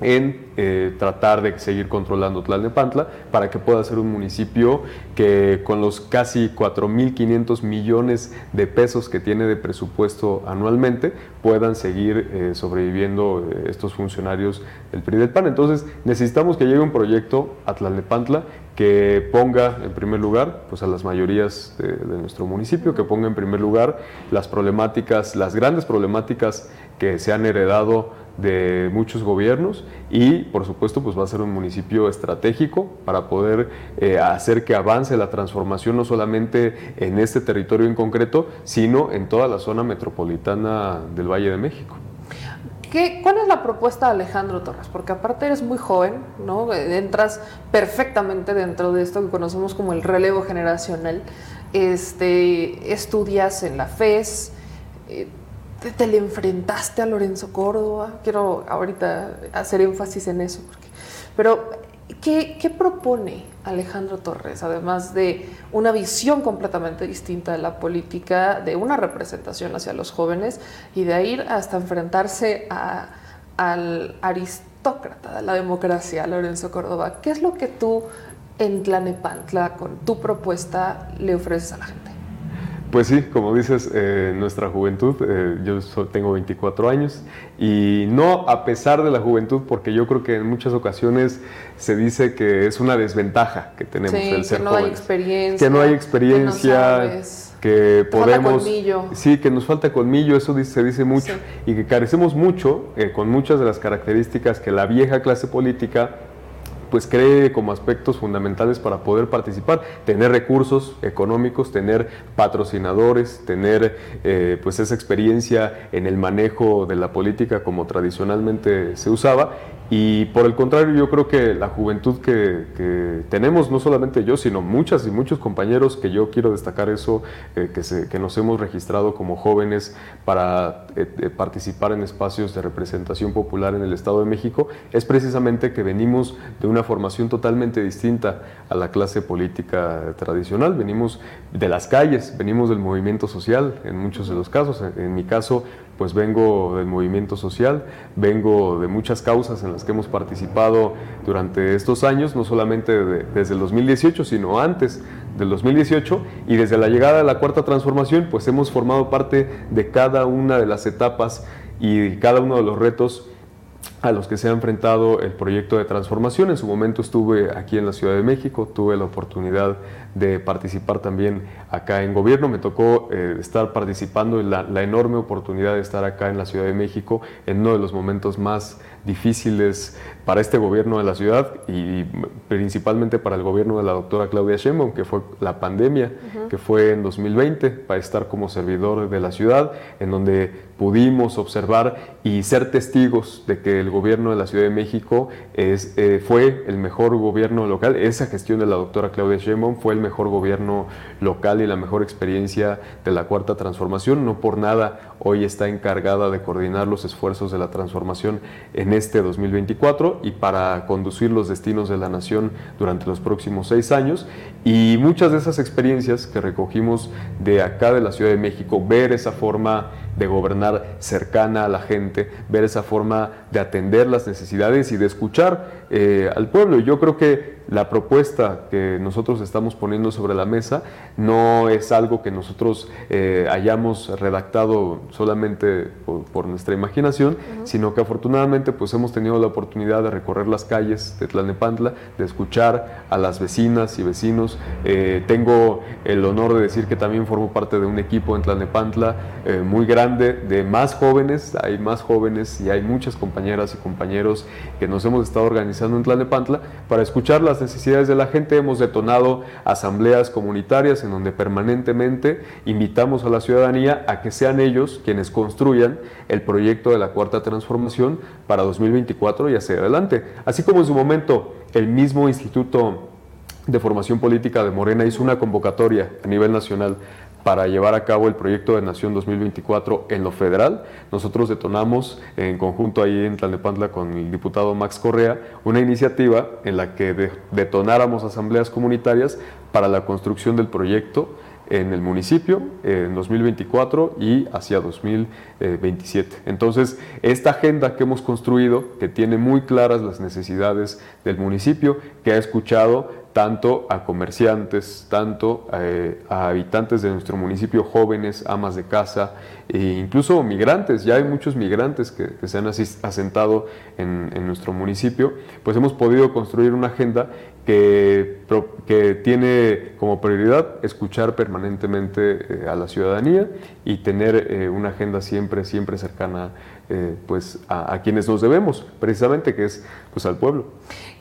en eh, tratar de seguir controlando Tlalnepantla para que pueda ser un municipio que con los casi 4.500 millones de pesos que tiene de presupuesto anualmente puedan seguir eh, sobreviviendo eh, estos funcionarios del PRI del PAN. Entonces necesitamos que llegue un proyecto a Tlalnepantla que ponga en primer lugar pues a las mayorías de, de nuestro municipio, que ponga en primer lugar las problemáticas, las grandes problemáticas que se han heredado de muchos gobiernos y por supuesto pues va a ser un municipio estratégico para poder eh, hacer que avance la transformación no solamente en este territorio en concreto, sino en toda la zona metropolitana del Valle de México. ¿Qué, ¿Cuál es la propuesta de Alejandro Torres? Porque aparte eres muy joven, ¿no? Entras perfectamente dentro de esto que conocemos como el relevo generacional. Este, estudias en la FES, te, le enfrentaste a Lorenzo Córdoba. Quiero ahorita hacer énfasis en eso. pero, ¿qué, ¿qué, propone Alejandro Torres? Además de una visión completamente distinta de la política, de una representación hacia los jóvenes y de ir hasta enfrentarse al aristócrata de la democracia, Lorenzo Córdoba. ¿Qué es lo que tú en Tlanepantla, con tu propuesta, le ofreces a la gente? Pues sí, como dices, eh, nuestra juventud, eh, yo tengo 24 años y no a pesar de la juventud, porque yo creo que en muchas ocasiones se dice que es una desventaja que tenemos el ser que no hay experiencia, que no hay experiencia, que, podemos, sí, que nos falta colmillo, eso se dice mucho y que carecemos mucho eh, con muchas de las características que la vieja clase política pues cree como aspectos fundamentales para poder participar, tener recursos económicos, tener patrocinadores, tener eh, pues esa experiencia en el manejo de la política como tradicionalmente se usaba y por el contrario, yo creo que la juventud que, tenemos, no solamente yo, sino muchas y muchos compañeros, que yo quiero destacar eso, eh, que, se, que, nos hemos registrado como jóvenes para eh, eh, participar en espacios de representación popular en el Estado de México, es precisamente que venimos de una formación totalmente distinta a la clase política tradicional. Venimos de las calles, venimos del movimiento social en muchos de los casos. en mi caso, pues vengo del movimiento social, vengo de muchas causas en las que hemos participado durante estos años, no solamente desde el 2018, sino antes del 2018 y desde la llegada de la cuarta transformación, pues hemos formado parte de cada una de las etapas y cada uno de los retos a los que se ha enfrentado el proyecto de transformación. En su momento estuve aquí en la Ciudad de México, tuve la oportunidad de participar también acá en gobierno, me tocó eh, estar participando en la, la enorme oportunidad de estar acá en la Ciudad de México en uno de los momentos más difíciles para este gobierno de la ciudad y principalmente para el gobierno de la doctora Claudia Sheinbaum, que fue la pandemia, que fue en 2020, para estar como servidor de la ciudad, en donde pudimos observar y ser testigos de que el gobierno de la Ciudad de México es, eh, fue el mejor gobierno local. Esa gestión de la doctora Claudia Sheinbaum fue el mejor gobierno local y la mejor experiencia de la Cuarta Transformación. No por nada hoy está encargada de coordinar los esfuerzos de la transformación en este 2024 y para conducir los destinos de la nación durante los próximos seis años. Y muchas de esas experiencias que recogimos de acá de la Ciudad de México, ver esa forma de gobernar cercana a la gente, ver esa forma de atender las necesidades y de escuchar eh, al pueblo. Y yo creo que la propuesta que nosotros estamos poniendo sobre la mesa no es algo que nosotros eh, hayamos redactado solamente por, nuestra imaginación, sino que afortunadamente pues hemos tenido la oportunidad de recorrer las calles de Tlalnepantla, de escuchar a las vecinas y vecinos. Eh, tengo el honor de decir que también formo parte de un equipo en Tlalnepantla muy grande de más jóvenes, hay más jóvenes y hay muchas compañeras y compañeros que nos hemos estado organizando en para escuchar las necesidades de la gente. Hemos detonado asambleas comunitarias en donde permanentemente invitamos a la ciudadanía a que sean ellos quienes construyan el proyecto de la Cuarta Transformación para 2024 y hacia adelante. Así como en su momento el mismo Instituto de Formación Política de Morena hizo una convocatoria a nivel nacional para llevar a cabo el proyecto de Nación 2024 en lo federal. Nosotros detonamos en conjunto ahí en Tlalnepantla con el diputado Max Correa una iniciativa en la que detonáramos asambleas comunitarias para la construcción del proyecto en el municipio en 2024 y hacia 2027. Entonces, esta agenda que hemos construido, que tiene muy claras las necesidades del municipio, que ha escuchado tanto a comerciantes, tanto eh, a habitantes de nuestro municipio, jóvenes, amas de casa, e incluso migrantes. Ya hay muchos migrantes que, se han asentado en, nuestro municipio. Pues hemos podido construir una agenda que, que tiene como prioridad escuchar permanentemente eh, a la ciudadanía y tener eh, una agenda siempre, siempre cercana pues a, a quienes nos debemos, precisamente que es pues al pueblo.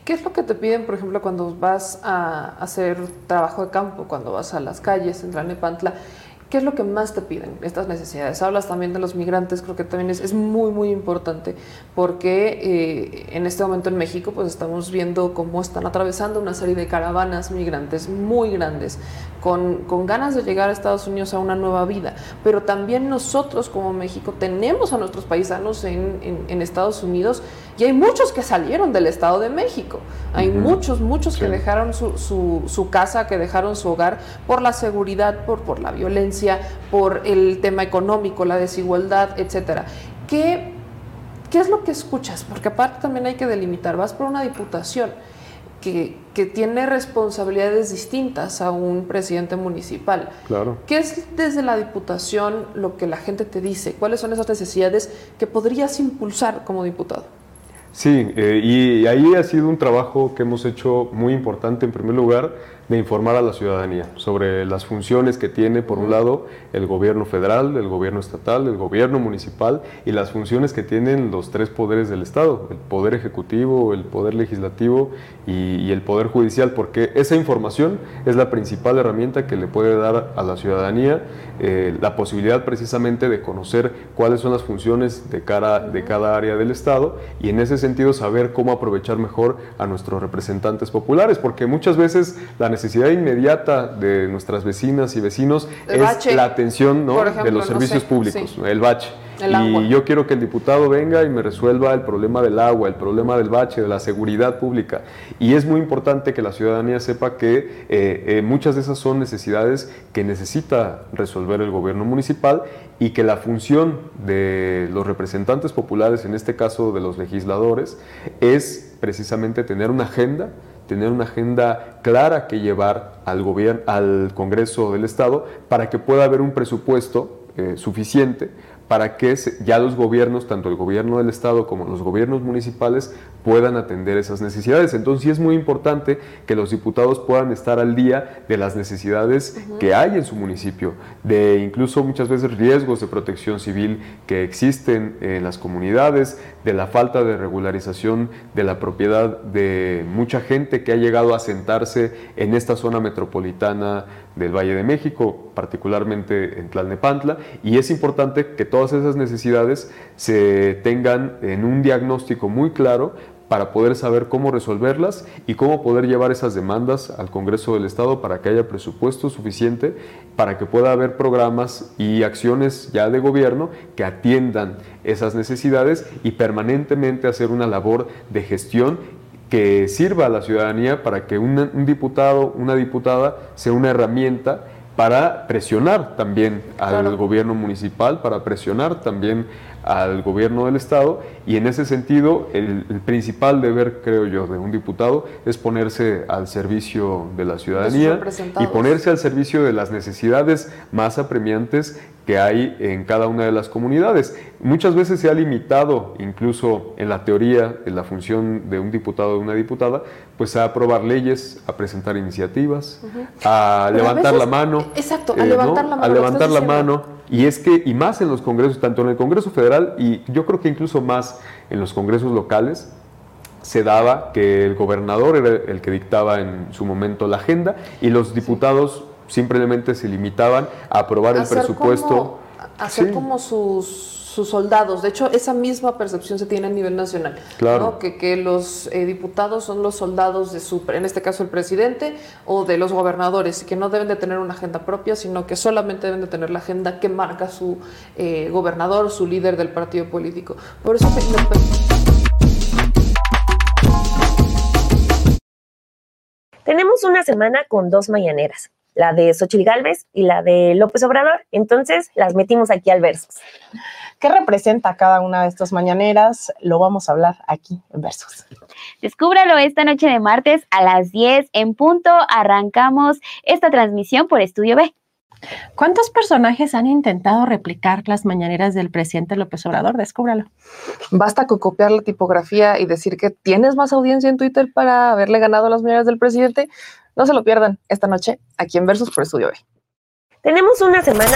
¿Qué es lo que te piden, por ejemplo, cuando vas a hacer trabajo de campo, cuando vas a las calles en Tlalnepantla? ¿Qué es lo que más te piden estas necesidades? Hablas también de los migrantes, creo que también es, muy, muy importante porque eh, en este momento en México pues estamos viendo cómo están atravesando una serie de caravanas migrantes muy grandes con, con ganas de llegar a Estados Unidos a una nueva vida. Pero también nosotros como México tenemos a nuestros paisanos en, en, Estados Unidos y hay muchos que salieron del Estado de México. Hay muchos, muchos que dejaron su, su, su, casa, que dejaron su hogar por la seguridad, por, por la violencia por el tema económico, la desigualdad, etcétera. ¿Qué, ¿Qué es lo que escuchas? Porque aparte también hay que delimitar, vas por una diputación que, que, tiene responsabilidades distintas a un presidente municipal. Claro. ¿Qué es desde la diputación lo que la gente te dice? ¿Cuáles son esas necesidades que podrías impulsar como diputado? Sí, eh, y ahí ha sido un trabajo que hemos hecho muy importante en primer lugar de informar a la ciudadanía sobre las funciones que tiene, por un lado, el gobierno federal, el gobierno estatal, el gobierno municipal y las funciones que tienen los tres poderes del Estado, el poder ejecutivo, el poder legislativo y, el poder judicial, porque esa información es la principal herramienta que le puede dar a la ciudadanía eh, la posibilidad precisamente de conocer cuáles son las funciones de, cara, de cada área del Estado y en ese sentido saber cómo aprovechar mejor a nuestros representantes populares, porque muchas veces la necesidad inmediata de nuestras vecinas y vecinos es la atención de los servicios públicos, el bache. y yo quiero que el diputado venga y me resuelva el problema del agua, el problema del bache, de la seguridad pública. Y es muy importante que la ciudadanía sepa que eh, eh, muchas de esas son necesidades que necesita resolver el gobierno municipal y que la función de los representantes populares, en este caso de los legisladores, es precisamente tener una agenda tener una agenda clara que llevar al gobierno, al Congreso del Estado para que pueda haber un presupuesto eh, suficiente para que ya los gobiernos, tanto el gobierno del Estado como los gobiernos municipales, puedan atender esas necesidades. Entonces sí es muy importante que los diputados puedan estar al día de las necesidades que hay en su municipio, de incluso muchas veces riesgos de protección civil que existen en las comunidades, de la falta de regularización de la propiedad de mucha gente que ha llegado a sentarse en esta zona metropolitana del Valle de México, particularmente en Tlalnepantla, y es importante que todas esas necesidades se tengan en un diagnóstico muy claro para poder saber cómo resolverlas y cómo poder llevar esas demandas al Congreso del Estado para que haya presupuesto suficiente para que pueda haber programas y acciones ya de gobierno que atiendan esas necesidades y permanentemente hacer una labor de gestión que sirva a la ciudadanía para que un, diputado, una diputada sea una herramienta para presionar también al gobierno municipal, para presionar también al gobierno del Estado. Y en ese sentido el, principal deber, creo yo, de un diputado es ponerse al servicio de la ciudadanía y ponerse al servicio de las necesidades más apremiantes que hay en cada una de las comunidades. Muchas veces se ha limitado, incluso en la teoría, en la función de un diputado o de una diputada, pues a aprobar leyes, a presentar iniciativas, a levantar la mano. Exacto, a levantar la mano. A levantar la mano. Y es que, y más en los congresos, tanto en el Congreso Federal y yo creo que incluso más en los congresos locales, se daba que el gobernador era el que dictaba en su momento la agenda y los diputados simplemente se limitaban a aprobar el presupuesto. hacer como sus sus soldados. De hecho, esa misma percepción se tiene a nivel nacional. Claro. Que, que, los eh, diputados son los soldados de su, en este caso el presidente, o de los gobernadores, y que no deben de tener una agenda propia, sino que solamente deben de tener la agenda que marca su eh, gobernador, su líder del partido político. Por eso Tenemos una semana con dos mañaneras la de Xochitl Galvez y la de López Obrador. Entonces las metimos aquí al Versus. ¿Qué representa cada una de estas mañaneras? Lo vamos a hablar aquí en Versus. Descúbralo esta noche de martes a las 10 en punto. Arrancamos esta transmisión por Estudio B. ¿Cuántos personajes han intentado replicar las mañaneras del presidente López Obrador? Descúbralo. Basta con copiar la tipografía y decir que tienes más audiencia en Twitter para haberle ganado las mañaneras del presidente. No se lo pierdan esta noche aquí en Versus por Estudio B. Tenemos una semana